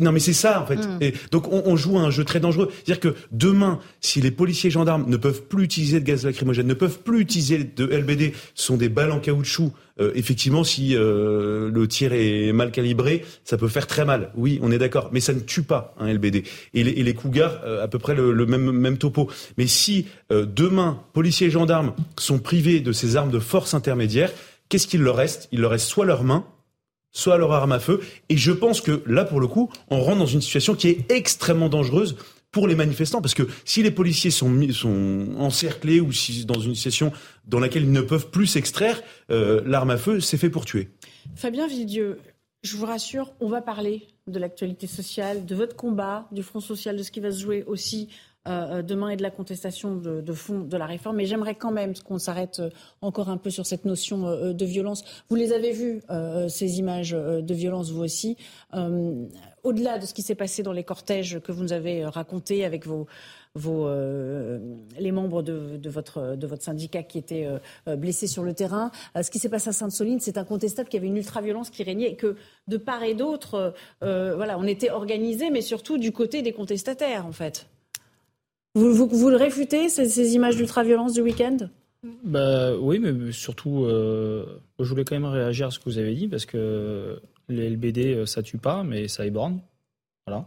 non mais c'est ça en fait. Mm. Et donc on, on, joue à un jeu très dangereux. C'est-à-dire que demain, si les policiers et gendarmes ne peuvent plus utiliser de gaz lacrymogène, ne peuvent plus utiliser de LBD, ce sont des balles en caoutchouc. Euh, effectivement, si euh, le tir est mal calibré, ça peut faire très mal. Oui, on est d'accord. Mais ça ne tue pas un LBD. Et les, et les Cougars, euh, à peu près le, le, même, même topo. Mais si demain, policiers et gendarmes sont privés de ces armes de force intermédiaire, qu'est-ce qu'il leur reste? Il leur reste soit leurs mains, soit leur arme à feu. Et je pense que là, pour le coup, on rentre dans une situation qui est extrêmement dangereuse pour les manifestants, parce que si les policiers sont, sont encerclés ou si dans une situation dans laquelle ils ne peuvent plus s'extraire, euh, l'arme à feu, c'est fait pour tuer. Fabien Villedieu, je vous rassure, on va parler de l'actualité sociale, de votre combat, du Front social, de ce qui va se jouer aussi euh, demain et de la contestation de, fond de la réforme. Mais j'aimerais quand même qu'on s'arrête encore un peu sur cette notion de violence. Vous les avez vues, ces images de violence, vous aussi. Au-delà de ce qui s'est passé dans les cortèges que vous nous avez racontés avec vos, euh, les membres de, votre, syndicat qui étaient euh, blessés sur le terrain. Euh, ce qui s'est passé à Sainte-Soline, c'est incontestable qu'il y avait une ultra-violence qui régnait et que de part et d'autre, voilà, on était organisés, mais surtout du côté des contestataires, en fait. Vous, vous, vous le réfutez, ces, ces images d'ultra-violence du week-end? Bah, Oui, mais surtout, je voulais quand même réagir à ce que vous avez dit, parce que les LBD, ça tue pas, mais ça éborne. Voilà.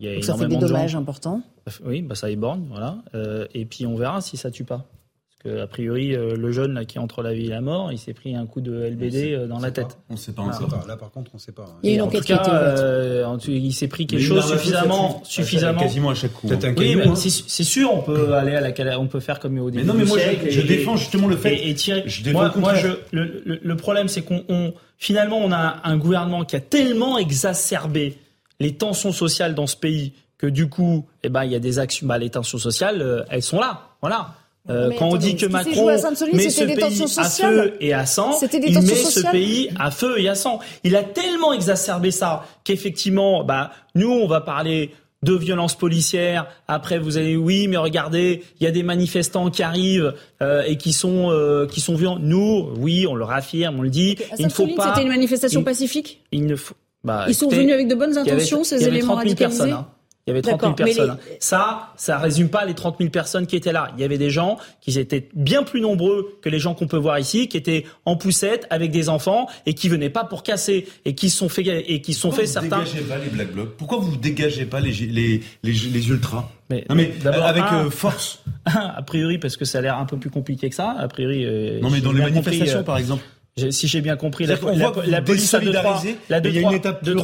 Il y a ça fait des dommages importants. Oui, bah ça éborne, voilà. Euh, et puis on verra si ça tue pas. Parce qu'a priori, euh, le jeune là, qui est entre la vie et la mort, il s'est pris un coup de LBD euh, dans la tête. On ne sait pas, on sait pas. Là, par contre, on ne sait pas. Il y a une enquête qui a été Il s'est pris quelque chose suffisamment, suffisamment. Quasiment à chaque coup. Oui, hein. c'est sûr, on peut aller à la, on peut faire comme au début. Mais non, mais moi, je, défends justement le fait. Et, et je moi, moi je, le, le, problème, c'est qu'on, finalement, on a un gouvernement qui a tellement exacerbé les tensions sociales dans ce pays que du coup, eh ben, il y a des actions, bah, les tensions sociales, euh, elles sont là. Voilà. Euh, quand on dit que Macron met ce pays à feu et à sang, il met ce pays à feu et à sang. Il a tellement exacerbé ça qu'effectivement, bah, nous, on va parler de violences policières. Après, vous allez, oui, mais regardez, il y a des manifestants qui arrivent euh, et qui sont qui sont violents. Nous, oui, on le réaffirme, on le dit. il ne faut pas. C'était une manifestation pacifique. Il ne faut. Bah, Ils sont venus avec de bonnes intentions, ces éléments radicalisés. Personnes, hein. Il y avait 30 000 personnes. Ça, ça résume pas les 30 000 personnes qui étaient là. Il y avait des gens qui étaient bien plus nombreux que les gens qu'on peut voir ici, qui étaient en poussette avec des enfants et qui venaient pas pour casser et qui sont fait et qui sont fait certains. Pourquoi vous dégagez pas les black blocs? Pourquoi vous dégagez pas les les les, les ultras? Mais, non mais avec euh, force. a priori parce que ça a l'air un peu plus compliqué que ça. A priori. Euh, non mais dans les manifestations euh, par exemple si j'ai bien compris, la, la, la police a de la de il y a une étape de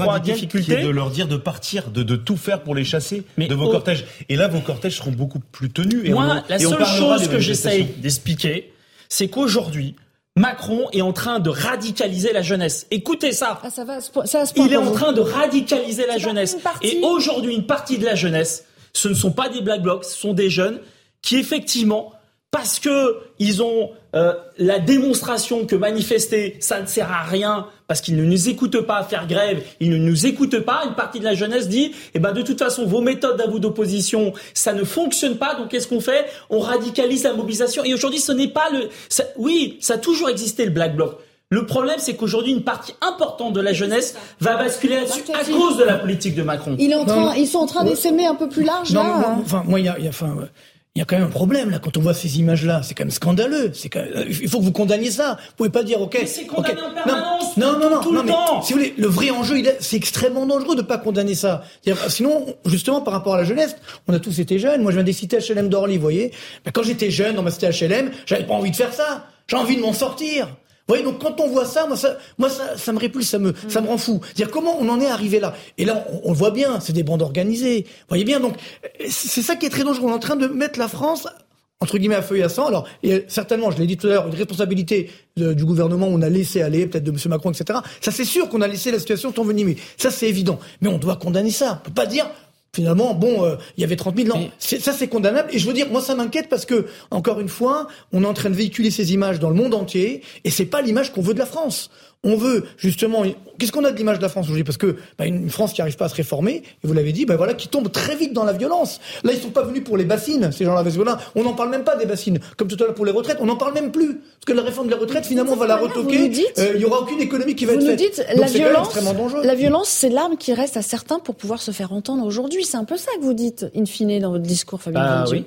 qui est de leur dire de partir, de, de tout faire pour les chasser mais de vos cortèges. Et là, vos cortèges seront beaucoup plus tenus. Et moi, la seule chose que j'essaye d'expliquer, c'est qu'aujourd'hui, Macron est en train de radicaliser la jeunesse. Écoutez ça. Ah, ça va, ça Il est en train de radicaliser la jeunesse. Et aujourd'hui, une partie de la jeunesse, ce ne sont pas des black blocs, ce sont des jeunes qui effectivement parce que ils ont euh, la démonstration que manifester, ça ne sert à rien, parce qu'ils ne nous écoutent pas à faire grève, ils ne nous écoutent pas. Une partie de la jeunesse dit, eh ben de toute façon, vos méthodes à vous d'opposition, ça ne fonctionne pas. Donc qu'est-ce qu'on fait? On radicalise la mobilisation. Et aujourd'hui, ce n'est pas le. oui, ça a toujours existé le black bloc. Le problème, c'est qu'aujourd'hui, une partie importante de la jeunesse va basculer là-dessus à cause de la politique de Macron. Il est en train, ils sont en train d'essaimer un peu plus large non, là. enfin, moi, il y a, y a enfin, il y a quand même un problème là quand on voit ces images-là. C'est quand même scandaleux. C'est quand il faut que vous condamniez ça. Vous pouvez pas dire ok. Mais c'est condamné en permanence. Non, non, non, tout, non, mais si vous voulez, le vrai enjeu, c'est extrêmement dangereux de pas condamner ça. Sinon, justement, par rapport à la jeunesse, on a tous été jeunes. Moi, je viens des cités HLM d'Orly, vous voyez. Ben, quand j'étais jeune dans ma cité HLM, j'avais pas envie de faire ça. J'ai envie de m'en sortir voyez, donc quand on voit ça, moi ça, moi ça, ça me répulse, ça me, ça me rend fou. Dire comment on en est arrivé là? Et là, on, le voit bien, c'est des bandes organisées. Vous voyez bien, donc c'est ça qui est très dangereux. On est en train de mettre la France entre guillemets à feu et à sang. Alors, et certainement, je l'ai dit tout à l'heure, une responsabilité du gouvernement, on a laissé aller, peut-être de M. Macron, etc. Ça, c'est sûr qu'on a laissé la situation s'envenimer. Ça, c'est évident. Mais on doit condamner ça. On peut pas dire, Finalement, bon, euh, il y avait 30 000. Non, ça c'est condamnable. Et je veux dire, moi ça m'inquiète parce que, encore une fois, on est en train de véhiculer ces images dans le monde entier, et c'est pas l'image qu'on veut de la France. On veut justement, qu'est-ce qu'on a de l'image de la France aujourd'hui? Parce que bah, une France qui n'arrive pas à se réformer, et vous l'avez dit, bah voilà, qui tombe très vite dans la violence. Là, ils sont pas venus pour les bassines, ces gens-là. On n'en parle même pas des bassines, comme tout à l'heure pour les retraites. On n'en parle même plus, parce que la réforme de la retraite, finalement, on va la retoquer. Euh, il y aura aucune économie qui va être faite. Vous nous dites, la violence, la violence, c'est l'arme qui reste à certains pour pouvoir se faire entendre aujourd'hui. C'est un peu ça que vous dites, in fine, dans votre discours, Fabien. Bah oui.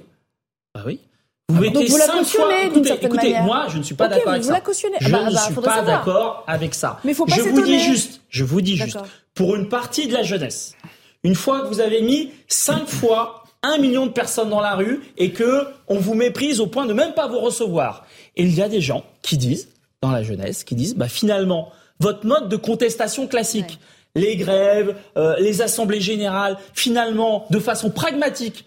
Bah oui. Vous mettez Donc vous la cautionnez d'une certaine écoutez, manière. moi, je ne suis pas d'accord avec vous ça. La cautionnez. Je bah, ne bah, suis pas d'accord avec ça. Mais faut pas je vous dis juste, je vous dis juste, pour une partie de la jeunesse, une fois que vous avez mis cinq fois un million de personnes dans la rue et que on vous méprise au point de même pas vous recevoir, et il y a des gens qui disent, dans la jeunesse, qui disent, bah finalement, votre mode de contestation classique, les grèves, euh, les assemblées générales, finalement, de façon pragmatique,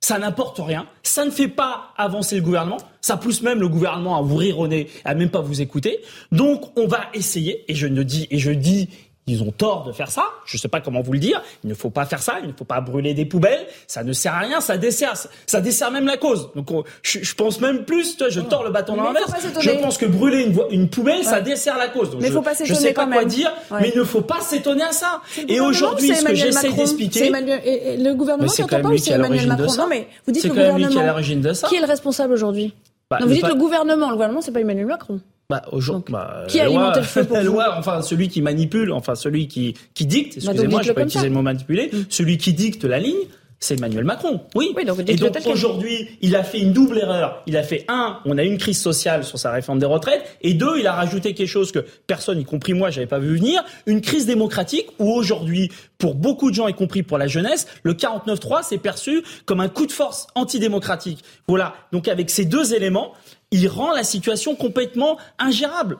ça n'importe rien, ça ne fait pas avancer le gouvernement, ça pousse même le gouvernement à vous rire au nez, à même pas vous écouter. Donc on va essayer, et je ne dis, et je dis, ils ont tort de faire ça. Je ne sais pas comment vous le dire. Il ne faut pas faire ça. Il ne faut pas brûler des poubelles. Ça ne sert à rien. Ça dessert, ça dessert même la cause. Donc, je, pense même plus. Toi, je tords le bâton dans l'inverse. Je pense que brûler une, une poubelle, ça dessert la cause. Donc, mais je, faut pas je sais pas quoi dire, mais il ne faut pas s'étonner à ça. Et aujourd'hui, ce que j'essaie d'expliquer, le gouvernement qui entend pas c'est Emmanuel Macron Non, mais vous dites le gouvernement. Est. Qui est le responsable aujourd'hui bah, vous dites le gouvernement. Le gouvernement, c'est pas Emmanuel Macron. Bah, aujourd'hui, bah, qui a alimenté le feu pour loi, enfin celui qui manipule, enfin celui qui qui dicte. Bah, excusez-moi, je vais pas utiliser le mot manipuler. Mm. Celui qui dicte la ligne, c'est Emmanuel Macron. Oui. oui donc et donc aujourd'hui, il a fait une double erreur. Il a fait un, on a une crise sociale sur sa réforme des retraites, et deux, il a rajouté quelque chose que personne, y compris moi, j'avais pas vu venir, une crise démocratique où aujourd'hui, pour beaucoup de gens, y compris pour la jeunesse, le 49-3 s'est perçu comme un coup de force antidémocratique. Voilà. Donc avec ces deux éléments, il rend la situation complètement ingérable.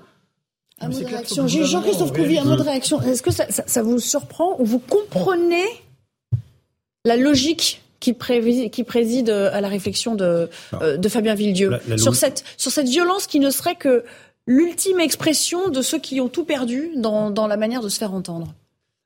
Un mot de réaction. Jean-Christophe Couvi, un mot de réaction. Est-ce que ça, vous surprend ou vous comprenez la logique qui, préside à la réflexion de, euh, Fabien Villedieu sur, cette, sur cette violence qui ne serait que l'ultime expression de ceux qui ont tout perdu dans la manière de se faire entendre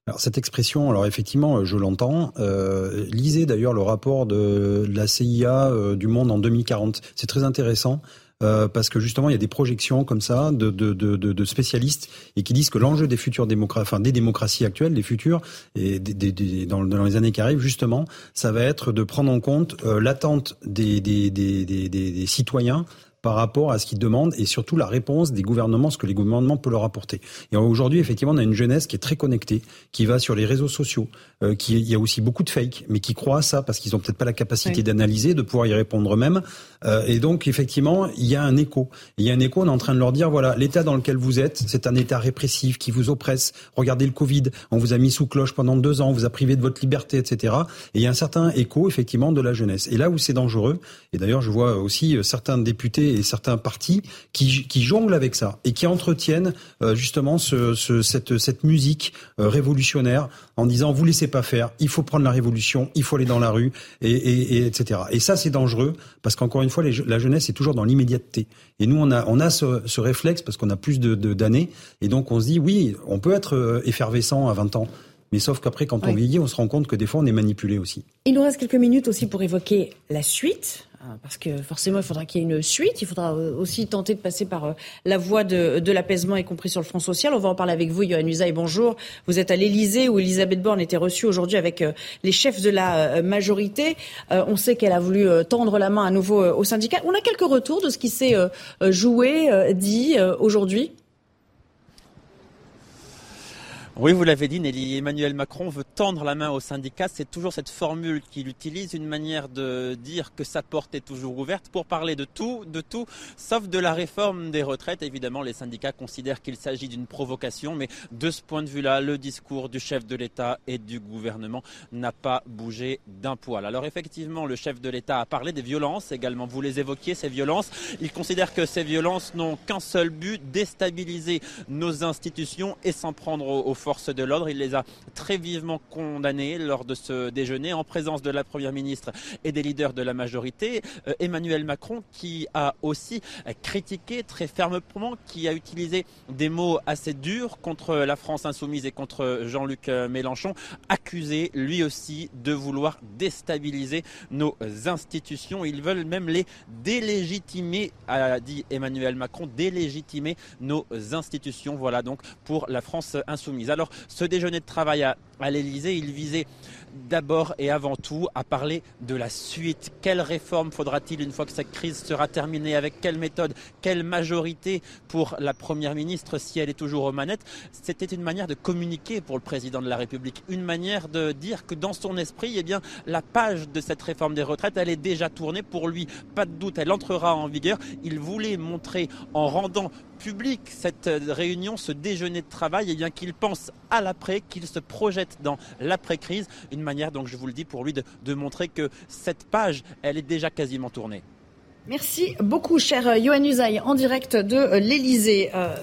alors cette expression, alors effectivement, je l'entends. Euh, lisez d'ailleurs le rapport de la CIA euh, du Monde en 2040. C'est très intéressant. Euh, parce que justement il y a des projections comme ça de, de, de, de spécialistes et qui disent que l'enjeu des futures démocraties, enfin des démocraties actuelles, des futures et des, des, dans, dans, les années qui arrivent justement, ça va être de prendre en compte euh, l'attente des, des, citoyens par rapport à ce qu'ils demandent et surtout la réponse des gouvernements, ce que les gouvernements peuvent leur apporter. Et aujourd'hui, effectivement, on a une jeunesse qui est très connectée, qui va sur les réseaux sociaux, euh, qui il y a aussi beaucoup de fake, mais qui croient à ça parce qu'ils ont peut-être pas la capacité d'analyser, de pouvoir y répondre eux-mêmes. Euh, et donc, effectivement, il y a un écho. Il y a un écho. On est en train de leur dire voilà, l'état dans lequel vous êtes, c'est un état répressif qui vous oppresse. Regardez le Covid, on vous a mis sous cloche pendant deux ans, on vous a privé de votre liberté, etc. Et il y a un certain écho, effectivement, de la jeunesse. Et là où c'est dangereux, et d'ailleurs, je vois aussi euh, certains députés et certains partis qui, qui jonglent avec ça et qui entretiennent euh, justement ce, ce, cette, cette musique euh, révolutionnaire en disant vous laissez pas faire, il faut prendre la révolution, il faut aller dans la rue et, et, et etc. Et ça c'est dangereux parce qu'encore une fois la jeunesse est toujours dans l'immédiateté. Et nous on a on a ce, ce réflexe parce qu'on a plus de d'années. Et donc on se dit oui on peut être euh, effervescent à 20 ans mais sauf qu'après, quand on vieillit, on se rend compte que des fois, on est manipulé aussi. Il nous reste quelques minutes aussi pour évoquer la suite. Hein, parce que forcément, il faudra qu'il y ait une suite. Il faudra euh, aussi tenter de passer par euh, la voie de, de l'apaisement, y compris sur le front social. On va en parler avec vous, Yohann Usaï. Bonjour. Vous êtes à l'Élysée, où Elisabeth Borne était reçue aujourd'hui avec euh, les chefs de la majorité. On sait qu'elle a voulu tendre la main à nouveau au syndicat. On a quelques retours de ce qui s'est joué, dit aujourd'hui oui, vous l'avez dit, Nelly. Emmanuel Macron veut tendre la main aux syndicats. C'est toujours cette formule qu'il utilise, une manière de dire que sa porte est toujours ouverte pour parler de tout, de tout, sauf de la réforme des retraites. Évidemment, les syndicats considèrent qu'il s'agit d'une provocation, mais de ce point de vue-là, le discours du chef de l'État et du gouvernement n'a pas bougé d'un poil. Alors effectivement, le chef de l'État a parlé des violences également. Vous les évoquiez, ces violences. Il considère que ces violences n'ont qu'un seul but, déstabiliser nos institutions et s'en prendre aux de l'ordre. Il les a très vivement condamnées lors de ce déjeuner en présence de la Première ministre et des leaders de la majorité. Euh, Emmanuel Macron qui a aussi critiqué très fermement, qui a utilisé des mots assez durs contre la France insoumise et contre Jean-Luc Mélenchon, accusé lui aussi de vouloir déstabiliser nos institutions. Ils veulent même les délégitimer, a dit Emmanuel Macron, délégitimer nos institutions. Voilà donc pour la France insoumise. Alors ce déjeuner de travail à, à l'Elysée, il visait d'abord et avant tout à parler de la suite. Quelle réforme faudra-t-il une fois que cette crise sera terminée? Avec quelle méthode? Quelle majorité pour la Première ministre si elle est toujours aux manettes? C'était une manière de communiquer pour le président de la République. Une manière de dire que dans son esprit, eh bien, la page de cette réforme des retraites, elle est déjà tournée. Pour lui, pas de doute, elle entrera en vigueur. Il voulait montrer en rendant public cette réunion, ce déjeuner de travail, eh qu'il pense à l'après, qu'il se projette dans l'après-crise. Une manière, donc je vous le dis, pour lui de, montrer que cette page, elle est déjà quasiment tournée. Merci beaucoup, cher Johan Usaï, en direct de l'Elysée. Euh,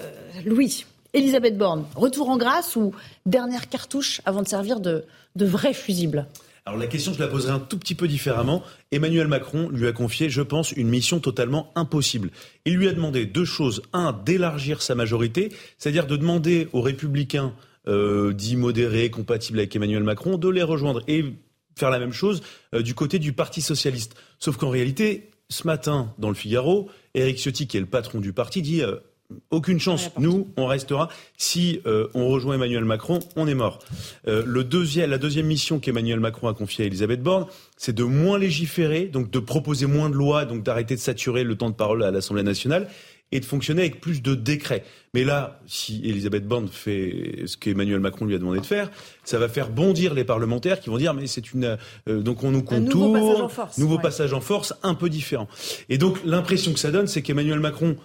Louis, Elisabeth Borne, retour en grâce ou dernière cartouche avant de servir de, de vrai fusible? Alors la question, je la poserai un tout petit peu différemment. Emmanuel Macron lui a confié, je pense, une mission totalement impossible. Il lui a demandé deux choses. Un, d'élargir sa majorité, c'est-à-dire de demander aux républicains euh, dits modérés, compatibles avec Emmanuel Macron, de les rejoindre et faire la même chose euh, du côté du Parti socialiste. Sauf qu'en réalité, ce matin, dans le Figaro, Éric Ciotti, qui est le patron du parti, dit euh, aucune chance. Nous, on restera. Si euh, on rejoint Emmanuel Macron, on est mort. Euh, le deuxième, la deuxième mission qu'Emmanuel Macron a confiée à Elisabeth Borne, c'est de moins légiférer, donc de proposer moins de lois, donc d'arrêter de saturer le temps de parole à l'Assemblée nationale et de fonctionner avec plus de décrets. Mais là, si Elisabeth Borne fait ce qu'Emmanuel Macron lui a demandé de faire, ça va faire bondir les parlementaires qui vont dire mais c'est une euh, donc on nous contourne, nouveau passage en force, nouveau ouais. passage en force un peu différent. Et donc l'impression que ça donne, c'est qu'Emmanuel Macron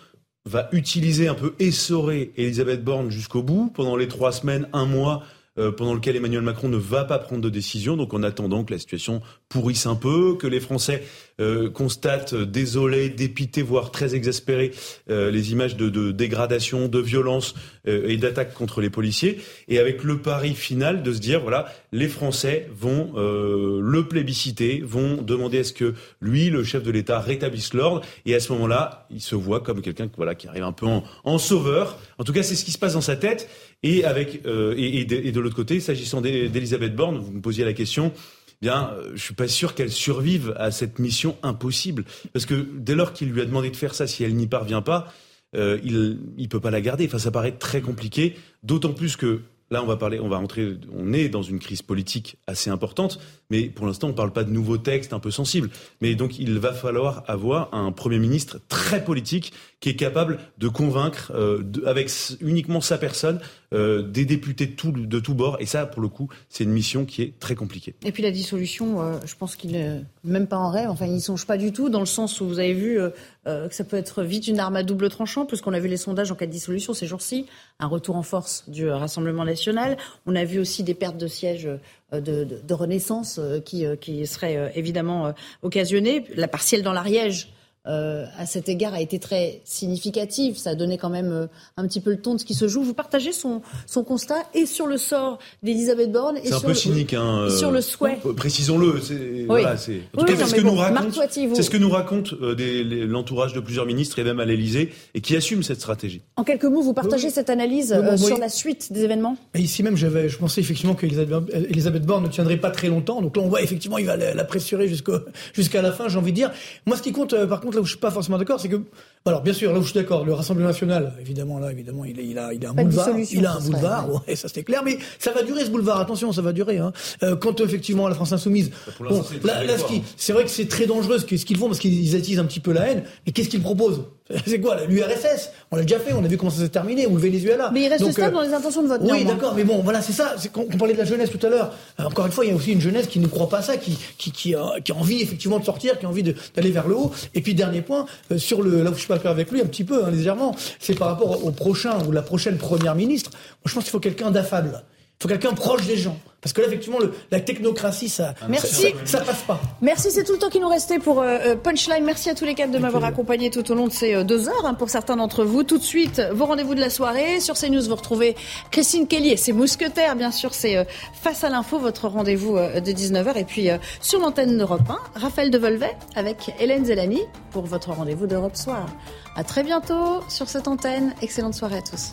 va utiliser un peu essorer Elisabeth Borne jusqu'au bout pendant les trois semaines, un mois. euh, pendant lequel Emmanuel Macron ne va pas prendre de décision, donc en attendant que la situation pourrisse un peu, que les Français euh, constatent euh, désolés, dépités, voire très exaspérés euh, les images de, de dégradation, de violence euh, et d'attaque contre les policiers, et avec le pari final de se dire voilà, les Français vont euh, le plébisciter, vont demander à ce que lui, le chef de l'État, rétablisse l'ordre, et à ce moment-là, il se voit comme quelqu'un qui arrive un peu en, sauveur. En tout cas, c'est ce qui se passe dans sa tête. Et avec et, de, l'autre côté, s'agissant d'E- d'Elisabeth Borne, vous me posiez la question. Bien, euh, je suis pas sûr qu'elle survive à cette mission impossible, parce que dès lors qu'il lui a demandé de faire ça, si elle n'y parvient pas, euh, il il peut pas la garder. Enfin, ça paraît très compliqué. D'autant plus que là, on va parler, on va on est dans une crise politique assez importante, mais pour l'instant, on parle pas de nouveaux textes un peu sensibles. Mais donc, il va falloir avoir un premier ministre très politique qui est capable de convaincre, euh, avec uniquement sa personne, euh, des députés de tout, de tous bords. Et ça, pour le coup, c'est une mission qui est très compliquée. Et puis la dissolution, euh, je pense qu'il n'est même pas en rêve. Enfin, il n'y songe pas du tout, dans le sens où vous avez vu euh, que ça peut être vite une arme à double tranchant, puisqu'on a vu les sondages en cas de dissolution ces jours-ci, un retour en force du Rassemblement national. On a vu aussi des pertes de sièges de, de- renaissance qui, qui seraient évidemment occasionnées. La partielle dans l'Ariège. Euh, à cet égard a été très significative. Ça a donné quand même euh, un petit peu le ton de ce qui se joue. Vous partagez son, son constat et sur le sort d'Elisabeth Borne et C'est un sur peu le- cynique, hein. euh, sur le souhait. Précisons-le. c'est- Voilà, c'est. En tout Oui, c'est ce que bon, nous raconte. Toiti, vous- C'est ce que nous raconte euh, des- les- l'entourage de plusieurs ministres et même à l'Élysée et qui assume cette stratégie. En quelques mots, vous partagez cette analyse Oui, bon, euh, oui. sur la suite des événements? Et ici même, je pensais effectivement qu'Elisabeth Borne ne tiendrait pas très longtemps. Donc là, on voit effectivement, il va la, la pressurer jusqu'à la fin, j'ai envie de dire. Moi, ce qui compte, euh, par contre, où je suis pas forcément d'accord, c'est que, alors, bien sûr, là où je suis d'accord, le Rassemblement national, évidemment, là, évidemment, il, est- il a, il a un Pas boulevard. Il a un serait, boulevard, ouais. ouais, ça c'est clair. Mais ça va durer ce boulevard. Attention, ça va durer. Hein. Euh, quand effectivement la France insoumise, l'instant, bon, là, là, ce trajectoire. qui, c'est vrai que c'est très dangereux ce qu'ils ce qu'ils font parce qu'ils attisent un petit peu la haine. Mais qu'est-ce qu'ils proposent? C'est quoi l'URSS? On l'a déjà fait. On a vu comment ça s'est terminé. Les yeux là. Mais il reste Donc, stable euh, dans les intentions de vote. oui, d'accord, mais bon, voilà, c'est ça. C'est qu'on on parlait de la jeunesse tout à l'heure. Euh, encore une fois, il y a aussi une jeunesse qui ne croit pas ça, qui, qui, qui, a, qui a envie effectivement de sortir, qui a envie de- d'aller vers le haut. Et puis dernier point, euh, sur le, là où je suis pas d'accord avec lui, un petit peu, hein, légèrement, c'est par rapport au prochain ou la prochaine première ministre. Moi, je pense qu'il faut quelqu'un d'affable. Il faut quelqu'un proche des gens. Parce que là, effectivement, le- la technocratie, ça, Merci. ça, ça passe pas. Merci, c'est tout le temps qui nous restait pour euh, euh, Punchline. Merci à tous les quatre de m'avoir accompagné tout au long de ces euh, deux heures hein, pour certains d'entre vous. Tout de suite, vos rendez-vous de la soirée. Sur CNews, vous retrouvez Christine Kelly et ses mousquetaires. Bien sûr, c'est euh, Face à l'info, votre rendez-vous euh, de 19h. Et puis, euh, sur l'antenne d'Europe 1, Raphaël Devolvet avec Hélène Zelani pour votre rendez-vous d'Europe Soir. À très bientôt sur cette antenne. Excellente soirée à tous.